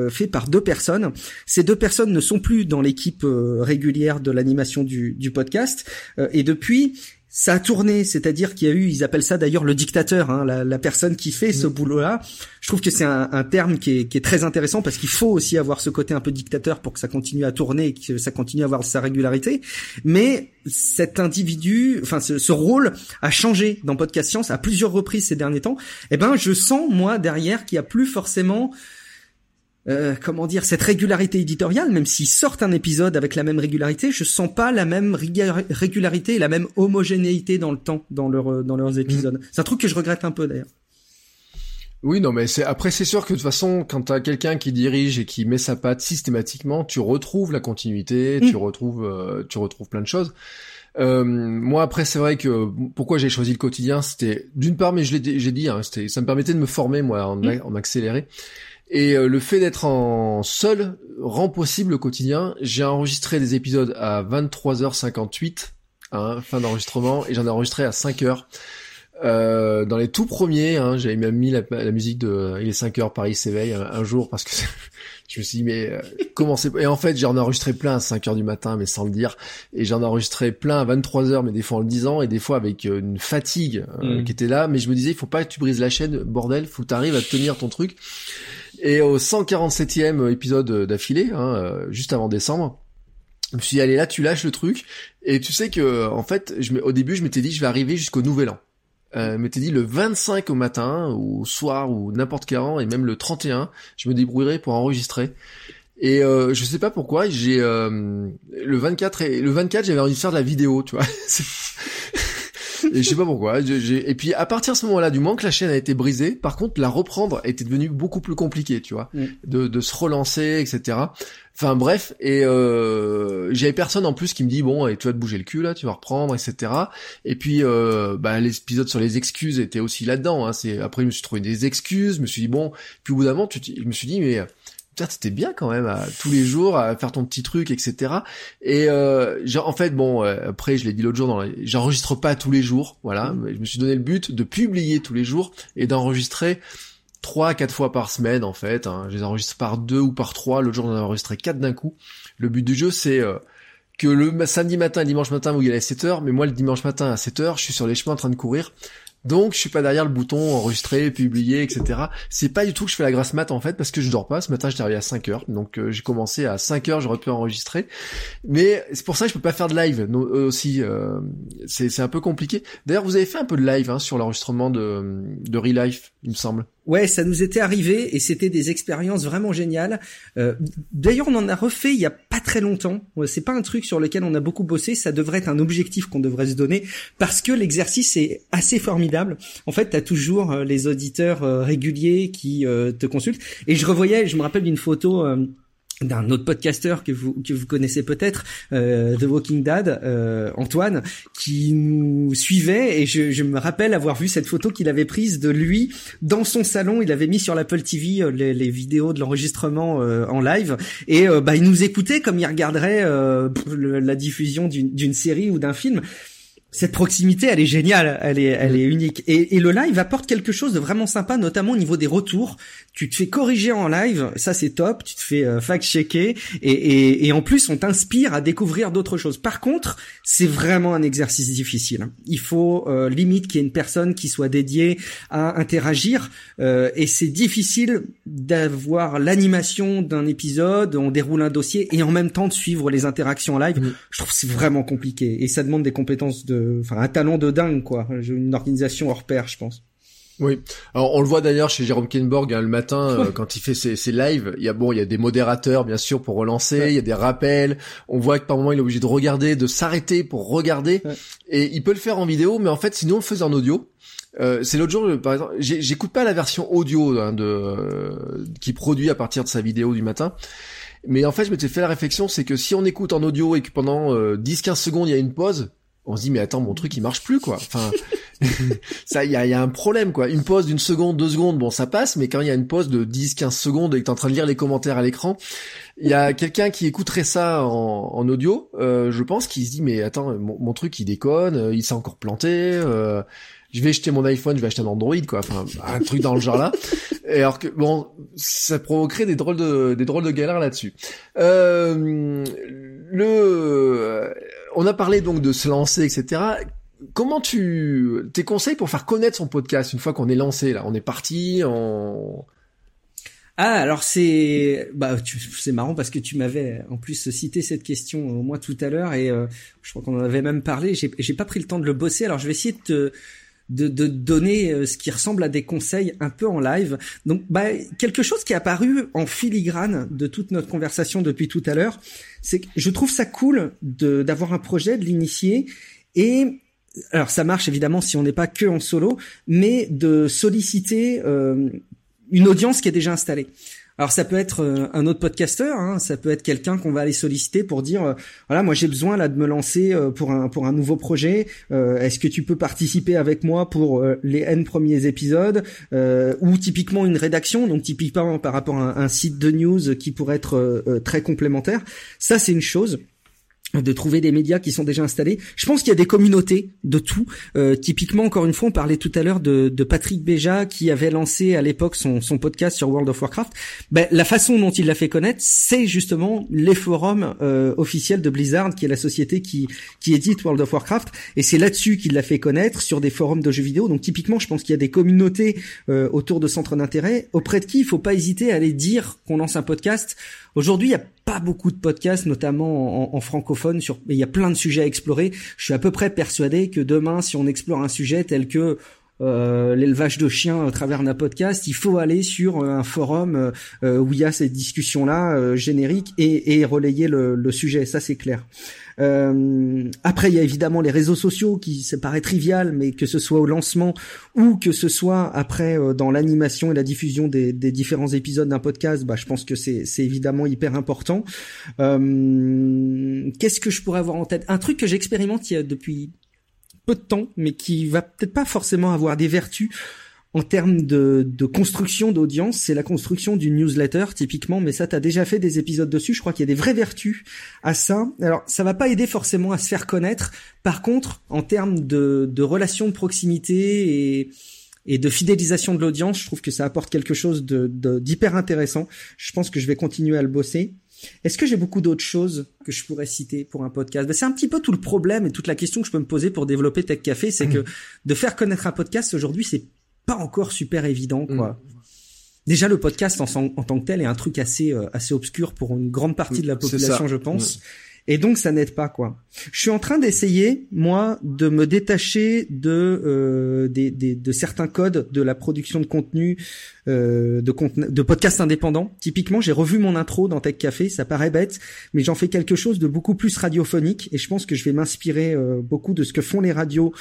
fait par deux personnes. Ces deux personnes ne sont plus dans l'équipe régulière de l'animation du, du podcast et depuis ça a tourné, c'est-à-dire qu'il y a eu, ils appellent ça d'ailleurs le dictateur, hein, la, la, personne qui fait ce mm. boulot-là. Je trouve que c'est un, un, terme qui est, qui est, très intéressant parce qu'il faut aussi avoir ce côté un peu dictateur pour que ça continue à tourner et que ça continue à avoir sa régularité. Mais cet individu, enfin ce, ce rôle a changé dans Podcast Science à plusieurs reprises ces derniers temps. Eh ben, je sens moi derrière qu'il y a plus forcément euh, comment dire cette régularité éditoriale, même s'ils sortent un épisode avec la même régularité, je sens pas la même régularité et la même homogénéité dans le temps dans leur dans leurs épisodes. Mm. C'est un truc que je regrette un peu d'ailleurs. Oui, non, mais c'est après c'est sûr que de toute façon, quand t'as quelqu'un qui dirige et qui met sa patte systématiquement, tu retrouves la continuité, mm. tu retrouves, euh, tu retrouves plein de choses. Euh, moi après c'est vrai que pourquoi j'ai choisi le quotidien, c'était d'une part, mais je l'ai j'ai dit, hein, c'était ça me permettait de me former moi en, mm. en accéléré. Et le fait d'être en seul rend possible le quotidien. J'ai enregistré des épisodes à 23h58, hein, fin d'enregistrement, et j'en ai enregistré à 5h. Euh, dans les tout premiers, hein, j'avais même mis la, musique de Il est 5 heures, Paris s'éveille un, jour parce que je me suis dit mais euh, comment c'est et en fait j'en ai enregistré plein à 5 heures du matin mais sans le dire et j'en ai enregistré plein à 23 heures mais des fois en le disant et des fois avec euh, une fatigue mm. qui était là mais je me disais il faut pas que tu brises la chaîne bordel faut que tu arrives à tenir ton truc et au 147e épisode d'affilée hein, juste avant décembre je me suis dit allez là tu lâches le truc et tu sais que en fait je, au début je m'étais dit je vais arriver jusqu'au nouvel an euh, m'était dit le 25 au matin, ou au soir, ou n'importe quel an, et même le 31, je me débrouillerai pour enregistrer. Et euh, je sais pas pourquoi, j'ai euh, le 24 et le 24, j'avais envie de faire de la vidéo, tu vois. et je sais pas pourquoi. Et puis à partir de ce moment-là, du moment que la chaîne a été brisée, par contre, la reprendre était devenu beaucoup plus compliqué, tu vois, mm. de, de se relancer, etc. Enfin bref, et euh, j'avais personne en plus qui me dit bon, et tu vas te bouger le cul là, tu vas reprendre, etc. Et puis euh, bah, l'épisode sur les excuses était aussi là-dedans. Hein. C'est après je me suis trouvé des excuses, je me suis dit bon, puis au bout d'un moment, tu, je me suis dit mais putain c'était bien quand même à, tous les jours à faire ton petit truc etc et euh, en fait bon euh, après je l'ai dit l'autre jour dans j'enregistre pas tous les jours voilà mmh. je me suis donné le but de publier tous les jours et d'enregistrer trois quatre fois par semaine en fait. Hein. Je les enregistre par deux ou par trois. L'autre jour j'en ai enregistré quatre d'un coup. Le but du jeu c'est euh, que le samedi matin, dimanche matin vous y allez à 7h, mais moi le dimanche matin à 7h, je suis sur les chemins en train de courir. Donc je suis pas derrière le bouton enregistrer, publier, etc. C'est pas du tout que je fais la grasse mat en fait parce que je dors pas. Ce matin j'étais arrivé à 5 heures, donc euh, j'ai commencé à 5 heures, j'aurais pu enregistrer. Mais c'est pour ça que je peux pas faire de live euh, aussi. Euh, c'est un peu compliqué. D'ailleurs vous avez fait un peu de live hein, sur l'enregistrement de, de Real Life, il me semble. Ouais, ça nous était arrivé et c'était des expériences vraiment géniales. Euh, D'ailleurs, on en a refait il y a pas très longtemps. C'est pas un truc sur lequel on a beaucoup bossé. Ça devrait être un objectif qu'on devrait se donner parce que l'exercice est assez formidable. En fait, t'as toujours euh, les auditeurs euh, réguliers qui te consultent. Et je revoyais, je me rappelle d'une photo d'un autre podcasteur que vous que vous connaissez peut-être, euh, The Walking Dad, euh, Antoine, qui nous suivait. Et je, je, me rappelle avoir vu cette photo qu'il avait prise de lui dans son salon. Il avait mis sur l'Apple TV euh, les, les, vidéos de l'enregistrement euh, en live. Et euh, bah il nous écoutait comme il regarderait la diffusion d'une série ou d'un film cette proximité, elle est géniale, elle est, elle est unique. Et, et, le live apporte quelque chose de vraiment sympa, notamment au niveau des retours. Tu te fais corriger en live, ça c'est top. Tu te fais euh, fact-checker et, et, et, en plus on t'inspire à découvrir d'autres choses. Par contre, c'est vraiment un exercice difficile. Il faut euh, limite qu'il y ait une personne qui soit dédiée à interagir euh, et c'est difficile d'avoir l'animation d'un épisode. On déroule un dossier et en même temps de suivre les interactions en live. Je trouve c'est vraiment compliqué et ça demande des compétences de enfin un talent de dingue quoi, une organisation hors pair, je pense. Oui. Alors on le voit d'ailleurs chez Jérôme Kenborg hein, le matin euh, quand il fait ses, ses, lives. Il y a bon, il y a des modérateurs bien sûr pour relancer. Il y a des rappels. On voit que par moment il est obligé de regarder, de s'arrêter pour regarder. Et il peut le faire en vidéo, mais en fait sinon on le faisait en audio. Euh, c'est l'autre jour, par exemple, j'écoute pas la version audio hein, de euh, qui produit à partir de sa vidéo du matin. Mais en fait, je m'étais fait la réflexion, c'est que si on écoute en audio et que pendant 10-15 secondes il y a une pause, on se dit mais attends mon truc il marche plus quoi. Enfin ça il y a, y a, un problème quoi. Une pause d'une seconde, deux secondes, bon ça passe, mais quand il y a une pause de 10-15 secondes et que t'es en train de lire les commentaires à l'écran, il y a quelqu'un qui écouterait ça en, en audio, euh, je pense, qui se dit mais attends mon, truc il déconne, euh, il s'est encore planté. Euh, je vais jeter mon iPhone, je vais acheter un Android, quoi. Enfin, un truc dans le genre là. Et alors que bon, ça provoquerait des drôles de des drôles de galères là-dessus. Euh, le, on a parlé donc de se lancer, etc. Comment tu, tes conseils pour faire connaître son podcast une fois qu'on est lancé là, on est parti, en... Ah, alors c'est bah c'est marrant parce que tu m'avais en plus cité cette question au moins tout à l'heure et euh, je crois qu'on en avait même parlé. J'ai pas pris le temps de le bosser. Alors je vais essayer de te de, de donner euh, ce qui ressemble à des conseils un peu en live. Donc, bah, quelque chose qui est apparu en filigrane de toute notre conversation depuis tout à l'heure, c'est que je trouve ça cool d'avoir un projet, de l'initier et alors ça marche évidemment si on n'est pas que en solo, mais de solliciter euh, une audience qui est déjà installée. Alors ça peut être euh, un autre podcasteur, hein, ça peut être quelqu'un qu'on va aller solliciter pour dire euh, voilà moi j'ai besoin là de me lancer euh, pour un pour un nouveau projet. Est-ce que tu peux participer avec moi pour les n premiers épisodes? Ou typiquement une rédaction donc typiquement par rapport à un, un site de news qui pourrait être très complémentaire. Ça c'est une chose de trouver des médias qui sont déjà installés. Je pense qu'il y a des communautés de tout. Euh, typiquement, encore une fois, on parlait tout à l'heure de, de, Patrick Béja qui avait lancé à l'époque son, son, podcast sur World of Warcraft. Ben, la façon dont il l'a fait connaître, c'est justement les forums euh, officiels de Blizzard, qui est la société qui, qui édite World of Warcraft. Et c'est là-dessus qu'il l'a fait connaître, sur des forums de jeux vidéo. Donc typiquement, je pense qu'il y a des communautés euh, autour de centres d'intérêt, auprès de qui il faut pas hésiter à aller dire qu'on lance un podcast Aujourd'hui, il n'y a pas beaucoup de podcasts, notamment en, francophone. Sur, il y a plein de sujets à explorer. Je suis à peu près persuadé que demain, si on explore un sujet tel que euh, l'élevage de chiens à travers un podcast, il faut aller sur un forum euh, où il y a ces discussions-là euh, génériques et, et relayer le, le sujet. Ça, c'est clair. Euh, après, il y a évidemment les réseaux sociaux qui ça paraît trivial, mais que ce soit au lancement ou que ce soit après euh, dans l'animation et la diffusion des, des différents épisodes d'un podcast, bah, je pense que c'est, évidemment hyper important. Euh, qu'est-ce que je pourrais avoir en tête? Un truc que j'expérimente depuis peu de temps, mais qui va peut-être pas forcément avoir des vertus en termes de, de construction d'audience, c'est la construction d'une newsletter typiquement, mais ça t'as déjà fait des épisodes dessus. Je crois qu'il y a des vraies vertus à ça. Alors ça va pas aider forcément à se faire connaître. Par contre, en termes de, de relations de proximité et et de fidélisation de l'audience, je trouve que ça apporte quelque chose de d'hyper intéressant. Je pense que je vais continuer à le bosser. Est-ce que j'ai beaucoup d'autres choses que je pourrais citer pour un podcast? Ben, C'est un petit peu tout le problème et toute la question que je peux me poser pour développer Tech Café, c'est mmh. que de faire connaître un podcast aujourd'hui, c'est pas encore super évident, quoi. Mm. Déjà, le podcast en, en, tant que tel est un truc assez euh, assez obscur pour une grande partie de la population, je pense. Et donc ça n'aide pas quoi. Je suis en train d'essayer moi de me détacher de euh, des, des, de certains codes de la production de contenu euh, de de podcasts indépendants. Typiquement, j'ai revu mon intro dans Tech Café, ça paraît bête, mais j'en fais quelque chose de beaucoup plus radiophonique et je pense que je vais m'inspirer euh, beaucoup de ce que font les radios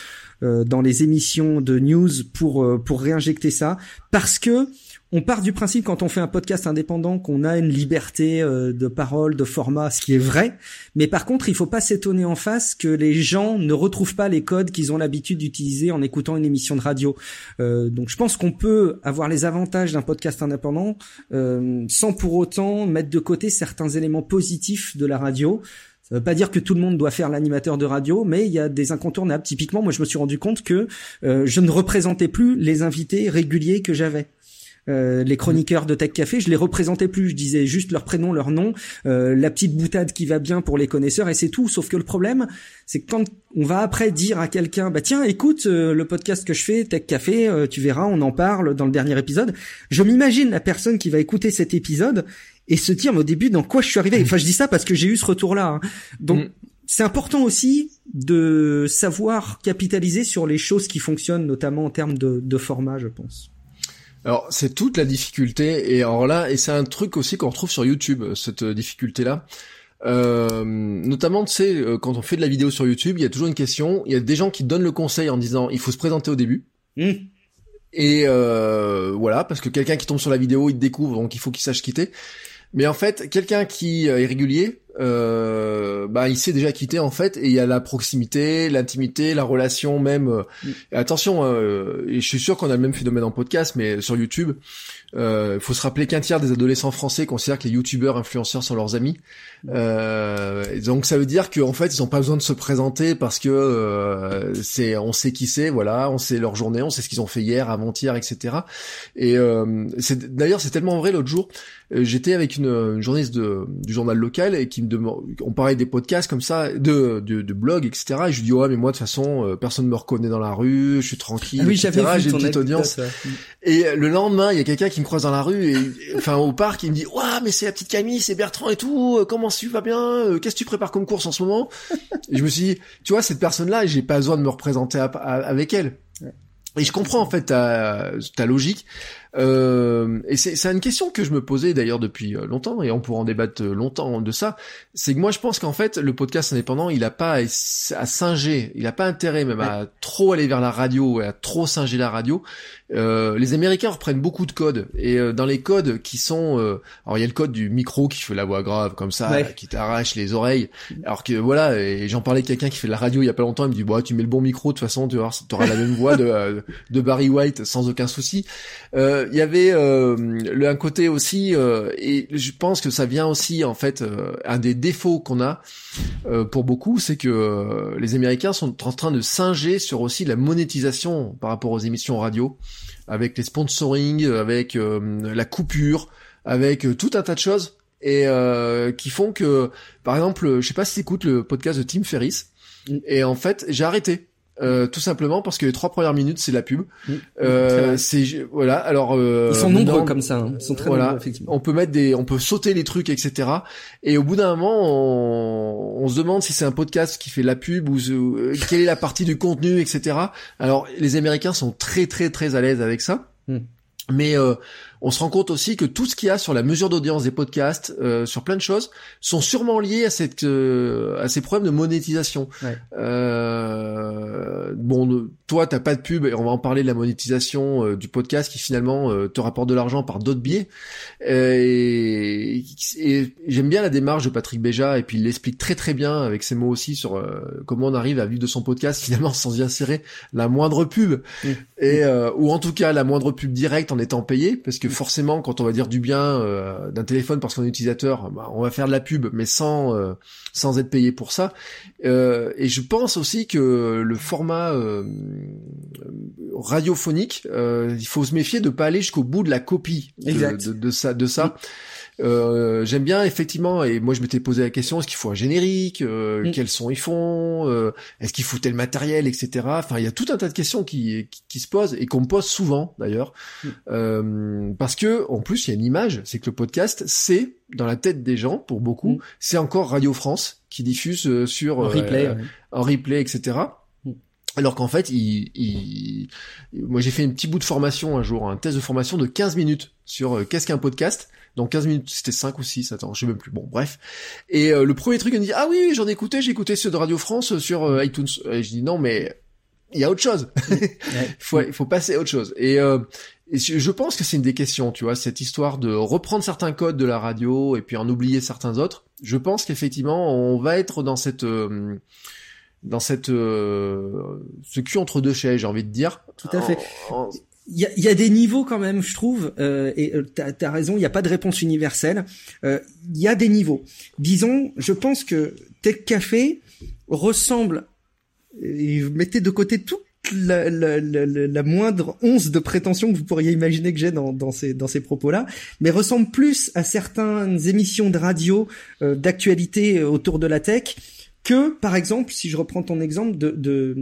euh, dans les émissions de news pour euh, pour réinjecter ça parce que on part du principe quand on fait un podcast indépendant qu'on a une liberté euh, de parole, de format, ce qui est vrai. Mais par contre, il faut pas s'étonner en face que les gens ne retrouvent pas les codes qu'ils ont l'habitude d'utiliser en écoutant une émission de radio. Euh, donc, je pense qu'on peut avoir les avantages d'un podcast indépendant euh, sans pour autant mettre de côté certains éléments positifs de la radio. Ça veut pas dire que tout le monde doit faire l'animateur de radio, mais il y a des incontournables. Typiquement, moi, je me suis rendu compte que je ne représentais plus les invités réguliers que j'avais. Euh, les chroniqueurs de Tech Café, je les représentais plus, je disais juste leur prénom, leur nom, euh, la petite boutade qui va bien pour les connaisseurs et c'est tout. Sauf que le problème, c'est quand on va après dire à quelqu'un, bah tiens, écoute euh, le podcast que je fais, Tech Café, tu verras, on en parle dans le dernier épisode. Je m'imagine la personne qui va écouter cet épisode et se dire au début dans quoi je suis arrivé? Enfin, je dis ça parce que j'ai eu ce retour-là. Hein. Donc mm. c'est important aussi de savoir capitaliser sur les choses qui fonctionnent, notamment en termes de, de format, je pense. Alors c'est toute la difficulté et alors là et c'est un truc aussi qu'on retrouve sur YouTube cette difficulté là. Euh, notamment, tu sais, euh, quand on fait de la vidéo sur YouTube, il y a toujours une question. Il y a des gens qui donnent le conseil en disant il faut se présenter au début. Mmh. Et euh, voilà, parce que quelqu'un qui tombe sur la vidéo, il te découvre, donc il faut qu'il sache quitter. Mais en fait, quelqu'un qui est régulier, euh, bah il s'est déjà quitté en fait, et il y a la proximité, l'intimité, la relation même. Euh, mm. attention, euh, et je suis sûr qu'on a le même phénomène en podcast, mais sur YouTube, il euh, faut se rappeler qu'un tiers des adolescents français considèrent que les youtubeurs influenceurs sont leurs amis. Euh, donc ça veut dire qu'en fait ils ont pas besoin de se présenter parce que euh, c'est on sait qui c'est, voilà, on sait leur journée, on sait ce qu'ils ont fait hier, avant-hier, etc. Et euh, c'est d'ailleurs c'est tellement vrai l'autre jour, euh, j'étais avec une, une, journaliste de, du journal local et qui me demande, on parlait des podcasts comme ça, de, de, de blogs, etc. Et je lui dis ouais mais moi de toute façon personne me reconnaît dans la rue, je suis tranquille, ah oui, etc. J'ai une petite audience. Et le lendemain il y a quelqu'un qui me croise dans la rue et enfin au parc, il me dit "Waouh, mais c'est la petite Camille, c'est Bertrand et tout, euh, comment tu vas bien euh, Qu'est-ce que tu prépares comme course en ce moment Et je me suis dit, tu vois, cette personne-là, j'ai pas besoin de me représenter avec elle. Et je comprends en fait ta, ta logique. Euh, et c'est une question que je me posais d'ailleurs depuis euh, longtemps, et on pourra en débattre longtemps de ça. C'est que moi, je pense qu'en fait, le podcast indépendant, il a pas à, singer, il a pas intérêt même à trop aller vers la radio et à trop singer la radio. Euh, les Américains reprennent beaucoup de codes et euh, dans les codes qui sont, euh, alors il y a le code du micro qui fait la voix grave comme ça, qui t'arrache les oreilles. Alors que voilà, et j'en parlais avec quelqu'un qui fait de la radio il y a pas longtemps, il me dit bah tu mets le bon micro de toute façon, tu auras la même voix de, de Barry White sans aucun souci. Il y avait le, un côté aussi et je pense que ça vient aussi en fait un des défauts qu'on a pour beaucoup, c'est que les Américains sont en train de singer sur aussi la monétisation par rapport aux émissions radio avec les sponsoring, avec euh, la coupure, avec euh, tout un tas de choses et euh, qui font que, par exemple, je sais pas si écoutes le podcast de Tim Ferriss, mm. et en fait j'ai arrêté euh, tout simplement parce que les trois premières minutes c'est la pub. Mm. Euh, c'est voilà. Alors euh, ils sont nombreux comme ça. Hein. Ils sont très nombreux effectivement. On peut mettre des, on peut sauter les trucs, etc. Et au bout d'un moment, on, on, se demande si c'est un podcast qui fait la pub ou quelle est la partie du contenu, etc. Alors les Américains sont très très très à l'aise avec ça. Mm. Mais euh, on se rend compte aussi que tout ce qu'il y a sur la mesure d'audience des podcasts, euh, sur plein de choses, sont sûrement liés à cette euh, à ces problèmes de monétisation. Euh, bon, toi, t'as pas de pub, et on va en parler de la monétisation euh, du podcast qui finalement te rapporte de l'argent par d'autres biais. et, et j'aime bien la démarche de Patrick Béja, et puis il l'explique très très bien avec ses mots aussi sur comment on arrive à vivre de son podcast finalement sans y insérer la moindre pub, et ou en tout cas la moindre pub directe en étant payé, parce que forcément, quand on va dire du bien euh, d'un téléphone parce qu'on est utilisateur, bah, on va faire de la pub, mais sans euh, sans être payé pour ça. Euh, et je pense aussi que le format radiophonique, il faut se méfier de pas aller jusqu'au bout de la copie de, ça. De ça. Euh, j'aime bien effectivement, et moi je m'étais posé la question est-ce qu'il faut un générique, euh, mm. quels sons ils font, euh, est-ce qu'il faut tel matériel, etc. Enfin, il y a tout un tas de questions qui qui, se posent et qu'on me pose souvent d'ailleurs, mm. parce que en plus il y a une image, c'est que le podcast c'est dans la tête des gens pour beaucoup, mm. c'est encore Radio France qui diffuse sur en replay, en replay, etc. Alors qu'en fait, il, il... moi j'ai fait un petit bout de formation un jour, un test de formation de 15 minutes sur qu'est-ce qu'un podcast? Donc 15 minutes, c'était 5 ou 6, attends, je sais même plus. Bon, bref. Et euh, le premier truc, il me dit "Ah oui, j'en ai écouté, j'ai écouté ceux de Radio France sur euh, iTunes." Et je dis "Non, mais il y a autre chose. il faut faut passer à autre chose." Et euh, et je pense que c'est une des questions, tu vois, cette histoire de reprendre certains codes de la radio et puis en oublier certains autres. Je pense qu'effectivement, on va être dans cette dans cette ce cul entre deux chaises, j'ai envie de dire. Tout à fait il y a, y a, des niveaux quand même, je trouve, euh, et euh, tu as, raison, il n'y a pas de réponse universelle. Euh, il y a des niveaux. Disons, je pense que Tech Café ressemble, et mettez de côté toute la, la, la, la, moindre once de prétention que vous pourriez imaginer que j'ai dans, dans ces, dans ces propos-là, mais ressemble plus à certaines émissions de radio euh, d'actualité autour de la tech que, par exemple, si je reprends ton exemple de, de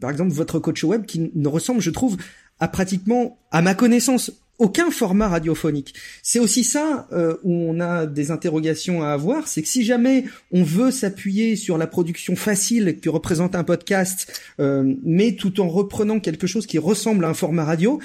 par exemple, votre coach web qui ne ressemble, je trouve, à pratiquement, à ma connaissance, aucun format radiophonique. C'est aussi ça euh, où on a des interrogations à avoir, c'est que si jamais on veut s'appuyer sur la production facile que représente un podcast, euh, mais tout en reprenant quelque chose qui ressemble à un format radio,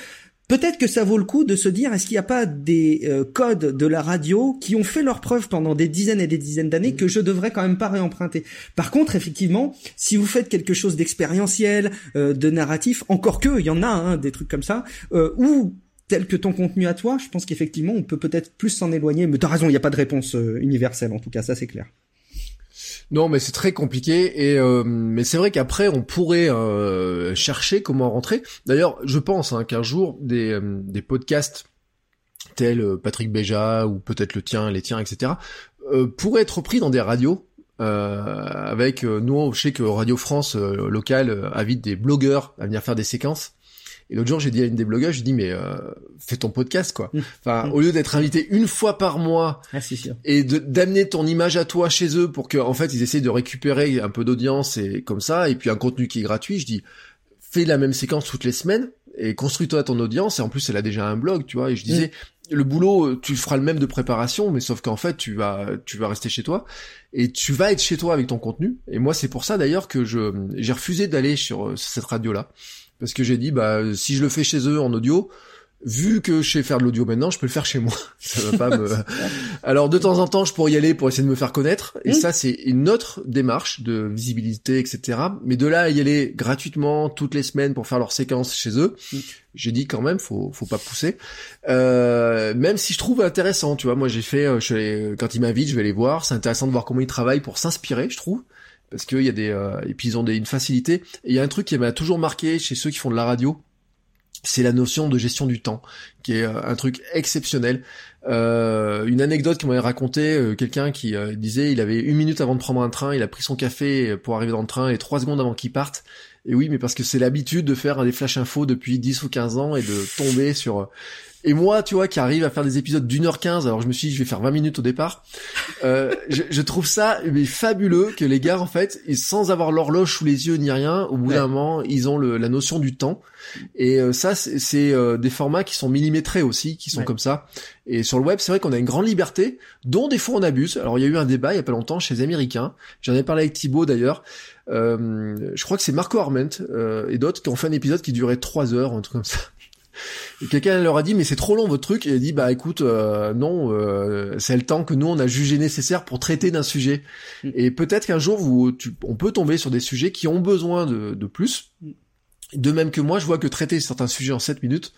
Peut-être que ça vaut le coup de se dire est-ce qu'il n'y a pas des euh, codes de la radio qui ont fait leur preuve pendant des dizaines et des dizaines d'années que je devrais quand même pas réemprunter. Par contre, effectivement, si vous faites quelque chose d'expérientiel, euh, de narratif, encore que il y en a hein, des trucs comme ça, euh, ou tel que ton contenu à toi, je pense qu'effectivement on peut peut-être plus s'en éloigner. Mais t'as raison, il n'y a pas de réponse universelle en tout cas, ça c'est clair. Non, mais c'est très compliqué. Et euh, mais c'est vrai qu'après, on pourrait euh, chercher comment rentrer. D'ailleurs, je pense hein, qu'un jour, des, euh, des podcasts tels Patrick Béja ou peut-être le tien, les tiens, etc., pourraient être pris dans des radios. avec nous, je sais que Radio France local invite des blogueurs à venir faire des séquences. Et l'autre jour, j'ai dit à une des blogueurs, j'ai dit mais euh, fais ton podcast quoi. Mmh. Enfin, mmh. au lieu d'être invité une fois par mois ah, sûr. et d'amener ton image à toi chez eux pour que en fait ils essayent de récupérer un peu d'audience et comme ça et puis un contenu qui est gratuit, je dis fais la même séquence toutes les semaines et construis-toi ton audience et en plus elle a déjà un blog, tu vois. Et je disais mmh. le boulot, tu feras le même de préparation, mais sauf qu'en fait, tu vas, tu vas rester chez toi et tu vas être chez toi avec ton contenu. Et moi, c'est pour ça d'ailleurs que je, j'ai refusé d'aller sur cette radio-là parce que j'ai dit bah si je le fais chez eux en audio, vu que je sais faire de l'audio maintenant, je peux le faire chez moi. Ça va pas me... Alors de temps en temps, je pourrais y aller pour essayer de me faire connaître, et ça c'est une autre démarche de visibilité, etc. Mais de là à y aller gratuitement toutes les semaines pour faire leurs séquences chez eux, j'ai dit quand même, faut faut pas pousser. Euh, même si je trouve intéressant, tu vois, moi j'ai fait, je quand ils m'invitent, je vais les voir. C'est intéressant de voir comment ils travaillent pour s'inspirer, je trouve parce qu'il y a des euh, et puis ils ont des, une facilité. Et il y a un truc qui m'a toujours marqué chez ceux qui font de la radio, c'est la notion de gestion du temps, qui est euh, un truc exceptionnel. Euh, une anecdote qu'on m'avait raconté, euh, quelqu'un qui disait il avait une minute avant de prendre un train, il a pris son café pour arriver dans le train et trois secondes avant qu'il parte. Et oui, mais parce que c'est l'habitude de faire des flash infos depuis 10 ou 15 ans et de tomber sur et moi, tu vois, qui arrive à faire des épisodes d'une heure quinze, alors je me suis dit, je vais faire 20 minutes au départ. Euh, je, je, trouve ça mais fabuleux que les gars, en fait, sans avoir l'horloge sous les yeux ni rien, au bout d'un moment, ils ont le, la notion du temps. Et euh, ça, c'est euh, des formats qui sont millimétrés aussi, qui sont comme ça. Et sur le web, c'est vrai qu'on a une grande liberté, dont des fois on abuse. Alors il y a eu un débat il y a pas longtemps chez les Américains. J'en ai parlé avec Thibaut d'ailleurs. Euh, je crois que c'est Marco Arment et d'autres qui ont fait un épisode qui durait trois heures, un truc comme ça. Et quelqu'un leur a dit mais c'est trop long votre truc et il a dit bah écoute euh, non euh, c'est le temps que nous on a jugé nécessaire pour traiter d'un sujet mm. et peut-être qu'un jour vous on peut tomber sur des sujets qui ont besoin de, de plus mm. de même que moi je vois que traiter certains sujets en 7 minutes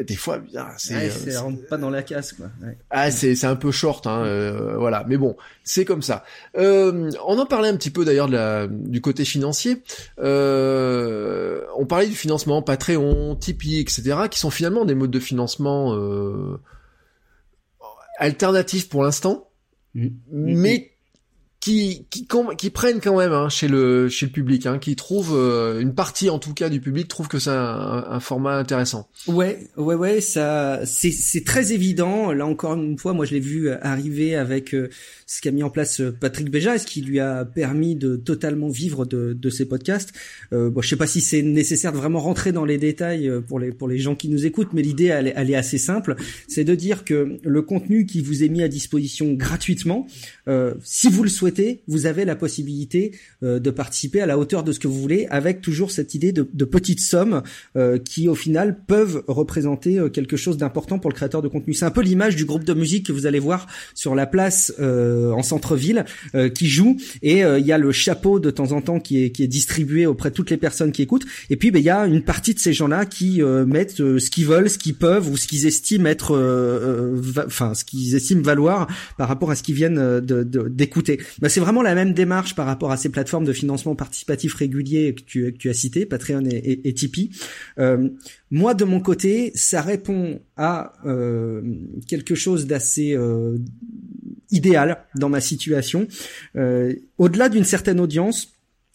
des fois c'est ouais, euh, rentre pas dans la casse quoi ouais. ah c'est c'est un peu short hein euh, voilà mais bon c'est comme ça euh, on en parlait un petit peu d'ailleurs de la du côté financier euh, on parlait du financement Patreon Tipeee etc qui sont finalement des modes de financement euh, alternatifs pour l'instant mmh. mais qui qui, qui prennent quand même hein, chez le chez le public, hein, qui trouvent euh, une partie en tout cas du public trouve que c'est un, un, format intéressant. Ouais, ouais, ouais, ça c'est très évident. Là encore une fois, moi je l'ai vu arriver avec euh, ce qu'a mis en place euh, Patrick Béja, ce qui lui a permis de totalement vivre de, de ses podcasts. Euh, bon, je sais pas si c'est nécessaire de vraiment rentrer dans les détails pour les pour les gens qui nous écoutent, mais l'idée elle, elle, est assez simple, c'est de dire que le contenu qui vous est mis à disposition gratuitement, euh, si vous le souhaitez vous avez la possibilité euh, de participer à la hauteur de ce que vous voulez, avec toujours cette idée de, petites sommes euh, qui, au final, peuvent représenter euh, quelque chose d'important pour le créateur de contenu. C'est un peu l'image du groupe de musique que vous allez voir sur la place en centre-ville qui joue, et il y a le chapeau de temps en temps qui est, qui est distribué auprès de toutes les personnes qui écoutent, et puis ben, il y a une partie de ces gens-là qui mettent ce qu'ils veulent, ce qu'ils peuvent ou ce qu'ils estiment être, enfin ce qu'ils estiment valoir par rapport à ce qu'ils viennent d'écouter. Bah, c'est vraiment la même démarche par rapport à ces plateformes de financement participatif régulier que tu, que tu as cité, Patreon et, et, Tipeee. Euh, moi, de mon côté, ça répond à euh, quelque chose d'assez euh, idéal dans ma situation. Euh, au-delà d'une certaine audience,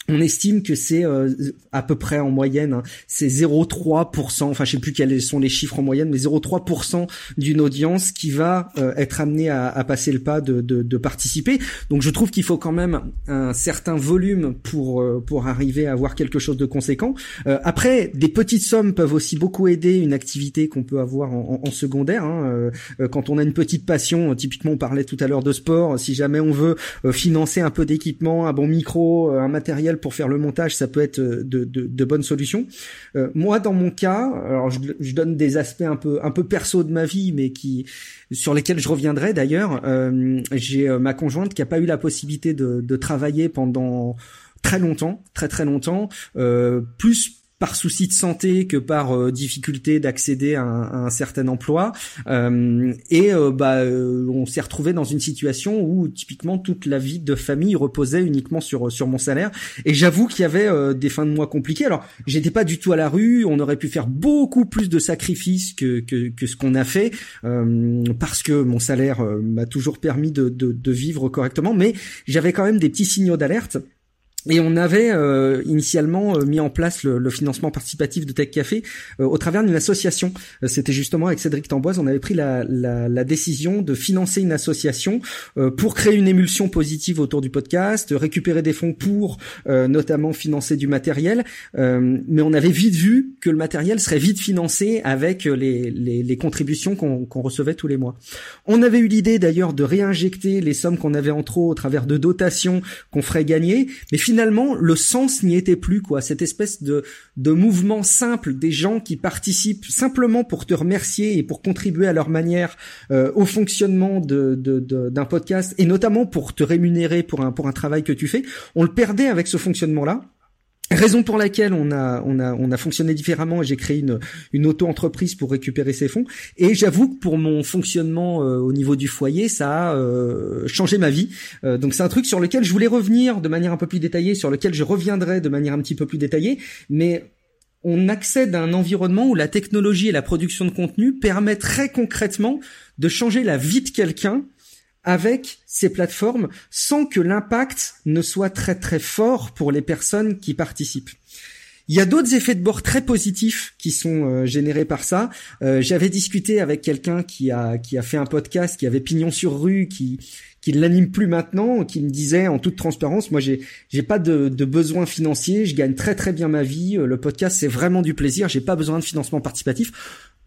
on estime que c'est euh, à peu près en moyenne, hein, c'est 0,3%, enfin je sais plus quels sont les chiffres en moyenne, mais 0,3% d'une audience qui va euh, être amenée à, à, passer le pas de, de, de participer. Donc je trouve qu'il faut quand même un certain volume pour euh, pour arriver à avoir quelque chose de conséquent. après, des petites sommes peuvent aussi beaucoup aider une activité qu'on peut avoir en, en, secondaire. Hein, quand on a une petite passion, typiquement on parlait tout à l'heure de sport, si jamais on veut financer un peu d'équipement, un bon micro, un matériel pour faire le montage, ça peut être euh, de, de, de bonnes solutions. Euh, moi, dans mon cas, alors je, je, donne des aspects un peu un peu perso de ma vie, mais qui sur lesquels je reviendrai d'ailleurs. Euh, j'ai ma conjointe qui a pas eu la possibilité de, de travailler pendant très longtemps, très très longtemps, plus par souci de santé que par euh, difficulté d'accéder à, un certain emploi. Euh, et euh, bah on s'est retrouvé dans une situation où typiquement toute la vie de famille reposait uniquement sur sur mon salaire. Et j'avoue qu'il y avait des fins de mois compliquées. Alors j'étais pas du tout à la rue. On aurait pu faire beaucoup plus de sacrifices que que, que ce qu'on a fait parce que mon salaire m'a toujours permis de, de, de vivre correctement. Mais j'avais quand même des petits signaux d'alerte et on avait euh, initialement euh, mis en place le, le, financement participatif de Tech Café euh, au travers d'une association. C'était justement avec Cédric Tamboise, on avait pris la, la, la décision de financer une association pour créer une émulsion positive autour du podcast, récupérer des fonds pour notamment financer du matériel. mais on avait vite vu que le matériel serait vite financé avec les, les, les contributions qu'on qu'on recevait tous les mois. On avait eu l'idée d'ailleurs de réinjecter les sommes qu'on avait en trop au travers de dotations qu'on ferait gagner, mais finalement finalement le sens n'y était plus quoi. Cette espèce de de mouvement simple des gens qui participent simplement pour te remercier et pour contribuer à leur manière euh, au fonctionnement de d'un podcast et notamment pour te rémunérer pour un pour un travail que tu fais. On le perdait avec ce fonctionnement là. Raison pour laquelle on a on a on a fonctionné différemment et j'ai créé une une auto-entreprise pour récupérer ces fonds. Et j'avoue que pour mon fonctionnement euh, au niveau du foyer ça a euh, changé ma vie. Euh, donc c'est un truc sur lequel je voulais revenir de manière un peu plus détaillée sur lequel je reviendrai de manière un petit peu plus détaillée. Mais on accède à un environnement où la technologie et la production de contenu permettent très concrètement de changer la vie de quelqu'un avec ces plateformes sans que l'impact ne soit très très fort pour les personnes qui participent. Il y a d'autres effets de bord très positifs qui sont euh, générés par ça. Euh, j'avais discuté avec quelqu'un qui a qui a fait un podcast, qui avait pignon sur rue, qui qui l'anime plus maintenant, qui me disait en toute transparence, moi j'ai j'ai pas de, de besoin financier, je gagne très très bien ma vie, euh, le podcast c'est vraiment du plaisir, j'ai pas besoin de financement participatif.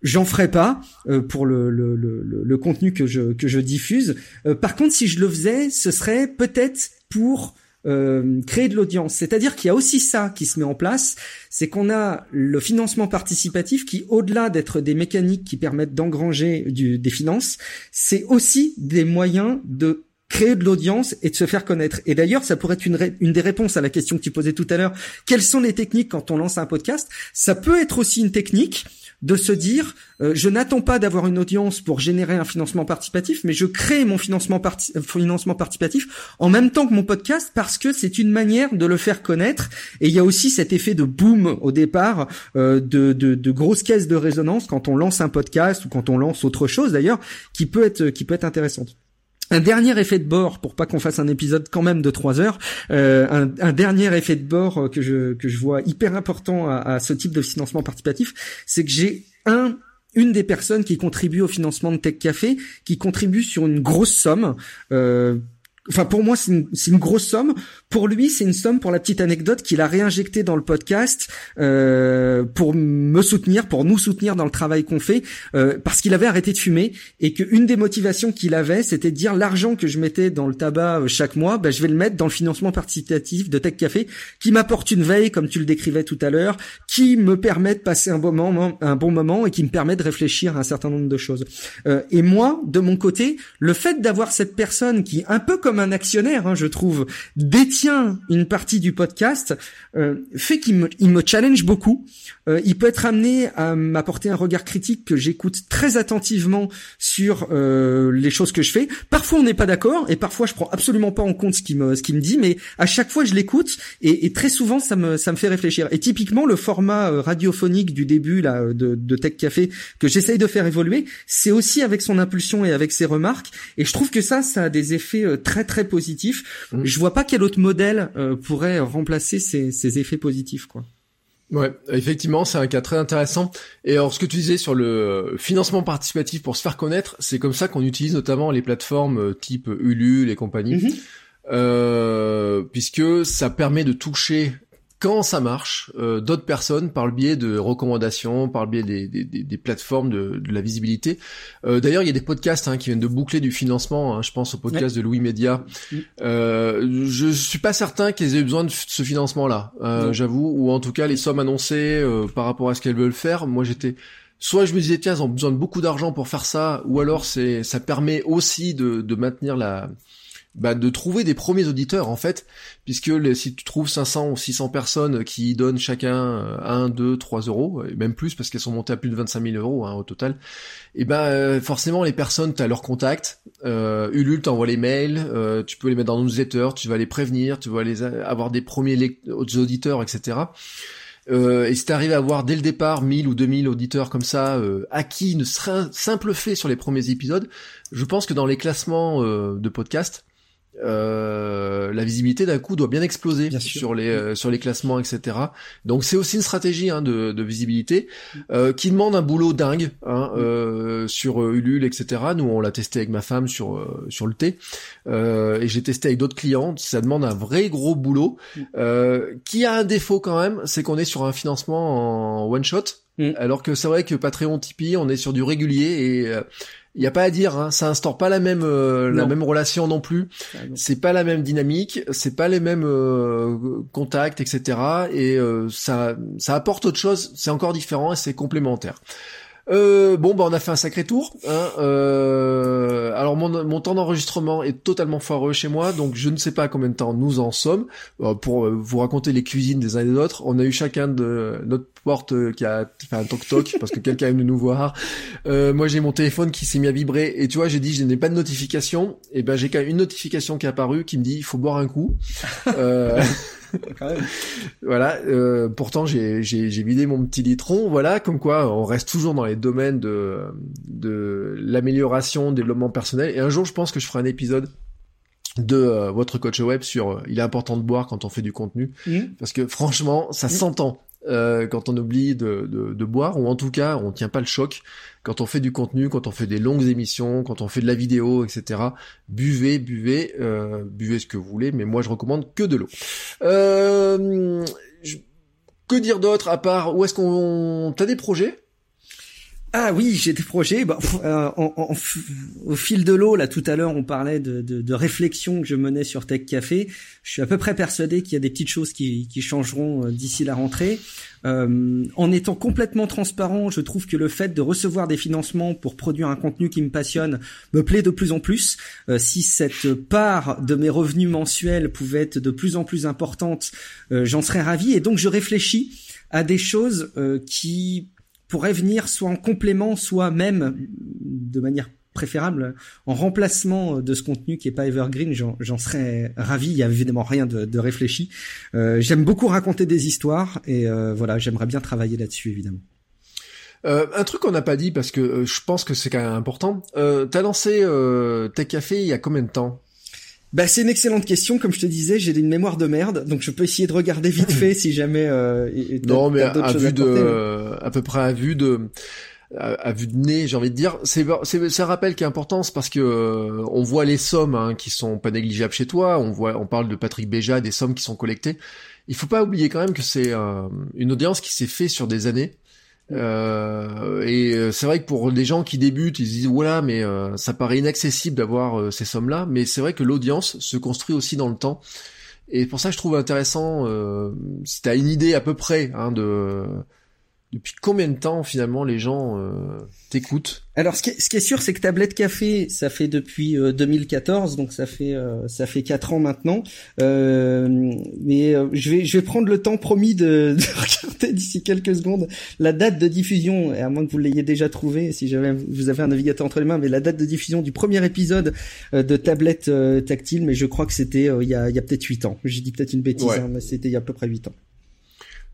J'en ferai pas euh, pour le, le, le, le, contenu que je, que je diffuse. Euh, par contre, si je le faisais, ce serait peut-être pour euh, créer de l'audience. C'est-à-dire qu'il y a aussi ça qui se met en place, c'est qu'on a le financement participatif qui, au-delà d'être des mécaniques qui permettent d'engranger des finances, c'est aussi des moyens de créer de l'audience et de se faire connaître. Et d'ailleurs, ça pourrait être une, une des réponses à la question que tu posais tout à l'heure. Quelles sont les techniques quand on lance un podcast? Ça peut être aussi une technique de se dire euh, je n'attends pas d'avoir une audience pour générer un financement participatif, mais je crée mon financement, participatif en même temps que mon podcast parce que c'est une manière de le faire connaître. Et il y a aussi cet effet de boom au départ, euh, de, de, de grosses caisses de résonance quand on lance un podcast ou quand on lance autre chose d'ailleurs, qui peut être qui peut être intéressante. Un dernier effet de bord, pour pas qu'on fasse un épisode quand même de trois heures, euh, un, dernier effet de bord que je que je vois hyper important à, à ce type de financement participatif, c'est que j'ai un une des personnes qui contribue au financement de Tech Café, qui contribue sur une grosse somme. Euh, Enfin, pour moi, c'est une, une, grosse somme. Pour lui, c'est une somme, pour la petite anecdote, qu'il a réinjecté dans le podcast euh, pour me soutenir, pour nous soutenir dans le travail qu'on fait, euh, parce qu'il avait arrêté de fumer et qu'une des motivations qu'il avait, c'était de dire l'argent que je mettais dans le tabac euh, chaque mois, ben, je vais le mettre dans le financement participatif de Tech Café, qui m'apporte une veille, comme tu le décrivais tout à l'heure, qui me permet de passer un bon moment, un bon moment et qui me permet de réfléchir à un certain nombre de choses. Euh, et moi, de mon côté, le fait d'avoir cette personne qui, un peu comme un actionnaire, hein, je trouve, détient une partie du podcast, euh, fait qu'il me, il me challenge beaucoup. Euh, il peut être amené à m'apporter un regard critique que j'écoute très attentivement sur euh, les choses que je fais. Parfois on n'est pas d'accord et parfois je prends absolument pas en compte ce qu'il me me dit, mais à chaque fois je l'écoute et, et, très souvent ça me ça me fait réfléchir. Et typiquement le format euh, radiophonique du début là de, de Tech Café que j'essaye de faire évoluer, c'est aussi avec son impulsion et avec ses remarques. Et je trouve que ça ça a des effets euh, très très positifs. Mmh. Je vois pas quel autre modèle euh, pourrait remplacer ces, ces effets positifs quoi. Ouais, effectivement, c'est un cas très intéressant. Et alors, ce que tu disais sur le financement participatif pour se faire connaître, c'est comme ça qu'on utilise notamment les plateformes euh, type Ulule et compagnie, mm-hmm. euh, puisque ça permet de toucher quand ça marche, euh, d'autres personnes par le biais de recommandations, par le biais des, des, des plateformes de, de, la visibilité. Euh, D'ailleurs, il y a des podcasts hein, qui viennent de boucler du financement. Hein, je pense au podcast de Louis Média. Mm. Euh, je suis pas certain qu'ils aient besoin de ce financement-là, euh, j'avoue, ou en tout cas les sommes annoncées euh, par rapport à ce qu'elles veulent faire. Moi, j'étais soit je me disais tiens, ils ont besoin de beaucoup d'argent pour faire ça, ou alors c'est ça permet aussi de, de maintenir la bah, de trouver des premiers auditeurs en fait, puisque si tu trouves 500 ou 600 personnes qui donnent chacun 1, 2, 3 euros, et même plus parce qu'elles sont montées à plus de 25 000 euros hein, au total, et ben euh, forcément les personnes, tu as leur contact, euh, Ulule t'envoie les mails, euh, tu peux les mettre dans nos newsletter, tu vas les prévenir, tu vas les avoir des premiers auditeurs, etc. Euh, et si t'arrives à avoir dès le départ 1000 ou 2000 auditeurs comme ça, euh, acquis ne serait simple fait sur les premiers épisodes, je pense que dans les classements euh, de podcast, euh, la visibilité d'un coup doit bien exploser sur les euh, sur les classements, etc. Donc c'est aussi une stratégie hein, de, de, visibilité euh, qui demande un boulot dingue hein, euh, sur euh, Ulule, etc. Nous on l'a testé avec ma femme sur sur le thé et j'ai testé avec d'autres clients. Ça demande un vrai gros boulot qui a un défaut quand même, c'est qu'on est sur un financement en one shot. Alors que c'est vrai que Patreon, Tipeee, on est sur du régulier et il euh, y a pas à dire, hein, ça instaure pas la même euh, la même relation non plus. c'est pas la même dynamique, c'est pas les mêmes euh, contacts, etc. Et ça ça apporte autre chose. C'est encore différent et c'est complémentaire. Euh, bon, bah on a fait un sacré tour. Hein, euh, alors mon, mon temps d'enregistrement est totalement foireux chez moi, donc je ne sais pas combien de temps nous en sommes. Euh, pour euh, vous raconter les cuisines des uns et des autres, on a eu chacun de notre porte euh, qui a fait un toc toc parce que quelqu'un aime nous voir. moi j'ai mon téléphone qui s'est mis à vibrer et tu vois j'ai dit je n'ai pas de notification. Et ben j'ai quand même une notification qui est apparue qui me dit il faut boire un coup. Voilà. Euh, pourtant, j'ai, j'ai, j'ai vidé mon petit litron. Voilà, comme quoi, on reste toujours dans les domaines de de l'amélioration, développement personnel. Et un jour, je pense que je ferai un épisode de euh, votre coach web sur euh, il est important de boire quand on fait du contenu mmh. parce que franchement ça mmh. s'entend euh, quand on oublie de, de, boire, ou en tout cas on tient pas le choc quand on fait du contenu, quand on fait des longues émissions, quand on fait de la vidéo, etc. Buvez, buvez, euh, buvez ce que vous voulez, mais moi je recommande que de l'eau. Euh, que dire d'autre à part où est-ce qu'on t'as des projets? Ah oui, j'ai des projets. Bah, euh, au fil de l'eau, là tout à l'heure, on parlait de, de, de réflexion que je menais sur Tech Café. Je suis à peu près persuadé qu'il y a des petites choses qui, qui changeront euh, d'ici la rentrée. Euh, en étant complètement transparent, je trouve que le fait de recevoir des financements pour produire un contenu qui me passionne me plaît de plus en plus. Euh, si cette part de mes revenus mensuels pouvait être de plus en plus importante, j'en serais ravi. Et donc je réfléchis à des choses qui pourrait venir soit en complément, soit même de manière préférable en remplacement de ce contenu qui est pas evergreen, j'en serais ravi. Il y a évidemment rien de, réfléchi. Euh, j'aime beaucoup raconter des histoires et euh, voilà, j'aimerais bien travailler là-dessus évidemment. Euh, un truc qu'on n'a pas dit parce que je pense que c'est quand même important. Euh, T'as lancé Tech Café il y a combien de temps? Bah, c'est une excellente question. Comme je te disais, j'ai une mémoire de merde, donc je peux essayer de regarder vite fait si jamais. Euh, non, mais à, vue de, à peu près à vue de, à, vue de nez, j'ai envie de dire, c'est c'est un rappel qui est important, c'est parce que euh, on voit les sommes hein, qui sont pas négligeables chez toi. On voit, on parle de Patrick Béja, des sommes qui sont collectées. Il faut pas oublier quand même que c'est euh, une audience qui s'est fait sur des années euh, et euh, c'est vrai que pour les gens qui débutent, ils se disent voilà, mais euh, ça paraît inaccessible d'avoir ces sommes-là. Mais c'est vrai que l'audience se construit aussi dans le temps. Et pour ça, je trouve intéressant, si tu as une idée à peu près hein, de depuis combien de temps finalement les gens euh, t'écoutent? Alors ce qui, est, ce qui est sûr c'est que Tablette Café ça fait depuis 2014 euh, donc ça fait euh, ça fait quatre ans maintenant. Mais je vais je vais prendre le temps promis de, de regarder d'ici quelques secondes la date de diffusion et à moins que vous l'ayez déjà trouvé si jamais vous avez un navigateur entre les mains mais la date de diffusion du premier épisode de Tablette Tactile mais je crois que c'était il y a, il y a peut-être huit ans. J'ai dit peut-être une bêtise hein, mais c'était il y a à peu près huit ans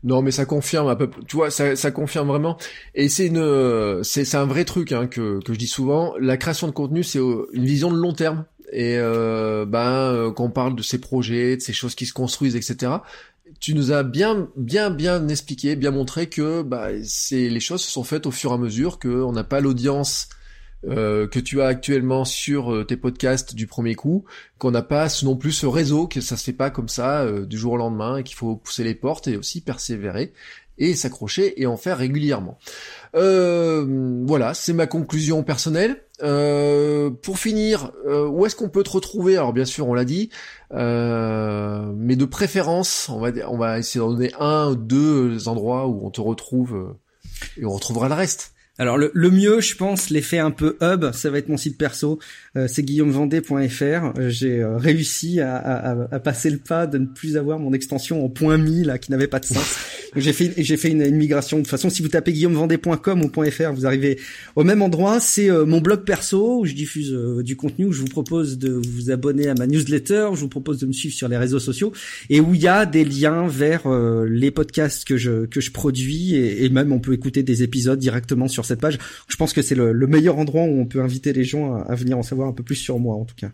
non, mais ça confirme un peu. Tu vois, ça, ça confirme vraiment. Et c'est une, c'est, un vrai truc hein, que que je dis souvent. La création de contenu, c'est une vision de long terme. Et euh, ben, euh, quand on parle de ces projets, de ces choses qui se construisent, etc. Tu nous as bien, bien, bien expliqué, bien montré que bah, c'est les choses se sont faites au fur et à mesure, qu'on n'a pas l'audience euh, que tu as actuellement sur euh, tes podcasts du premier coup, qu'on n'a pas non plus ce réseau, que ça se fait pas comme ça euh, du jour au lendemain, et qu'il faut pousser les portes et aussi persévérer et s'accrocher et en faire régulièrement. voilà, c'est ma conclusion personnelle. pour finir, où est-ce qu'on peut te retrouver? Alors bien sûr, on l'a dit, mais de préférence, on va on va essayer d'en donner un ou deux endroits où on te retrouve et on retrouvera le reste. Alors le, le, mieux, je pense, l'effet un peu hub, ça va être mon site perso, euh, c'est guillaumevendée.fr. J'ai euh, réussi à, à, à, passer le pas de ne plus avoir mon extension en point .mi là qui n'avait pas de sens. j'ai fait j'ai fait une, une, migration. De toute façon, si vous tapez guillaumevendée.com ou .fr, vous arrivez au même endroit. C'est euh, mon blog perso où je diffuse du contenu, où je vous propose de vous abonner à ma newsletter, je vous propose de me suivre sur les réseaux sociaux et où il y a des liens vers les podcasts que je que je produis et, et même on peut écouter des épisodes directement sur cette page. Je pense que c'est le, meilleur endroit où on peut inviter les gens à, venir en savoir un peu plus sur moi, en tout cas.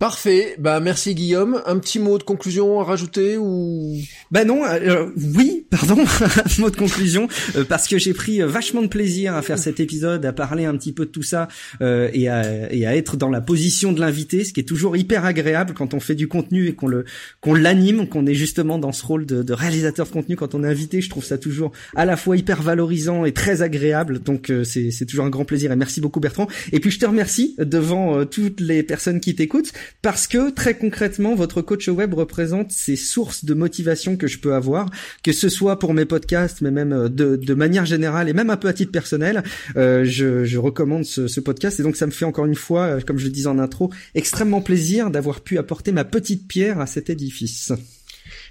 Parfait. Bah merci Guillaume. Un petit mot de conclusion à rajouter ou? Bah non. Euh, oui, pardon. un mot de conclusion euh, parce que j'ai pris euh, vachement de plaisir à faire cet épisode, à parler un petit peu de tout ça et, à, et à être dans la position de l'invité, ce qui est toujours hyper agréable quand on fait du contenu et qu'on le qu'on l'anime, qu'on est justement dans ce rôle de, de, réalisateur de contenu quand on est invité. Je trouve ça toujours à la fois hyper valorisant et très agréable. Donc c'est c'est toujours un grand plaisir et merci beaucoup Bertrand. Et puis je te remercie devant toutes les personnes qui t'écoutent parce que très concrètement, votre coach web représente ces sources de motivation que je peux avoir, que ce soit pour mes podcasts, mais même euh, de, manière générale et même un peu à titre personnel. Euh, je, recommande ce, podcast et donc ça me fait encore une fois, euh, comme je le disais en intro, extrêmement plaisir d'avoir pu apporter ma petite pierre à cet édifice.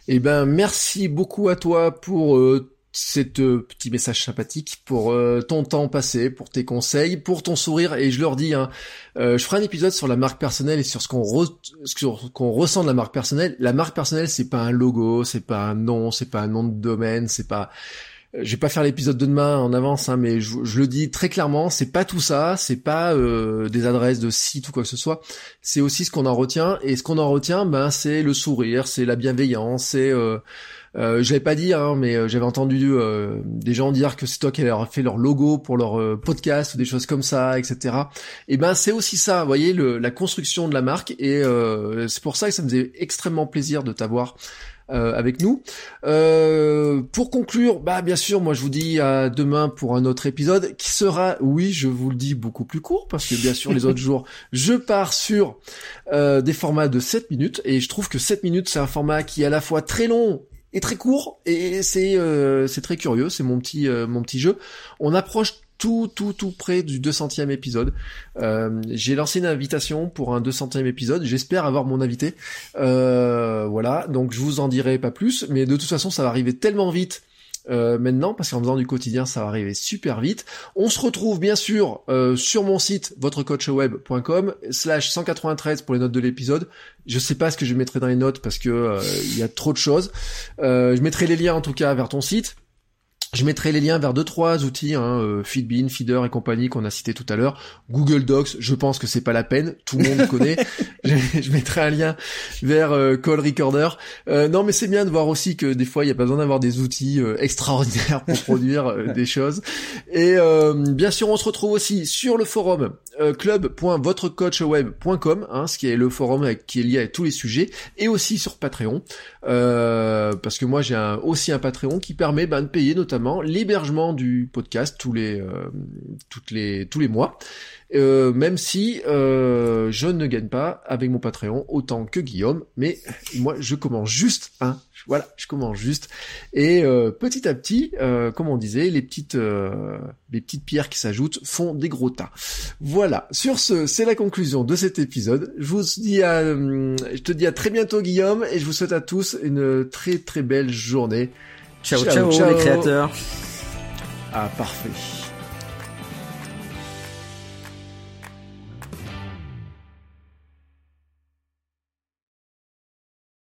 Eh ben, merci beaucoup à toi pour cet euh, petit message sympathique pour euh, ton temps passé, pour tes conseils, pour ton sourire. Et je leur dis, hein, euh, je ferai un épisode sur la marque personnelle et sur ce qu'on qu'on ressent de la marque personnelle. La marque personnelle, c'est pas un logo, c'est pas un nom, c'est pas un nom de domaine, c'est pas. Je vais pas faire l'épisode de demain en avance, hein, mais je, je, le dis très clairement, c'est pas tout ça, c'est pas des adresses de sites ou quoi que ce soit. C'est aussi ce qu'on en retient, et ce qu'on en retient, ben c'est le sourire, c'est la bienveillance, c'est euh, je l'avais pas dit, hein, mais euh, j'avais entendu euh, des gens dire que c'est toi qui leur fait leur logo pour leur euh, podcast ou des choses comme ça, etc. Et ben c'est aussi ça, vous voyez, le, la construction de la marque. Et c'est pour ça que ça me faisait extrêmement plaisir de t'avoir. avec nous. pour conclure, bah bien sûr, moi je vous dis à demain pour un autre épisode qui sera, oui, je vous le dis beaucoup plus court parce que bien sûr les autres jours, je pars sur des formats de 7 minutes et je trouve que 7 minutes c'est un format qui est à la fois très long est très court et c'est euh, c'est très curieux, c'est mon petit euh, mon petit jeu. On approche tout tout tout près du 200e épisode. Euh, j'ai lancé une invitation pour un 200e épisode, j'espère avoir mon invité. voilà, donc je vous en dirai pas plus, mais de toute façon ça va arriver tellement vite euh, maintenant parce qu'en faisant du quotidien ça va arriver super vite. On se retrouve bien sûr euh, sur mon site votrecoachweb.com slash 193 pour les notes de l'épisode. Je sais pas ce que je mettrai dans les notes parce que euh, il y a trop de choses. je mettrai les liens en tout cas vers ton site. Je mettrai les liens vers deux trois outils, hein, euh, Feedbean, Feeder et compagnie qu'on a cité tout à l'heure. Google Docs, je pense que c'est pas la peine, tout le monde connaît. je, mettrai un lien vers euh, Call Recorder. Euh, non, mais c'est bien de voir aussi que des fois il y a pas besoin d'avoir des outils extraordinaires pour produire des choses. Et bien sûr, on se retrouve aussi sur le forum club.votrecoachweb.com, hein, ce qui est le forum qui est lié à tous les sujets, et aussi sur Patreon, parce que moi j'ai aussi un Patreon qui permet ben, de payer notamment l'hébergement du podcast tous les, euh, toutes les, tous les mois. Euh, même si euh, je ne gagne pas avec mon Patreon autant que Guillaume, mais moi je commence juste, hein, voilà, je commence juste, et petit à petit, comme on disait, les petites, les petites pierres qui s'ajoutent font des gros tas. Voilà. Sur ce, c'est la conclusion de cet épisode. Je vous dis à, je te dis à très bientôt Guillaume, et je vous souhaite à tous une très très belle journée. Ciao, ciao, ciao, les créateurs. Ah, parfait.